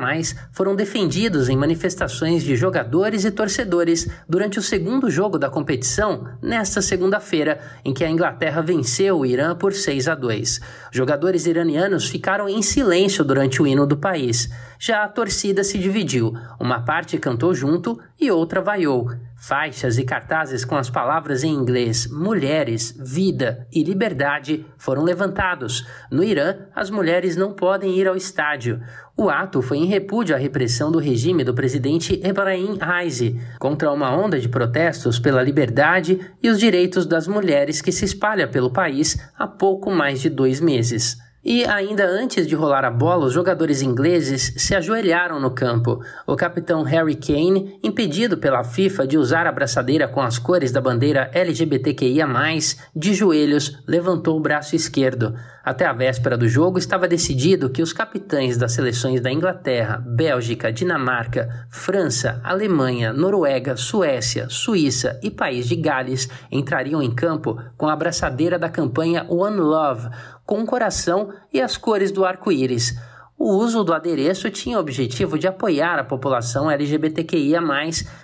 S10: foram defendidos em manifestações de jogadores e torcedores durante o segundo jogo da competição, nesta segunda-feira, em que a Inglaterra venceu o Irã por 6 a 2. Jogadores iranianos ficaram em silêncio durante o hino do país. Já a torcida se dividiu. Uma parte cantou junto e outra vaiou. Faixas e cartazes com as palavras em inglês mulheres, vida e liberdade foram levantados. No Irã, as mulheres não podem ir ao estádio. O ato foi em repúdio à repressão do regime do presidente Ebrahim Raisi, contra uma onda de protestos pela liberdade e os direitos das mulheres que se espalha pelo país há pouco mais de dois meses. E ainda antes de rolar a bola, os jogadores ingleses se ajoelharam no campo. O capitão Harry Kane, impedido pela FIFA de usar a braçadeira com as cores da bandeira LGBTQIA, de joelhos, levantou o braço esquerdo. Até a véspera do jogo, estava decidido que os capitães das seleções da Inglaterra, Bélgica, Dinamarca, França, Alemanha, Noruega, Suécia, Suíça e País de Gales entrariam em campo com a braçadeira da campanha One Love com coração e as cores do arco-íris. O uso do adereço tinha o objetivo de apoiar a população LGBTQIA,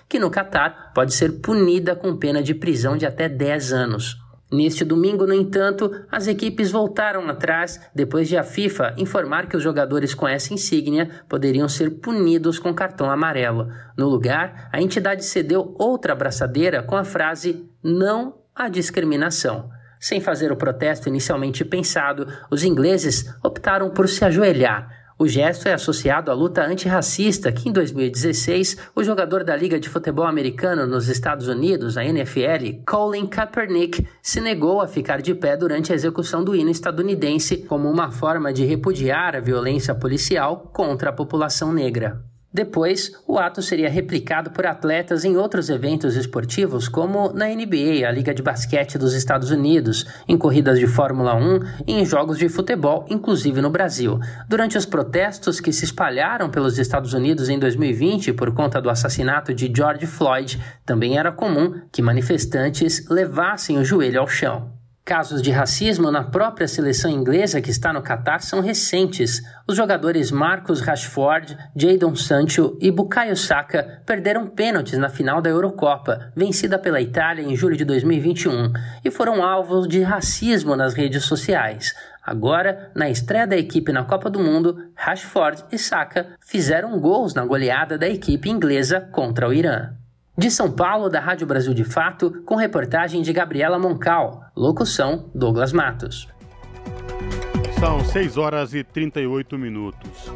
S10: que no Catar pode ser punida com pena de prisão de até 10 anos. Neste domingo, no entanto, as equipes voltaram atrás depois de a FIFA informar que os jogadores com essa insígnia poderiam ser punidos com cartão amarelo. No lugar, a entidade cedeu outra abraçadeira com a frase Não à discriminação. Sem fazer o protesto inicialmente pensado, os ingleses optaram por se ajoelhar. O gesto é associado à luta antirracista que, em 2016, o jogador da Liga de Futebol Americano nos Estados Unidos, a NFL, Colin Kaepernick, se negou a ficar de pé durante a execução do hino estadunidense como uma forma de repudiar a violência policial contra a população negra. Depois, o ato seria replicado por atletas em outros eventos esportivos, como na NBA, a Liga de Basquete dos Estados Unidos, em corridas de Fórmula 1 e em jogos de futebol, inclusive no Brasil. Durante os protestos que se espalharam pelos Estados Unidos em 2020 por conta do assassinato de George Floyd, também era comum que manifestantes levassem o joelho ao chão. Casos de racismo na própria seleção inglesa que está no Catar são recentes. Os jogadores Marcus Rashford, Jadon Sancho e Bukayo Saka perderam pênaltis na final da Eurocopa, vencida pela Itália em julho de 2021, e foram alvos de racismo nas redes sociais. Agora, na estreia da equipe na Copa do Mundo, Rashford e Saka fizeram gols na goleada da equipe inglesa contra o Irã. De São Paulo, da Rádio Brasil de Fato, com reportagem de Gabriela Moncal. Locução: Douglas Matos.
S1: São 6 horas e 38 minutos.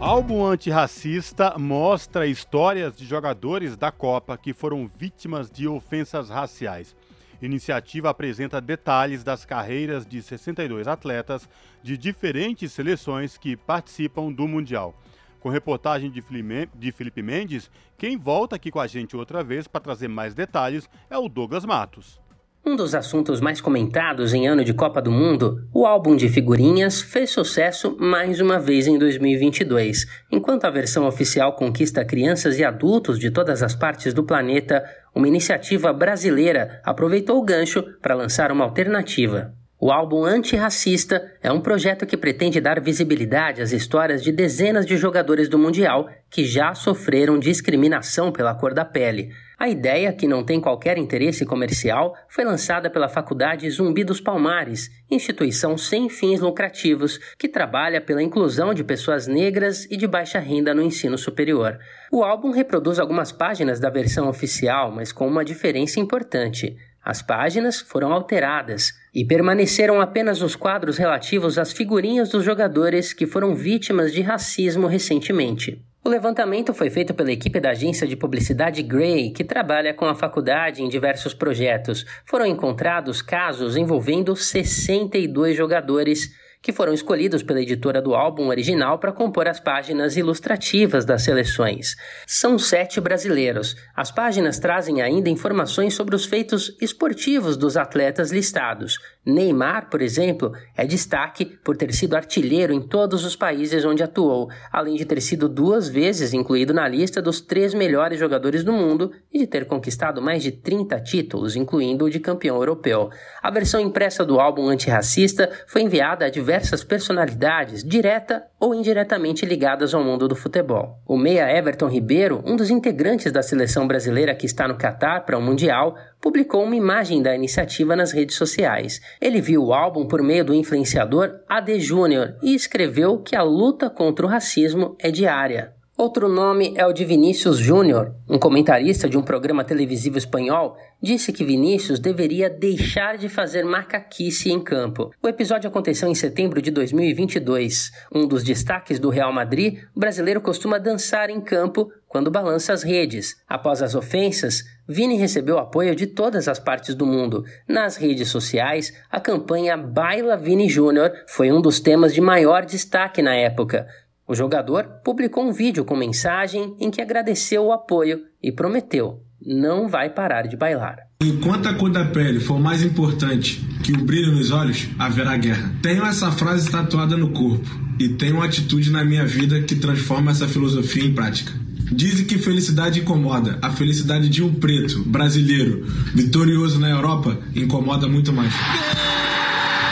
S1: Álbum antirracista mostra histórias de jogadores da Copa que foram vítimas de ofensas raciais. Iniciativa apresenta detalhes das carreiras de 62 atletas de diferentes seleções que participam do Mundial. Com reportagem de Felipe Mendes, quem volta aqui com a gente outra vez para trazer mais detalhes é o Douglas Matos.
S10: Um dos assuntos mais comentados em ano de Copa do Mundo, o álbum de figurinhas fez sucesso mais uma vez em 2022. Enquanto a versão oficial conquista crianças e adultos de todas as partes do planeta, uma iniciativa brasileira aproveitou o gancho para lançar uma alternativa. O álbum Antirracista é um projeto que pretende dar visibilidade às histórias de dezenas de jogadores do Mundial que já sofreram discriminação pela cor da pele. A ideia, que não tem qualquer interesse comercial, foi lançada pela Faculdade Zumbi dos Palmares, instituição sem fins lucrativos que trabalha pela inclusão de pessoas negras e de baixa renda no ensino superior. O álbum reproduz algumas páginas da versão oficial, mas com uma diferença importante. As páginas foram alteradas e permaneceram apenas os quadros relativos às figurinhas dos jogadores que foram vítimas de racismo recentemente. O levantamento foi feito pela equipe da agência de publicidade Gray, que trabalha com a faculdade em diversos projetos. Foram encontrados casos envolvendo 62 jogadores que foram escolhidos pela editora do álbum original para compor as páginas ilustrativas das seleções. São sete brasileiros. As páginas trazem ainda informações sobre os feitos esportivos dos atletas listados. Neymar, por exemplo, é destaque por ter sido artilheiro em todos os países onde atuou, além de ter sido duas vezes incluído na lista dos três melhores jogadores do mundo e de ter conquistado mais de 30 títulos, incluindo o de campeão europeu. A versão impressa do álbum antirracista foi enviada a diversos diversas personalidades, direta ou indiretamente ligadas ao mundo do futebol. O meia Everton Ribeiro, um dos integrantes da seleção brasileira que está no Catar para o Mundial, publicou uma imagem da iniciativa nas redes sociais. Ele viu o álbum por meio do influenciador AD Júnior e escreveu que a luta contra o racismo é diária. Outro nome é o de Vinícius Júnior, um comentarista de um programa televisivo espanhol, disse que Vinícius deveria deixar de fazer macaquice em campo. O episódio aconteceu em setembro de 2022. Um dos destaques do Real Madrid, o brasileiro costuma dançar em campo quando balança as redes. Após as ofensas, Vini recebeu apoio de todas as partes do mundo. Nas redes sociais, a campanha Baila Vini Júnior foi um dos temas de maior destaque na época. O jogador publicou um vídeo com mensagem em que agradeceu o apoio e prometeu não vai parar de bailar.
S30: Enquanto a cor da pele for mais importante que o brilho nos olhos, haverá guerra. Tenho essa frase tatuada no corpo e tenho uma atitude na minha vida que transforma essa filosofia em prática. Dizem que felicidade incomoda. A felicidade de um preto, brasileiro, vitorioso na Europa, incomoda muito mais.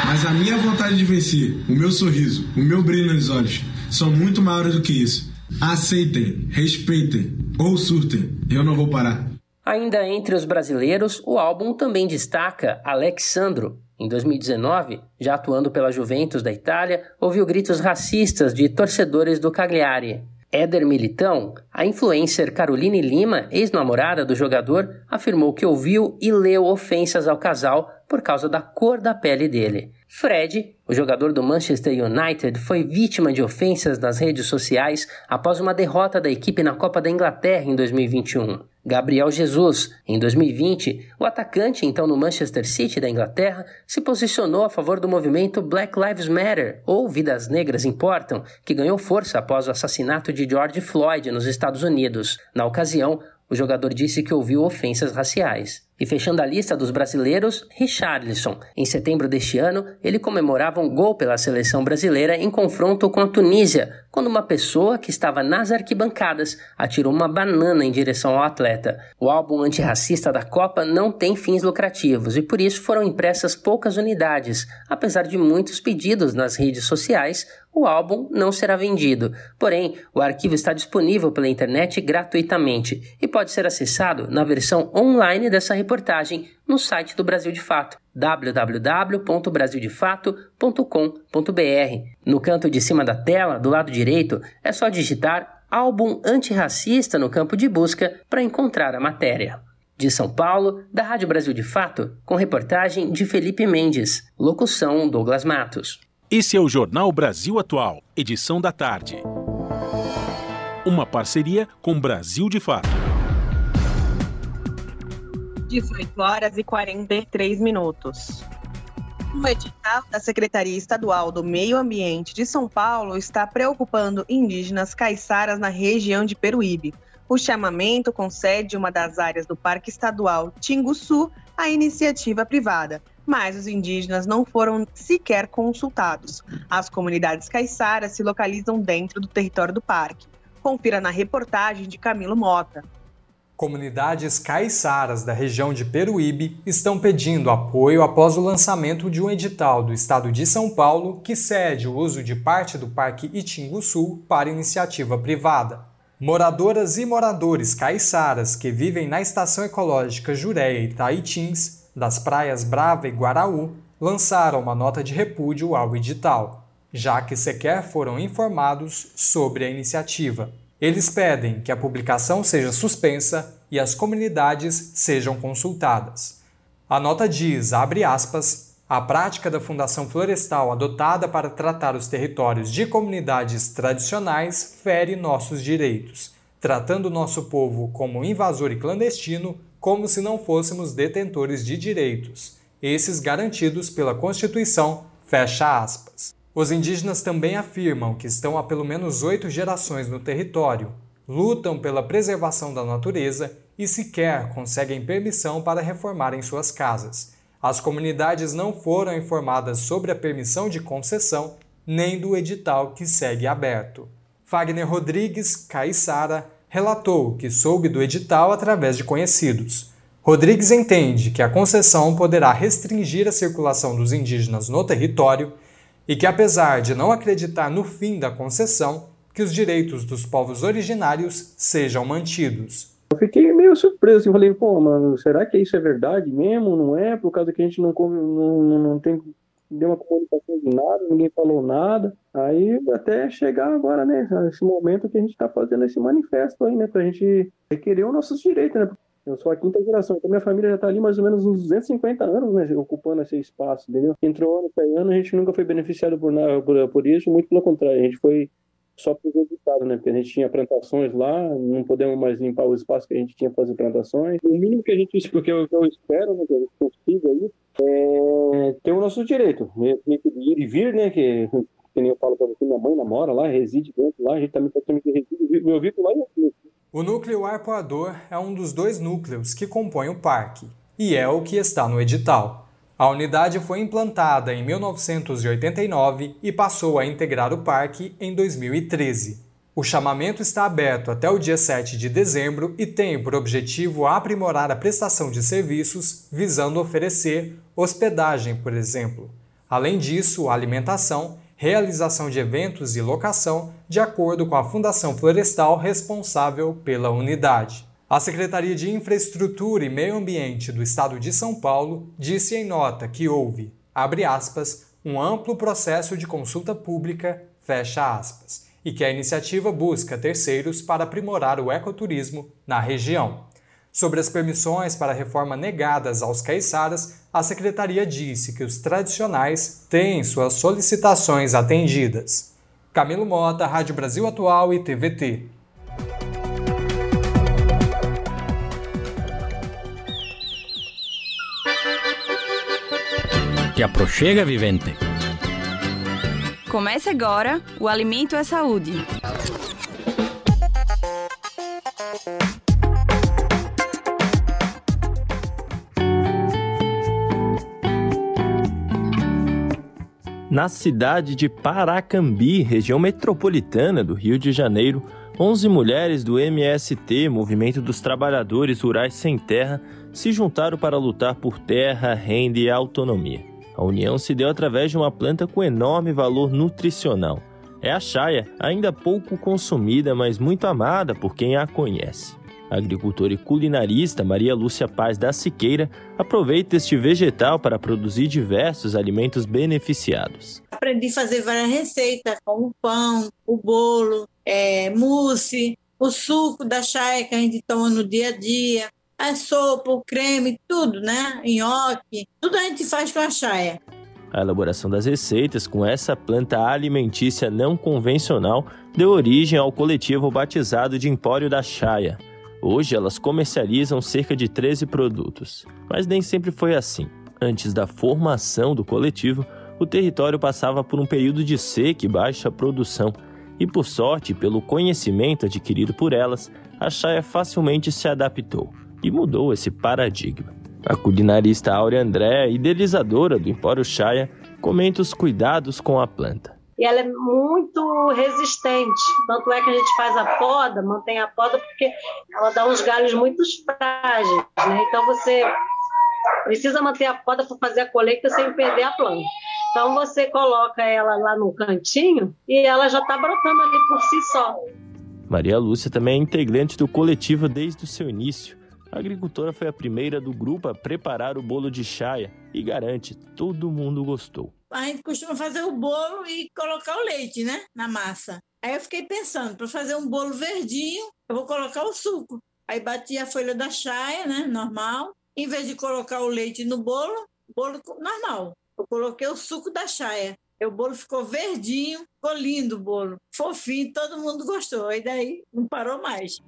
S30: Mas a minha vontade de vencer, o meu sorriso, o meu brilho nos olhos, são muito maiores do que isso. Aceitem, respeitem ou surtem. Eu não vou parar.
S10: Ainda entre os brasileiros, o álbum também destaca Alexandro. Em 2019, já atuando pela Juventus da Itália, ouviu gritos racistas de torcedores do Cagliari. Éder Militão, a influencer Caroline Lima, ex-namorada do jogador, afirmou que ouviu e leu ofensas ao casal por causa da cor da pele dele. Fred, o jogador do Manchester United, foi vítima de ofensas nas redes sociais após uma derrota da equipe na Copa da Inglaterra em 2021. Gabriel Jesus, em 2020, o atacante então no Manchester City da Inglaterra, se posicionou a favor do movimento Black Lives Matter, ou Vidas Negras Importam, que ganhou força após o assassinato de George Floyd nos Estados Unidos. Na ocasião, o jogador disse que ouviu ofensas raciais. E fechando a lista dos brasileiros, Richarlison. Em setembro deste ano, ele comemorava um gol pela seleção brasileira em confronto com a Tunísia, quando uma pessoa que estava nas arquibancadas atirou uma banana em direção ao atleta. O álbum antirracista da Copa não tem fins lucrativos e por isso foram impressas poucas unidades, apesar de muitos pedidos nas redes sociais o álbum não será vendido. Porém, o arquivo está disponível pela internet gratuitamente e pode ser acessado na versão online dessa no site do Brasil de Fato, www.brasildefato.com.br. No canto de cima da tela, do lado direito, é só digitar álbum antirracista no campo de busca para encontrar a matéria. De São Paulo, da Rádio Brasil de Fato, com reportagem de Felipe Mendes, locução Douglas Matos.
S2: Esse é o Jornal Brasil Atual, edição da tarde. Uma parceria com Brasil de Fato.
S3: 18 horas e 43 minutos. O edital da Secretaria Estadual do Meio Ambiente de São Paulo está preocupando indígenas caiçaras na região de Peruíbe. O chamamento concede uma das áreas do Parque Estadual Tinguçu à iniciativa privada, mas os indígenas não foram sequer consultados. As comunidades caiçaras se localizam dentro do território do parque. Confira na reportagem de Camilo Mota.
S31: Comunidades caiçaras da região de Peruíbe estão pedindo apoio após o lançamento de um edital do estado de São Paulo que cede o uso de parte do Parque Itinguçu para iniciativa privada. Moradoras e moradores caiçaras que vivem na estação ecológica Jureia e Taitins, das praias Brava e Guaraú, lançaram uma nota de repúdio ao edital, já que sequer foram informados sobre a iniciativa. Eles pedem que a publicação seja suspensa e as comunidades sejam consultadas. A nota diz, abre aspas, a prática da Fundação Florestal adotada para tratar os territórios de comunidades tradicionais fere nossos direitos, tratando nosso povo como invasor e clandestino, como se não fôssemos detentores de direitos, esses garantidos pela Constituição, fecha aspas. Os indígenas também afirmam que estão há pelo menos oito gerações no território, lutam pela preservação da natureza e sequer conseguem permissão para reformarem suas casas. As comunidades não foram informadas sobre a permissão de concessão nem do edital que segue aberto. Fagner Rodrigues, Caiçara, relatou que soube do edital através de conhecidos. Rodrigues entende que a concessão poderá restringir a circulação dos indígenas no território e que, apesar de não acreditar no fim da concessão, que os direitos dos povos originários sejam mantidos.
S32: Eu fiquei meio surpreso, assim, falei, pô, mano, será que isso é verdade mesmo? Não é? Por causa que a gente não, não, não tem deu uma comunicação de nada, ninguém falou nada. Aí até chegar agora, né, esse momento que a gente está fazendo esse manifesto aí, né, para a gente requerer os nossos direitos, né, eu sou a quinta geração, então minha família já está ali mais ou menos uns 250 anos, né, ocupando esse espaço, entendeu? Entrou ano para ano, a gente nunca foi beneficiado por, nada, por, por isso, muito pelo contrário, a gente foi só prejudicado, né? Porque a gente tinha plantações lá, não podemos mais limpar o espaço que a gente tinha para fazer plantações. O mínimo que a gente, porque eu, eu espero, né, que a gente consiga aí, é ter o nosso direito, né, ir e vir, né? Que, que nem eu falo para você, minha mãe namora lá, reside dentro lá, a gente também está tendo que residir, meu vínculo lá é
S31: o núcleo arpoador é um dos dois núcleos que compõem o parque, e é o que está no edital. A unidade foi implantada em 1989 e passou a integrar o parque em 2013. O chamamento está aberto até o dia 7 de dezembro e tem por objetivo aprimorar a prestação de serviços, visando oferecer hospedagem, por exemplo. Além disso, alimentação realização de eventos e locação, de acordo com a Fundação Florestal responsável pela unidade. A Secretaria de Infraestrutura e Meio Ambiente do Estado de São Paulo disse em nota que houve, abre aspas, um amplo processo de consulta pública, fecha aspas, e que a iniciativa busca terceiros para aprimorar o ecoturismo na região. Sobre as permissões para reforma negadas aos caiçaras, a secretaria disse que os tradicionais têm suas solicitações atendidas. Camilo Mota, Rádio Brasil Atual e TVT.
S33: Te aproxega, vivente.
S34: Comece agora o Alimento é Saúde.
S35: Na cidade de Paracambi, região metropolitana do Rio de Janeiro, 11 mulheres do MST, Movimento dos Trabalhadores Rurais Sem Terra, se juntaram para lutar por terra, renda e autonomia. A união se deu através de uma planta com enorme valor nutricional. É a chaia, ainda pouco consumida, mas muito amada por quem a conhece. A agricultora e culinarista Maria Lúcia Paz da Siqueira aproveita este vegetal para produzir diversos alimentos beneficiados.
S36: Aprendi a fazer várias receitas, como o pão, o bolo, é, mousse, o suco da chai que a gente toma no dia a dia, a sopa, o creme, tudo, né? Nhoque, tudo a gente faz com a chaia.
S35: A elaboração das receitas com essa planta alimentícia não convencional deu origem ao coletivo batizado de Empório da Chaia. Hoje elas comercializam cerca de 13 produtos. Mas nem sempre foi assim. Antes da formação do coletivo, o território passava por um período de seca e baixa produção, e por sorte, pelo conhecimento adquirido por elas, a Chaia facilmente se adaptou e mudou esse paradigma. A culinarista Áurea André, idealizadora do Empório Chaia, comenta os cuidados com a planta.
S37: E ela é muito resistente, tanto é que a gente faz a poda, mantém a poda, porque ela dá uns galhos muito frágeis, né? Então você precisa manter a poda para fazer a colheita sem perder a planta. Então você coloca ela lá no cantinho e ela já está brotando ali por si só.
S35: Maria Lúcia também é integrante do coletivo desde o seu início. A agricultora foi a primeira do grupo a preparar o bolo de chaia e garante, todo mundo gostou.
S36: A gente costuma fazer o bolo e colocar o leite, né, na massa. Aí eu fiquei pensando, para fazer um bolo verdinho, eu vou colocar o suco. Aí bati a folha da chaia, né, normal. Em vez de colocar o leite no bolo, bolo normal. Eu coloquei o suco da chaia. O bolo ficou verdinho, ficou lindo o bolo. Fofinho, todo mundo gostou. E daí não parou mais.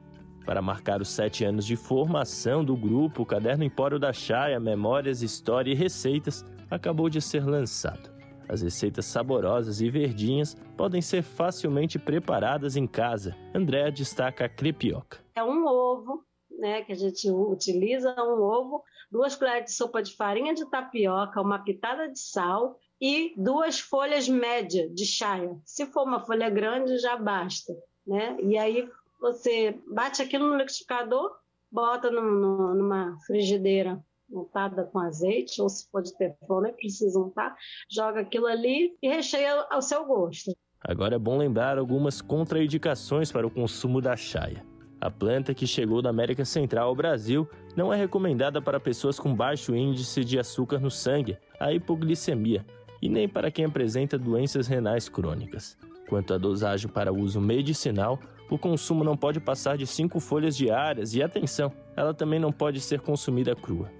S35: Para marcar os sete anos de formação do grupo, o Caderno Empório da Chaia, Memórias, História e Receitas acabou de ser lançado. As receitas saborosas e verdinhas podem ser facilmente preparadas em casa. Andréa destaca a crepioca.
S37: É um ovo, né, que a gente utiliza, um ovo, duas colheres de sopa de farinha de tapioca, uma pitada de sal e duas folhas médias de chaia. Se for uma folha grande, já basta. Né? E aí você bate aquilo no liquidificador, bota no, no, numa frigideira untada com azeite, ou se for de teflon, nem precisa untar, joga aquilo ali e recheia ao seu gosto.
S35: Agora é bom lembrar algumas contraindicações para o consumo da chaia. A planta que chegou da América Central ao Brasil não é recomendada para pessoas com baixo índice de açúcar no sangue, a hipoglicemia, e nem para quem apresenta doenças renais crônicas. Quanto à dosagem para uso medicinal, o consumo não pode passar de 5 folhas diárias e, atenção, ela também não pode ser consumida crua.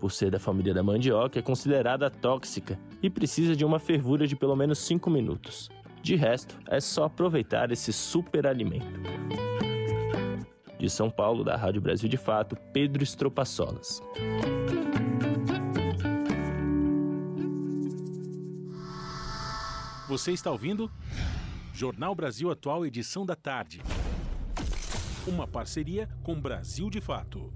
S35: Por ser da família da mandioca, é considerada tóxica e precisa de uma fervura de pelo menos 5 minutos. De resto, é só aproveitar esse super alimento. De São Paulo, da Rádio Brasil de Fato, Pedro Estropaçolas.
S2: Você está ouvindo? Jornal Brasil Atual, edição da tarde. Uma parceria com Brasil de Fato.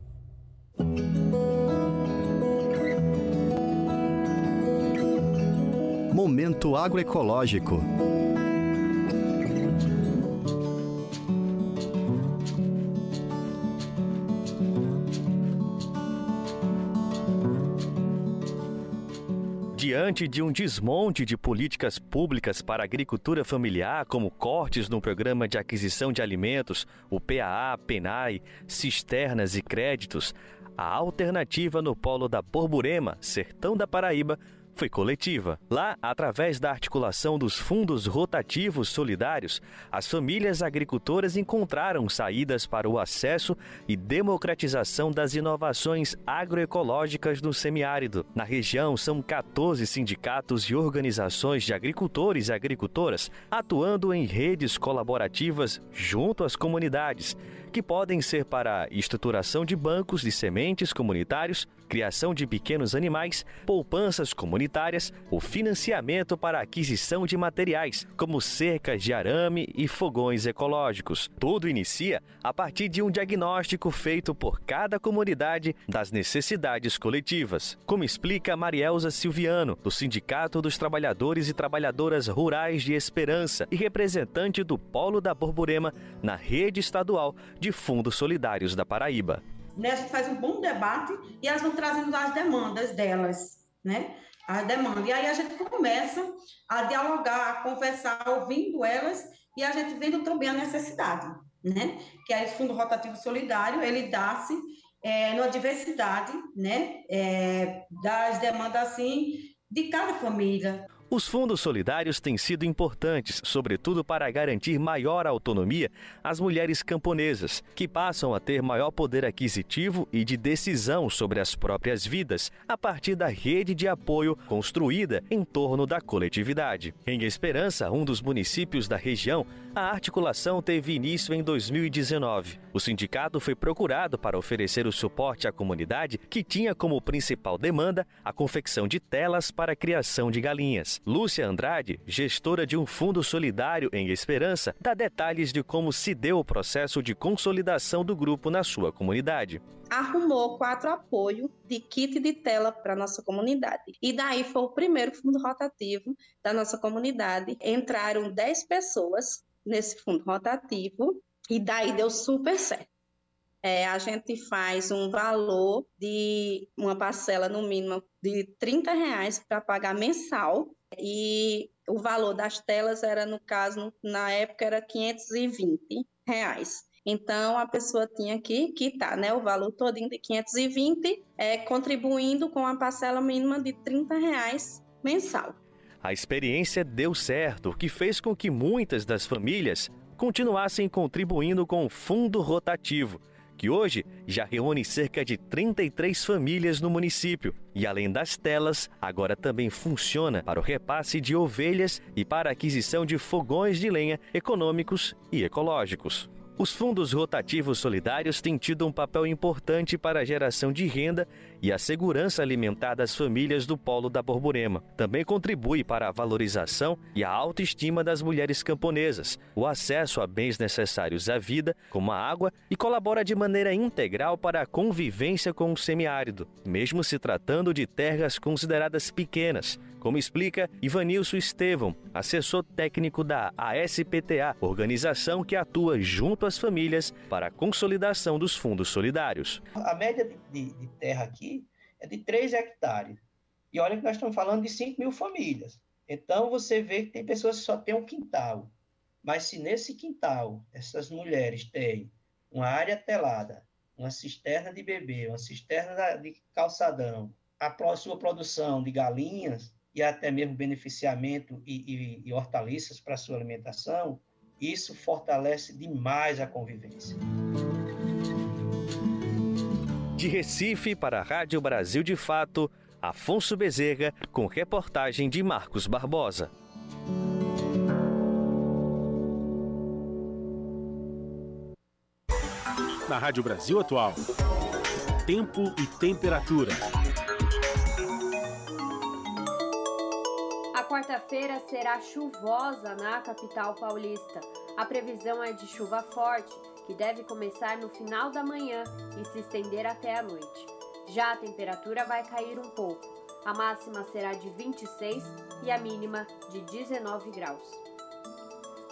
S38: Momento agroecológico. Diante de um desmonte de políticas públicas para a agricultura familiar, como cortes no programa de aquisição de alimentos, o PAA, PENAI, cisternas e créditos, a alternativa no polo da Borborema, sertão da Paraíba, foi coletiva. Lá, através da articulação dos fundos rotativos solidários, as famílias agricultoras encontraram saídas para o acesso e democratização das inovações agroecológicas no semiárido. Na região, são 14 sindicatos e organizações de agricultores e agricultoras atuando em redes colaborativas junto às comunidades que podem ser para estruturação de bancos de sementes comunitários, criação de pequenos animais, poupanças comunitárias, o financiamento para aquisição de materiais, como cercas de arame e fogões ecológicos. Tudo inicia a partir de um diagnóstico feito por cada comunidade das necessidades coletivas, como explica Marielza Silviano, do Sindicato dos Trabalhadores e Trabalhadoras Rurais de Esperança e representante do Polo da Borborema na rede estadual de Fundos Solidários da Paraíba.
S39: Né, a gente faz um bom debate e elas vão trazendo as demandas delas, né? As demandas. E aí a gente começa a dialogar, a conversar, ouvindo elas e a gente vendo também a necessidade, né? Que é esse Fundo Rotativo Solidário, ele dá-se é, diversidade, né? É, das demandas, assim, de cada família.
S38: Os fundos solidários têm sido importantes, sobretudo para garantir maior autonomia às mulheres camponesas, que passam a ter maior poder aquisitivo e de decisão sobre as próprias vidas, a partir da rede de apoio construída em torno da coletividade. Em Esperança, um dos municípios da região, a articulação teve início em 2019. O sindicato foi procurado para oferecer o suporte à comunidade que tinha como principal demanda a confecção de telas para a criação de galinhas. Lúcia Andrade, gestora de um fundo solidário em Esperança, dá detalhes de como se deu o processo de consolidação do grupo na sua comunidade.
S32: Arrumou quatro apoios de kit de tela para nossa comunidade. E daí foi o primeiro fundo rotativo da nossa comunidade. Entraram 10 pessoas nesse fundo rotativo e daí deu super certo. É, a gente faz um valor de uma parcela no mínimo de 30 reais para pagar mensal e o valor das telas era, no caso, na época, era 520 reais. Então, a pessoa tinha que quitar né, o valor todo de 520, é, contribuindo com a parcela mínima de 30 reais mensal.
S38: A experiência deu certo, o que fez com que muitas das famílias continuassem contribuindo com o fundo rotativo que hoje já reúne cerca de 33 famílias no município. E além das telas, agora também funciona para o repasse de ovelhas e para a aquisição de fogões de lenha econômicos e ecológicos. Os fundos rotativos solidários têm tido um papel importante para a geração de renda e a segurança alimentar das famílias do Polo da Borborema. Também contribui para a valorização e a autoestima das mulheres camponesas, o acesso a bens necessários à vida, como a água, e colabora de maneira integral para a convivência com o semiárido, mesmo se tratando de terras consideradas pequenas, como explica Ivanilson Estevão, assessor técnico da ASPTA, organização que atua junto às famílias para a consolidação dos fundos solidários.
S30: A média de, de, terra aqui é de 3 hectares. E olha que nós estamos falando de 5 mil famílias. Então você vê que tem pessoas que só têm um quintal. Mas se nesse quintal essas mulheres têm uma área telada, uma cisterna de bebê, uma cisterna de calçadão, a sua produção de galinhas, e até mesmo beneficiamento e, e, e hortaliças para sua alimentação, isso fortalece demais a convivência.
S38: De Recife para a Rádio Brasil de Fato, Afonso Bezerra, com reportagem de Marcos Barbosa.
S2: Na Rádio Brasil Atual, tempo e temperatura.
S4: Quarta-feira será chuvosa na capital paulista. A previsão é de chuva forte, que deve começar no final da manhã e se estender até a noite. Já a temperatura vai cair um pouco. A máxima será de 26 e a mínima de 19 graus.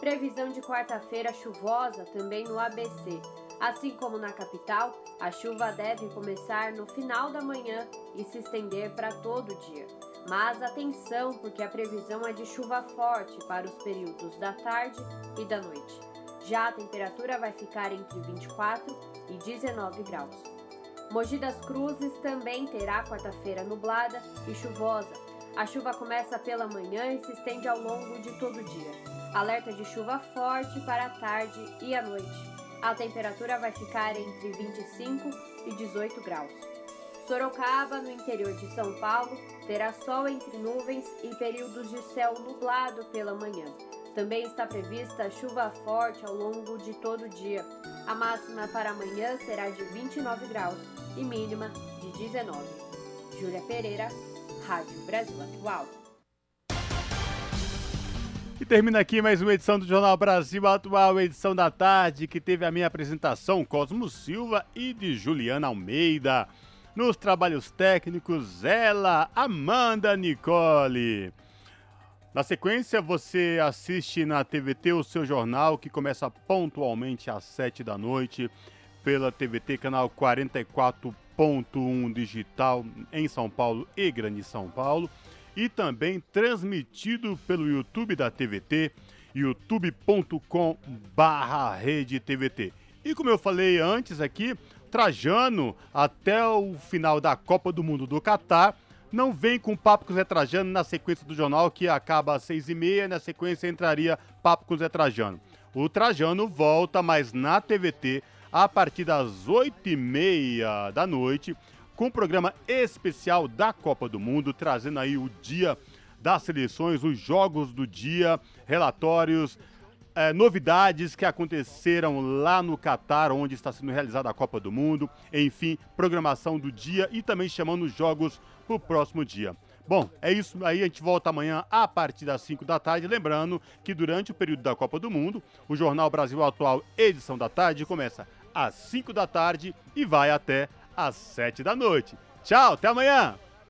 S4: Previsão de quarta-feira chuvosa também no ABC. Assim como na capital, a chuva deve começar no final da manhã e se estender para todo o dia. Mas atenção, porque a previsão é de chuva forte para os períodos da tarde e da noite. Já a temperatura vai ficar entre 24 e 19 graus. Mogi das Cruzes também terá quarta-feira nublada e chuvosa. A chuva começa pela manhã e se estende ao longo de todo o dia. Alerta de chuva forte para a tarde e a noite. A temperatura vai ficar entre 25 e 18 graus. Sorocaba, no interior de São Paulo, terá sol entre nuvens e períodos de céu nublado pela manhã. Também está prevista chuva forte ao longo de todo o dia. A máxima para amanhã será de 29 graus e mínima de 19. Júlia Pereira, Rádio Brasil Atual.
S1: E termina aqui mais uma edição do Jornal Brasil Atual, edição da tarde, que teve a minha apresentação Cosmo Silva e de Juliana Almeida. Nos trabalhos técnicos, ela, Amanda Nicole. Na sequência, você assiste na TVT o seu jornal, que começa pontualmente às 7 da noite, pela TVT, canal 44.1 digital em São Paulo e Grande São Paulo, e também transmitido pelo YouTube da TVT, youtube.com barra rede TVT. E como eu falei antes aqui, Trajano, até o final da Copa do Mundo do Catar, não vem com Papo com Zé Trajano na sequência do jornal, que acaba às seis e meia, na sequência entraria Papo com Zé Trajano. O Trajano volta, mas na TVT, a partir das oito e meia da noite, com um programa especial da Copa do Mundo, trazendo aí o dia das seleções, os jogos do dia, relatórios, é, novidades que aconteceram lá no Catar, onde está sendo realizada a Copa do Mundo, enfim, programação do dia e também chamando os jogos para o próximo dia. Bom, é isso aí. A gente volta amanhã a partir das 5 da tarde. Lembrando que durante o período da Copa do Mundo, o Jornal Brasil Atual, edição da tarde, começa às 5 da tarde e vai até às 7 da noite. Tchau, até amanhã!